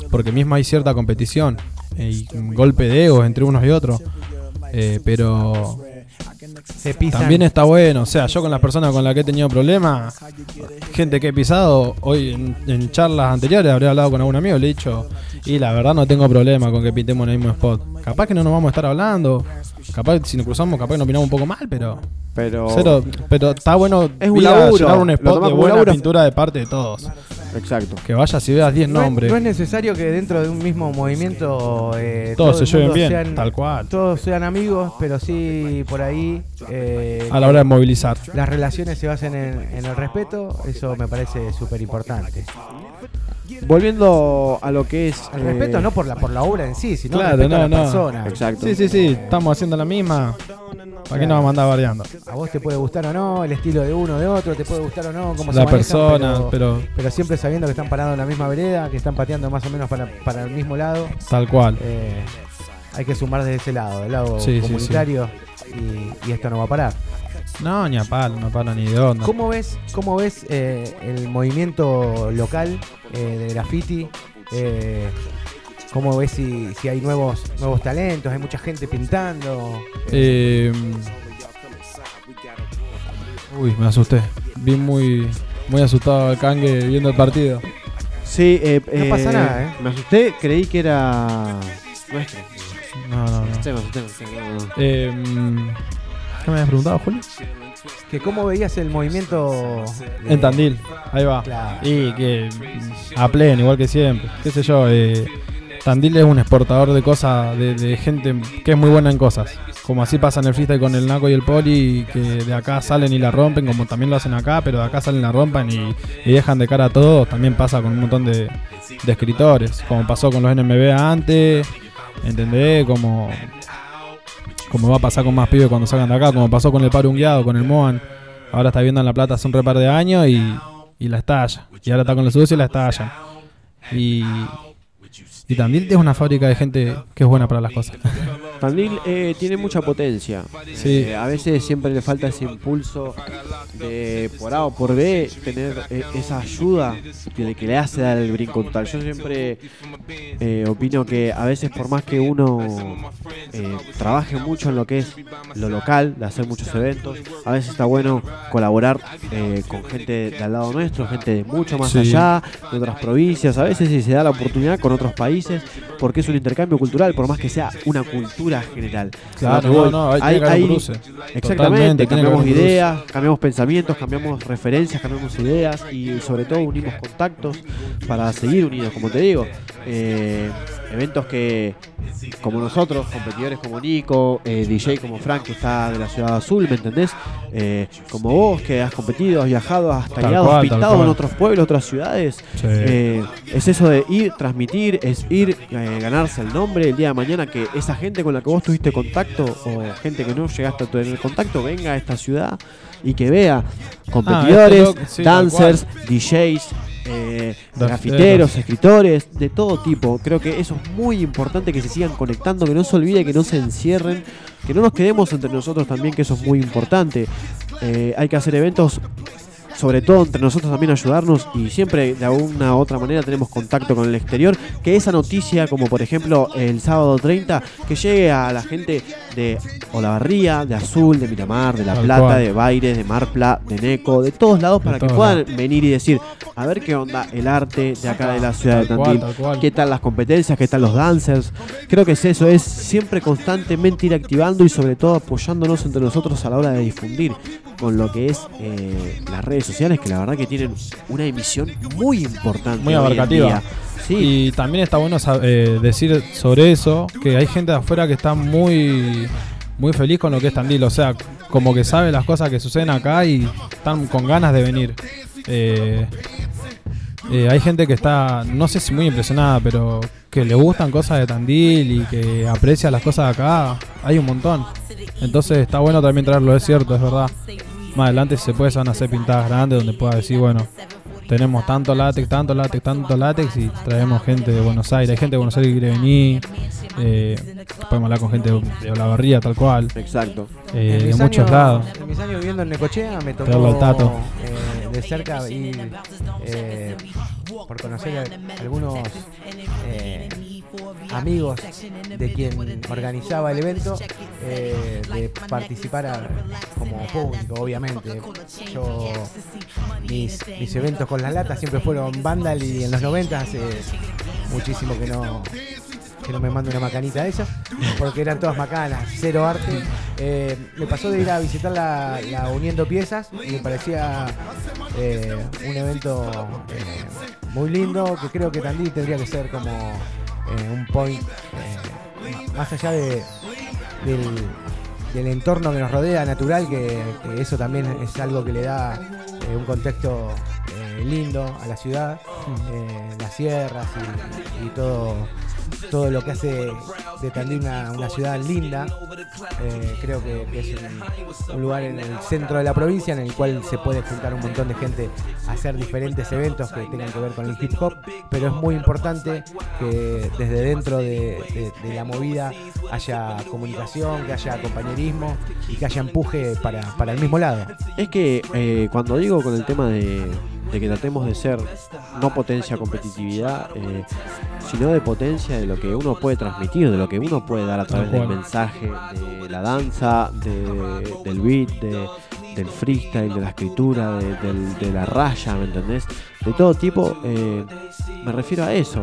Speaker 3: porque mismo hay cierta competición eh, y un golpe de egos entre unos y otros. Eh, pero
Speaker 6: pisan.
Speaker 3: también está bueno. O sea, yo con las personas con las que he tenido problemas, gente que he pisado, hoy en, en charlas anteriores habré hablado con algún amigo, le he dicho, y la verdad no tengo problema con que pintemos en el mismo spot. Capaz que no nos vamos a estar hablando, capaz si nos cruzamos, capaz que nos opinamos un poco mal, pero...
Speaker 2: Pero-
Speaker 3: Cero, pero está bueno
Speaker 2: Es un laburo,
Speaker 3: un spot de buena
Speaker 2: laburo.
Speaker 3: pintura de parte de todos.
Speaker 2: Exacto.
Speaker 3: Que vayas y veas 10
Speaker 6: No es-
Speaker 3: nombres.
Speaker 6: No es necesario que dentro de un mismo movimiento eh,
Speaker 3: Todos
Speaker 6: todo
Speaker 3: se lleven bien, tal cual.
Speaker 6: Todos sean amigos, pero sí por ahí. eh,
Speaker 3: A la hora de movilizar.
Speaker 6: Las relaciones se basen en, en el respeto, eso me parece súper importante.
Speaker 2: Volviendo a lo que es.
Speaker 6: El
Speaker 2: eh,
Speaker 6: respeto no por la, por la obra en sí, sino
Speaker 3: Claro, no,
Speaker 6: a la
Speaker 3: no.
Speaker 6: persona.
Speaker 2: Exacto.
Speaker 3: Sí, sí, sí, estamos haciendo la misma. ¿Para qué nos vamos a andar variando?
Speaker 6: A vos te puede gustar o no, el estilo de uno de otro, te puede gustar o no, cómo
Speaker 3: La
Speaker 6: se manejan,
Speaker 3: persona, pero-
Speaker 6: pero siempre sabiendo que están parados en la misma vereda, que están pateando más o menos para, para el mismo lado.
Speaker 3: Tal cual.
Speaker 6: Eh, hay que sumar desde ese lado, del lado
Speaker 3: Sí, sí, sí.
Speaker 6: comunitario, Y, y esto no va a parar.
Speaker 3: No, ni a palo, no para ni de onda.
Speaker 6: ¿Cómo ves, cómo ves eh, el movimiento local eh, de graffiti? Eh, ¿Cómo ves si, si hay nuevos, nuevos talentos? ¿Hay mucha gente pintando?
Speaker 3: Eh, uy, me asusté. Vi muy, muy asustado al cangue viendo el partido.
Speaker 2: Sí, eh,
Speaker 6: No pasa nada, ¿eh?
Speaker 2: Me asusté, creí que era nuestro.
Speaker 3: No, no, no.
Speaker 2: Me asusté, me asusté, me asusté, no, no.
Speaker 3: Eh, ¿Qué me habías preguntado, Julio?
Speaker 6: Que cómo veías el movimiento de-
Speaker 3: En Tandil, ahí va.
Speaker 6: Claro.
Speaker 3: Y que a pleno, igual que siempre. Qué sé yo, eh, Tandil es un exportador de cosas, de, gente que es muy buena en cosas. Como así pasa en el freestyle con el Naco y el Poli, que de acá salen y la rompen, como también lo hacen acá, pero de acá salen la rompen y, dejan de cara a todos. También pasa con un montón de, escritores, como pasó con los NMB antes, ¿entendés? Como, como va a pasar con más pibes cuando salgan de acá, como pasó con el Paro Ungueado, con el Moan. Ahora está viendo en La Plata hace un repar de años y, y la estalla. Y ahora está con el sucio y la estalla. Y, y Tandil es una fábrica de gente que es buena para las cosas.
Speaker 2: Tandil eh, tiene mucha potencia.
Speaker 3: Sí.
Speaker 2: Eh, a veces siempre le falta ese impulso de por A o por B tener eh, esa ayuda que le hace dar el brinco total. Yo siempre eh, opino que a veces por más que uno eh, trabaje mucho en lo que es lo local, de hacer muchos eventos, a veces está bueno colaborar eh, con gente de al lado nuestro, gente de mucho más
Speaker 3: Sí.
Speaker 2: allá, de otras provincias, a veces si se da la oportunidad con otros países, porque es un intercambio cultural, por más que sea una cultura general.
Speaker 3: Claro, no, no, hay- un cruce.
Speaker 2: Exactamente, cambiamos
Speaker 3: cruce.
Speaker 2: ideas, cambiamos pensamientos, cambiamos referencias, cambiamos ideas y sobre todo unimos contactos para seguir unidos, como te digo. Eh, eventos que, como nosotros, competidores como Nico, eh, DJ como Frank, que está de la Ciudad Azul, ¿me entendés? Eh, como vos, que has competido, has viajado, has
Speaker 3: Tal
Speaker 2: tallado, has pintado en otros pueblos, otras ciudades.
Speaker 3: Sí.
Speaker 2: Eh, es eso de ir, transmitir, es ir, eh, ganarse el nombre el día de mañana, que esa gente con la que vos tuviste contacto o gente que no llegaste a tener contacto venga a esta ciudad y que vea competidores,
Speaker 3: este sí, tal
Speaker 2: dancers, DJs, eh,
Speaker 3: Grafiteros.
Speaker 2: grafiteros, escritores, de todo tipo. Creo que eso es muy importante que se sigan conectando, que no se olvide, que no se encierren, que no nos quedemos entre nosotros también, que eso es muy importante. Eh, hay que hacer eventos sobre todo entre nosotros también ayudarnos y siempre de alguna u otra manera tenemos contacto con el exterior, que esa noticia, como por ejemplo el sábado 30, que llegue a la gente de Olavarría, de Azul, de Miramar, de La
Speaker 3: Tal
Speaker 2: Plata,
Speaker 3: cual.
Speaker 2: de Baires, de Marpla, de Neco, de todos lados para que puedan
Speaker 3: lados.
Speaker 2: venir y decir, a ver qué onda el arte de acá de la ciudad de
Speaker 3: Tal
Speaker 2: Tandil,
Speaker 3: cual.
Speaker 2: qué tal las competencias, qué tal los dancers. Creo que es eso, es siempre constantemente ir activando y sobre todo apoyándonos entre nosotros a la hora de difundir con lo que es eh, las redes sociales, que la verdad que tienen una emisión muy importante.
Speaker 3: Muy abarcativa.
Speaker 2: día.
Speaker 3: Y también está bueno eh, decir sobre eso que hay gente de afuera que está muy feliz con lo que es Tandil, o sea, como que sabe las cosas que suceden acá y están con ganas de venir. Eh, eh, hay gente que está, no sé si muy impresionada, pero que le gustan cosas de Tandil y que aprecia las cosas de acá, hay un montón. Entonces está bueno también traerlo, es cierto, es verdad. Más adelante si se puede se van a hacer pintadas grandes donde pueda decir, bueno, tenemos tanto látex, tanto látex, tanto látex y traemos gente de Buenos Aires. Hay gente de Buenos Aires que quiere venir. eh, podemos hablar con gente de, Olavarría, tal cual.
Speaker 2: Exacto.
Speaker 3: Eh,
Speaker 6: En
Speaker 3: de muchos
Speaker 6: años-
Speaker 3: lados.
Speaker 6: En mis años viviendo en Necochea me tocó
Speaker 3: al Tato.
Speaker 6: eh, de cerca ir eh, por conocer a algunos eh, amigos de quien organizaba el evento, eh, de participar como público, obviamente. Yo, mis, mis eventos con las latas siempre fueron Vandal y en los 90 hace muchísimo que no que no me mando una macanita de esas, porque eran todas macanas, cero arte. Eh, me pasó de ir a visitar la, Uniendo Piezas y me parecía eh, un evento muy lindo, que creo que Tandil tendría que ser como eh, un point, eh, más allá de, del, del entorno que nos rodea natural, que, que eso también es algo que le da eh, un contexto eh, lindo a la ciudad, eh, las sierras y, y todo, todo lo que hace de Tandil una, ciudad linda. Eh, creo que, es un, lugar en el centro de la provincia en el cual se puede juntar un montón de gente a hacer diferentes eventos que tengan que ver con el hip hop, pero es muy importante que desde dentro de, la movida haya comunicación, que haya compañerismo y que haya empuje para, para el mismo lado.
Speaker 2: Es que eh, cuando digo con el tema de, de que tratemos de ser no potencia competitividad, eh, sino de potencia de lo que uno puede transmitir, de lo que uno puede dar a través del mensaje, de la danza, de- del beat, de- del freestyle, de la escritura, de, de la raya, ¿me entendés? De todo tipo, eh, me refiero a eso.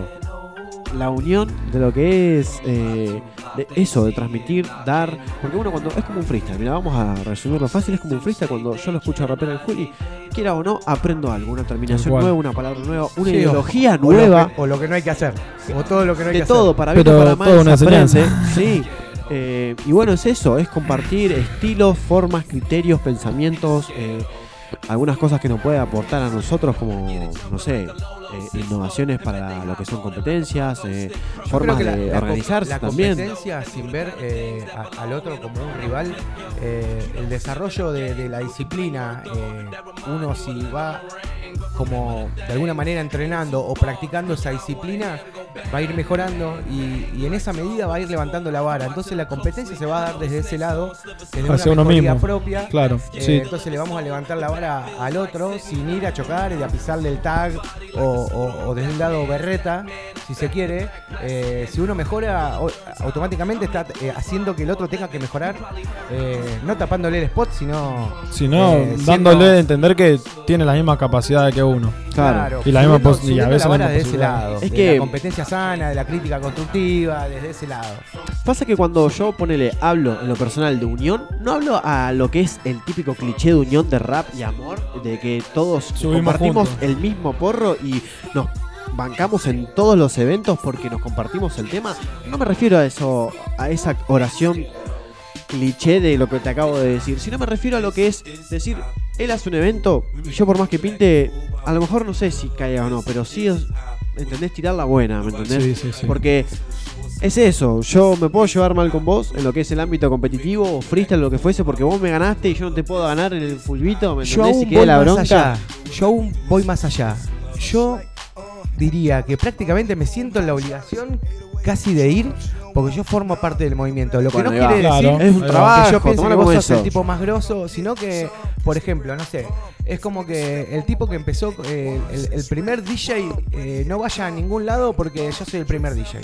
Speaker 2: La unión de lo que es eh, de eso, de transmitir, dar. Porque uno cuando. Es como un freestyle, mira, vamos a resumirlo fácil. Es como un freestyle cuando yo lo escucho rapear al Juli, quiera o no, aprendo algo, una terminación nueva, una palabra nueva, una
Speaker 6: Sí,
Speaker 2: ideología
Speaker 6: o lo
Speaker 2: nueva.
Speaker 6: que- o lo que no hay que hacer. O todo lo que no hay
Speaker 2: de
Speaker 6: que
Speaker 2: todo,
Speaker 6: hacer.
Speaker 2: para bien o para mal,
Speaker 3: una
Speaker 2: se aprende.
Speaker 3: enseñanza.
Speaker 2: Sí. Eh, y bueno, es eso, es compartir estilos, formas, criterios, pensamientos, eh, algunas cosas que nos puede aportar a nosotros como, no sé, eh, innovaciones para lo que son competencias, eh, formas de
Speaker 6: la-
Speaker 2: organizarse
Speaker 6: la
Speaker 2: también.
Speaker 6: competencia sin ver eh, a- al otro como un rival, eh, el desarrollo de, de la disciplina, eh, uno si va como de alguna manera entrenando o practicando esa disciplina, va a ir mejorando y, y en esa medida va a ir levantando la vara. Entonces la competencia se va a dar desde ese lado, desde una
Speaker 3: Hacia uno
Speaker 6: mejoría
Speaker 3: mismo.
Speaker 6: propia.
Speaker 3: Claro,
Speaker 6: Eh,
Speaker 3: sí.
Speaker 6: Entonces le vamos a levantar la vara al otro sin ir a chocar y a pisarle el tag o, o- o desde un lado berreta, si se quiere. Eh, si uno mejora, automáticamente está eh, haciendo que el otro tenga que mejorar, no tapándole el spot, sino.
Speaker 3: Sino dándole a entender que tiene las mismas que uno.
Speaker 6: Claro,
Speaker 3: Y la misma
Speaker 6: subiendo-
Speaker 3: pos- y a
Speaker 6: subiendo
Speaker 3: veces
Speaker 6: la
Speaker 3: la
Speaker 6: vara
Speaker 3: misma
Speaker 6: de ese
Speaker 3: posibilidad.
Speaker 6: lado.
Speaker 2: Es
Speaker 6: de
Speaker 2: que-
Speaker 6: la competencia sana, de la crítica constructiva, desde ese lado.
Speaker 2: Pasa que cuando yo ponele, hablo en lo personal de unión, no hablo a lo que es el típico cliché de unión de rap y amor, de que todos
Speaker 3: Subimos
Speaker 2: compartimos
Speaker 3: juntos.
Speaker 2: el mismo porro y nos bancamos en todos los eventos porque nos compartimos el tema. No me refiero a eso, a esa oración cliché de lo que te acabo de decir, sino me refiero a lo que es decir, él hace un evento y yo por más que pinte, a lo mejor no sé si caiga o no, pero sí, ¿entendés? Tirar la buena, ¿me entendés?
Speaker 3: Sí, sí, sí.
Speaker 2: Porque Es eso, yo me puedo llevar mal con vos en lo que es el ámbito competitivo o freestyle lo que fuese porque vos me ganaste y yo no te puedo ganar en el fulbito, ¿me
Speaker 6: Yo
Speaker 2: entendés?
Speaker 6: aún
Speaker 2: Si quedé
Speaker 6: voy
Speaker 2: la
Speaker 6: más
Speaker 2: bronca.
Speaker 6: allá. Yo aún voy más allá. Yo diría que prácticamente me siento en la obligación casi de ir porque yo formo parte del movimiento. Lo que
Speaker 2: Bueno,
Speaker 6: no quiere
Speaker 2: Claro,
Speaker 6: decir
Speaker 2: es un
Speaker 6: que
Speaker 2: trabajo,
Speaker 6: yo piense que vos sos el tipo más grosso, sino que, por ejemplo, no sé, es como que el tipo que empezó, eh, el, el primer DJ eh, no vaya a ningún lado porque yo soy el primer DJ.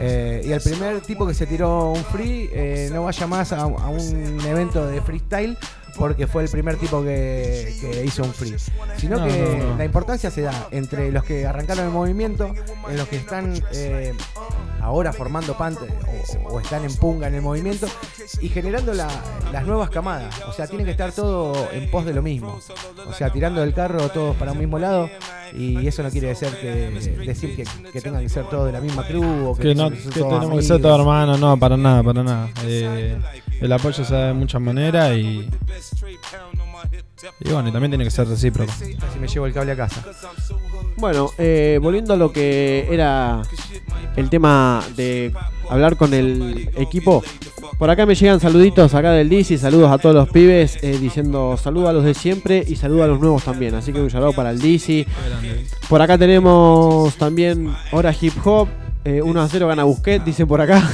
Speaker 6: Eh, y el primer tipo que se tiró un free no vaya más a, a un evento de freestyle porque fue el primer tipo que, que hizo un free. Sino
Speaker 3: No,
Speaker 6: que
Speaker 3: no, no.
Speaker 6: la importancia se da entre los que arrancaron el movimiento, en los que están eh, ahora formando parte o, o están en punga en el movimiento y generando la- las nuevas camadas. O sea, tiene que estar todo en pos de lo mismo. O sea, tirando del carro todos para un mismo lado. Y eso no quiere decir que, decir que, que tengan que ser todos de la misma crew o que,
Speaker 3: Que, no, que tenemos que ser todos hermanos, no, para nada, para nada. Eh, el apoyo se da de muchas maneras y. Y bueno, y también tiene que ser recíproco.
Speaker 6: Así me llevo el cable a casa.
Speaker 2: Bueno, eh, volviendo a lo que era el tema de hablar con el equipo. Por acá me llegan saluditos acá del DC, saludos a todos los pibes, eh, diciendo saludos a los de siempre y saludos a los nuevos también. Así que un saludo para el DC. Por acá tenemos también hora hip hop, eh, 1 a 0 gana Busquets, dice por acá.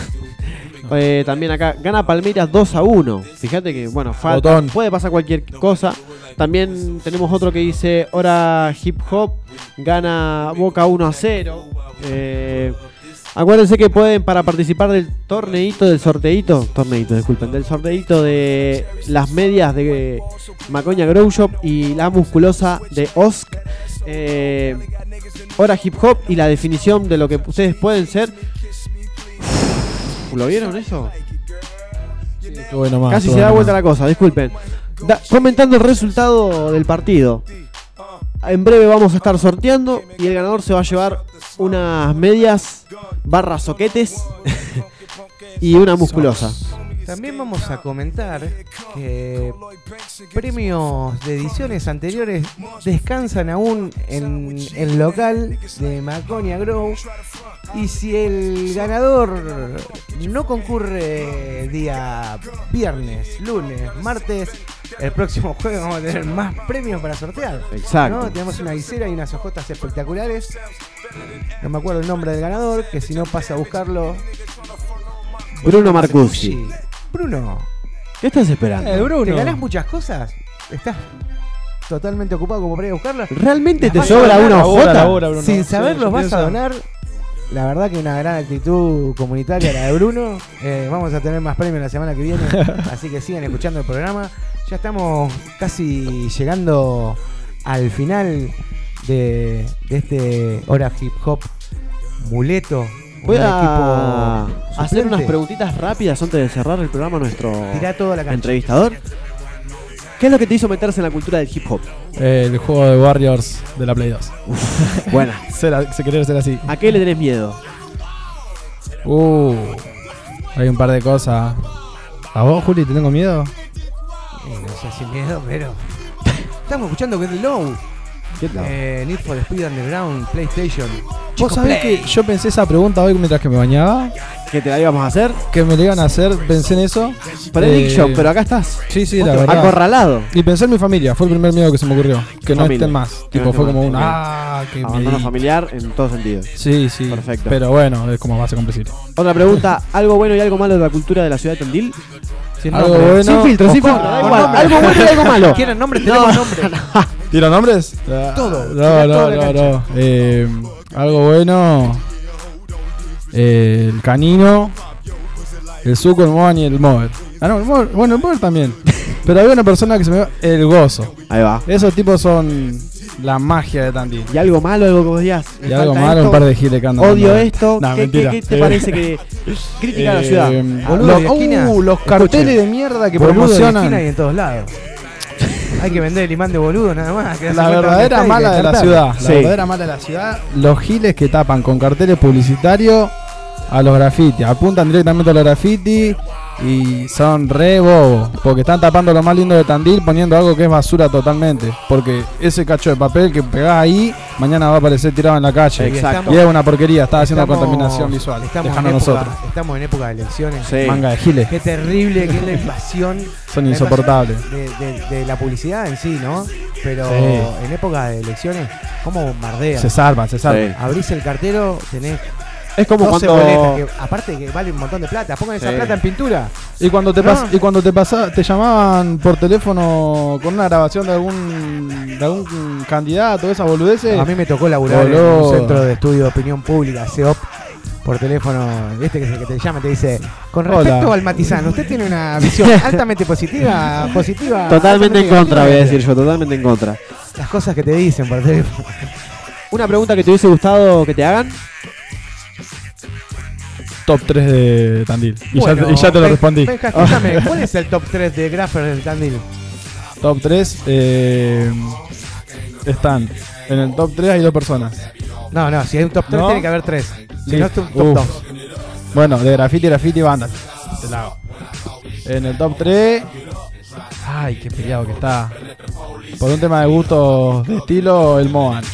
Speaker 2: Eh, también acá gana Palmeiras 2 a 1. Fíjate que, bueno, falta,
Speaker 3: Botón.
Speaker 2: puede pasar cualquier cosa. También tenemos otro que dice hora hip hop, gana Boca 1 a 0. Eh, acuérdense que pueden para participar del torneito, del sorteito, torneito, disculpen, del sorteito de las medias de Macoña Grow Shop y la musculosa de OSC. Eh, hora hip hop y la definición de lo que ustedes pueden ser. ¿Lo vieron eso?
Speaker 3: Estuvo bueno más,
Speaker 2: Casi se da vuelta
Speaker 3: más.
Speaker 2: la cosa, disculpen. Da- comentando el resultado del partido. En breve vamos a estar sorteando y el ganador se va a llevar unas medias barra soquetes y una musculosa.
Speaker 6: También vamos a comentar que premios de ediciones anteriores descansan aún en el local de Maconia Grow. Y si el ganador no concurre día viernes, lunes, martes, el próximo jueves vamos a tener más premios para sortear.
Speaker 2: Exacto.
Speaker 6: ¿no? Tenemos una visera y unas hojotas espectaculares. No me acuerdo el nombre del ganador, que si no pasa a buscarlo.
Speaker 2: Bruno Marcucci.
Speaker 6: Bruno.
Speaker 2: ¿Qué estás esperando?
Speaker 6: ¿Te ganás muchas cosas? ¿Estás totalmente ocupado como para ir a buscarlas?
Speaker 2: ¿Realmente
Speaker 6: ¿Las
Speaker 2: te sobra una hojota?
Speaker 6: Sin
Speaker 3: Sí,
Speaker 6: saber,
Speaker 3: yo
Speaker 6: los vas a donar. La verdad que una gran actitud comunitaria la de Bruno. Eh, vamos a tener más premios la semana que viene. así que sigan escuchando el programa. Ya estamos casi llegando al final de, de este Hora Hip Hop Muleto.
Speaker 2: Voy
Speaker 6: un
Speaker 2: a
Speaker 6: equipo
Speaker 2: hacer unas preguntitas rápidas antes de cerrar el programa a nuestro
Speaker 6: Tirá toda la cancha.
Speaker 2: entrevistador. ¿Qué es lo que te hizo meterse en la cultura del hip hop?
Speaker 3: Eh, el juego de Warriors de la Play 2.
Speaker 2: Buena.
Speaker 3: se, la- se querer ser así.
Speaker 2: ¿A qué le tenés miedo?
Speaker 3: Uh, hay un par de cosas. ¿A vos, Juli, te tengo miedo?
Speaker 6: Eh, no sé si miedo, pero. Estamos escuchando Get Low. Eh, Need for Speed Underground, PlayStation. Chico
Speaker 3: ¿Vos sabés
Speaker 6: Play.
Speaker 3: que yo pensé esa pregunta hoy mientras que me bañaba?
Speaker 2: ¿Que te la íbamos a hacer?
Speaker 3: Que me la iban a hacer, pensé en eso.
Speaker 2: Prediction,
Speaker 3: Eh,
Speaker 2: pero acá estás.
Speaker 3: Sí, sí, la verdad.
Speaker 2: Acorralado.
Speaker 3: Y pensé en mi familia, fue el primer miedo que se me ocurrió. Que no estén más.
Speaker 2: Que
Speaker 3: Tipo,
Speaker 2: no
Speaker 3: fue como un. Ah, que
Speaker 2: Abandono familiar en todos sentidos.
Speaker 3: Sí, sí.
Speaker 2: Perfecto.
Speaker 3: Pero bueno, es como base comprensible.
Speaker 2: Otra pregunta, ¿algo bueno y algo malo de la cultura de la ciudad de Tandil?
Speaker 6: Sin
Speaker 3: Algo
Speaker 6: nombre.
Speaker 3: bueno.
Speaker 2: Sin filtro, sin filtro, da
Speaker 6: con
Speaker 2: igual.
Speaker 6: nombre.
Speaker 2: Algo bueno y algo malo.
Speaker 6: ¿Quieren nombres? Tenemos nombres.
Speaker 3: ¿Tiro nombres?
Speaker 6: Todo,
Speaker 3: No,
Speaker 6: tirá
Speaker 3: no, no,
Speaker 6: cancha.
Speaker 3: no. Eh, algo bueno. eh, el canino. El suco, el moan y el mover. Ah, no, el mover. Bueno, el mover también. Pero había una persona que se me dio el gozo.
Speaker 2: Ahí va.
Speaker 3: Esos tipos son la magia de Tandil.
Speaker 2: ¿Y algo malo, algo que vos digas?
Speaker 3: Y algo malo,
Speaker 2: esto,
Speaker 3: un par de giles que andan
Speaker 2: Odio esto.
Speaker 3: Nah,
Speaker 2: ¿Qué,
Speaker 3: mentira.
Speaker 2: qué- qué te
Speaker 3: Eh,
Speaker 2: parece que crítica a la
Speaker 3: Eh,
Speaker 2: ciudad?
Speaker 6: Boludo
Speaker 3: los,
Speaker 6: de esquina.
Speaker 3: uh, los
Speaker 6: Escuchen.
Speaker 3: carteles de mierda que
Speaker 6: Boludo de
Speaker 3: promocionan.
Speaker 6: esquina y en todos lados. Hay que vender el imán de boludo nada más.
Speaker 3: La verdadera mala de la ciudad. La
Speaker 2: Sí.
Speaker 3: verdadera mala de la ciudad. Los giles que tapan con carteles publicitarios a los graffiti. Apuntan directamente a los graffiti y son re bobos. Porque están tapando lo más lindo de Tandil poniendo algo que es basura totalmente. Porque ese cacho de papel que pegás ahí, mañana va a aparecer tirado en la calle.
Speaker 6: Exacto.
Speaker 3: Y es una porquería, está haciendo
Speaker 6: Estamos-
Speaker 3: contaminación visual.
Speaker 6: Estamos en, época,
Speaker 3: nosotros.
Speaker 6: estamos en época de elecciones.
Speaker 3: Sí. Manga de giles.
Speaker 6: Qué terrible es la invasión.
Speaker 3: Son insoportables.
Speaker 6: De, de- de la publicidad en sí, ¿no? Pero
Speaker 3: Sí.
Speaker 6: en época de elecciones, ¿cómo bombardean?
Speaker 3: Se salvan, se salvan. Sí.
Speaker 6: Abrís el cartero, tenés.
Speaker 2: Es como
Speaker 6: 12
Speaker 3: cuando-
Speaker 6: boletas, que aparte que vale un montón de plata. Pongan esa
Speaker 3: Sí.
Speaker 6: plata en pintura.
Speaker 3: Y cuando te
Speaker 6: No.
Speaker 3: pas- y cuando te pasa, te llamaban por teléfono con una grabación de algún de algún candidato, esas boludeces.
Speaker 6: A mí me tocó laburar en
Speaker 3: Boludo.
Speaker 6: un centro de estudio de opinión pública, CEOP, por teléfono. Este que, es el que te llama y te dice: Con
Speaker 3: Hola.
Speaker 6: respecto al matizano, ¿usted tiene una visión altamente positiva? positiva
Speaker 2: Totalmente en
Speaker 6: altamente
Speaker 2: contra, voy a
Speaker 6: negativa?"
Speaker 2: decir yo, totalmente en contra.
Speaker 6: Las cosas que te dicen por teléfono.
Speaker 2: Una pregunta que te hubiese gustado que te hagan.
Speaker 3: Top 3 de Tandil. Y, ya,
Speaker 6: Bueno,
Speaker 3: te- y ya te lo respondí.
Speaker 6: Benja, escúchame, ¿cuál es el top 3 de Graffer del Tandil?
Speaker 3: Top 3 eh, están. En el top 3 hay dos personas.
Speaker 6: No, no, si hay un top 3
Speaker 3: ¿No?
Speaker 6: tiene que haber 3. Si
Speaker 3: Sí.
Speaker 6: no, es un top
Speaker 3: Uf.
Speaker 6: 2.
Speaker 3: Bueno, de graffiti, graffiti, banda. Te la hago. En el top 3. Ay, qué peleado que está. Por un tema de gustos de estilo, el Moan.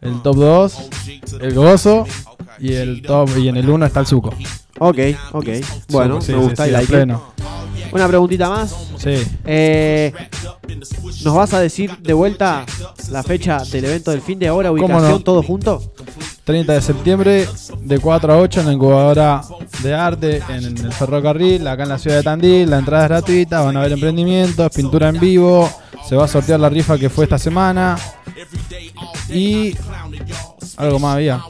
Speaker 3: El top 2, el Gozo. Y el top y en el 1 está el Zuko.
Speaker 2: Ok, ok. Bueno,
Speaker 3: Sí,
Speaker 2: me gusta
Speaker 3: sí,
Speaker 2: y like.
Speaker 3: pleno.
Speaker 2: Una preguntita más.
Speaker 3: Sí.
Speaker 2: Eh, ¿Nos vas a decir de vuelta la fecha del evento del fin de hora,
Speaker 3: ¿Cómo
Speaker 2: ubicación,
Speaker 3: no?
Speaker 2: todo junto?
Speaker 3: 30 de septiembre de 4 a 8 en la incubadora de arte en el ferrocarril, acá en la ciudad de Tandil. La entrada es gratuita, van a haber emprendimientos, pintura en vivo, se va a sortear la rifa que fue esta semana. Y algo más había.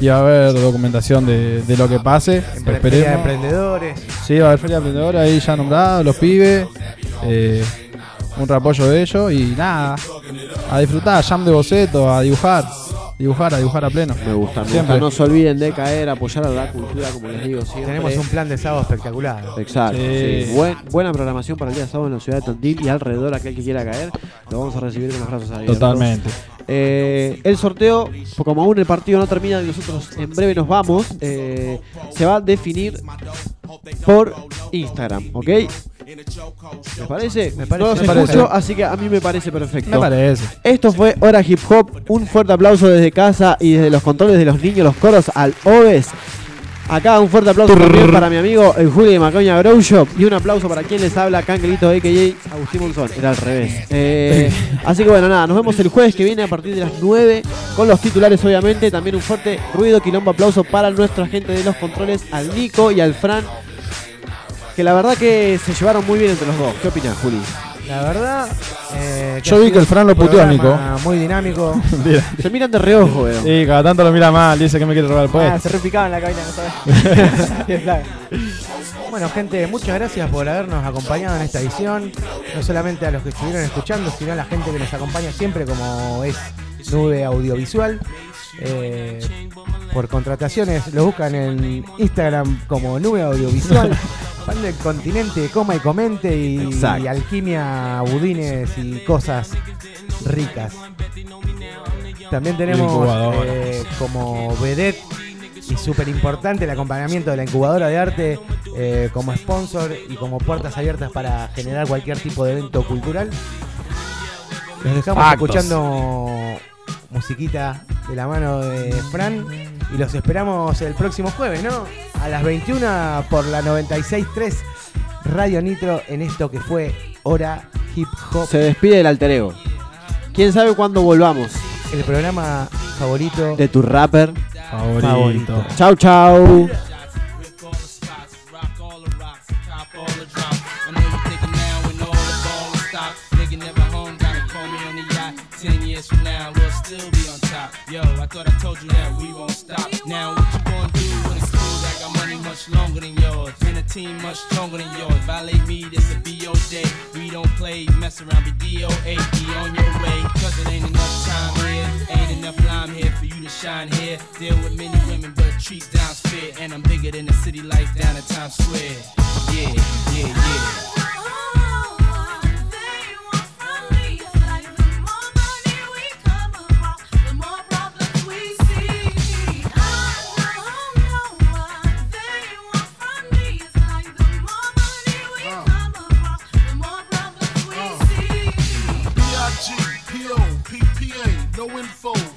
Speaker 3: Y va a haber documentación de, de lo que pase.
Speaker 6: Feria de emprendedores.
Speaker 3: Sí, va a haber feria de emprendedores ahí ya nombrados, los pibes. eh, un reapoyo de ellos y nada. A disfrutar, jam de boceto, a dibujar. Dibujar, a dibujar a pleno.
Speaker 2: Me gusta, me
Speaker 3: Siempre.
Speaker 2: gusta. No se olviden de caer, apoyar a la cultura, como les digo siempre.
Speaker 6: Tenemos un plan de sábado espectacular.
Speaker 2: Exacto.
Speaker 3: Sí.
Speaker 2: sí. Buen- buena programación para el día sábado en la ciudad de Tandil y alrededor aquel que quiera caer, lo vamos a recibir con los brazos abiertos.
Speaker 3: Totalmente.
Speaker 2: Eh, el sorteo, como aún el partido no termina y nosotros en breve nos vamos, eh, se va a definir por Instagram, ¿ok? ¿Me parece?
Speaker 6: Me parece.
Speaker 2: No los escucho, así que a mí me parece perfecto.
Speaker 3: Me parece.
Speaker 2: Esto fue Hora Hip Hop. Un fuerte aplauso desde casa y desde los controles de los niños, los coros al OVES. Acá un fuerte aplauso también para mi amigo el Juli de Macoña Grow Shop. Y un aplauso para quien les habla, Cangelito a.k.a. Agustín Monzón. Era al revés. Eh, así que bueno, nada, nos vemos el jueves que viene a partir de las 9 con los titulares, obviamente. También un fuerte ruido, quilombo, aplauso para nuestra gente de los controles, al Nico y al Fran. Que la verdad que se llevaron muy bien entre los dos. ¿Qué opinas, Juli?
Speaker 6: La verdad. eh,
Speaker 3: Yo vi que el Fran lo puteó a
Speaker 6: Muy dinámico.
Speaker 2: Se miran de reojo, weón.
Speaker 3: Sí, cada tanto lo mira mal, dice que me quiere robar el
Speaker 7: Ah,
Speaker 3: puesto.
Speaker 7: se repicaba en la cabina, no sabes.
Speaker 6: Bueno, gente, muchas gracias por habernos acompañado en esta edición. No solamente a los que estuvieron escuchando, sino a la gente que nos acompaña siempre, como es Nube Audiovisual. Eh, por contrataciones, lo buscan en Instagram como Nube Audiovisual. Fan del continente, coma y comente y, alquimia, budines y cosas ricas. También tenemos eh, como vedette y súper importante el acompañamiento de la incubadora de arte eh, como sponsor y como puertas abiertas para generar cualquier tipo de evento cultural. Los dejamos escuchando musiquita de la mano de Fran y los esperamos el próximo jueves, ¿no? A las 21 por la 96.3 Radio Nitro en esto que fue Hora Hip Hop,
Speaker 2: Se despide el alter ego. ¿Quién sabe cuándo volvamos?
Speaker 6: el programa favorito
Speaker 2: De tu rapper.
Speaker 3: Favorito.
Speaker 6: Favorito.
Speaker 2: Chau, chau.
Speaker 24: Thought I told you that we won't stop. Now, what you gonna do when it's cool? I got money much longer than yours, and a team much stronger than yours. Violate me, this a BO day. We don't play, mess around, be DOA. Be on your way, cause it ain't enough time here. Ain't enough lime here for you to shine here. Deal with many women, but treat down's fair. And I'm bigger than the city lights down at Times Square. Yeah, yeah, yeah.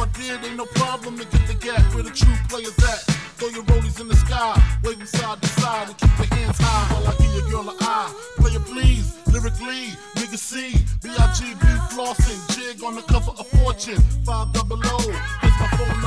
Speaker 25: I did, ain't no problem to get the gap where the true players at. Throw your rollies in the sky, wave side to side, and keep your hands high while I give your girl an eye. Play it please, lyrically, nigga C, B-I-G-B flossing, jig on the cover of Fortune, 5 double O. It's my phone number.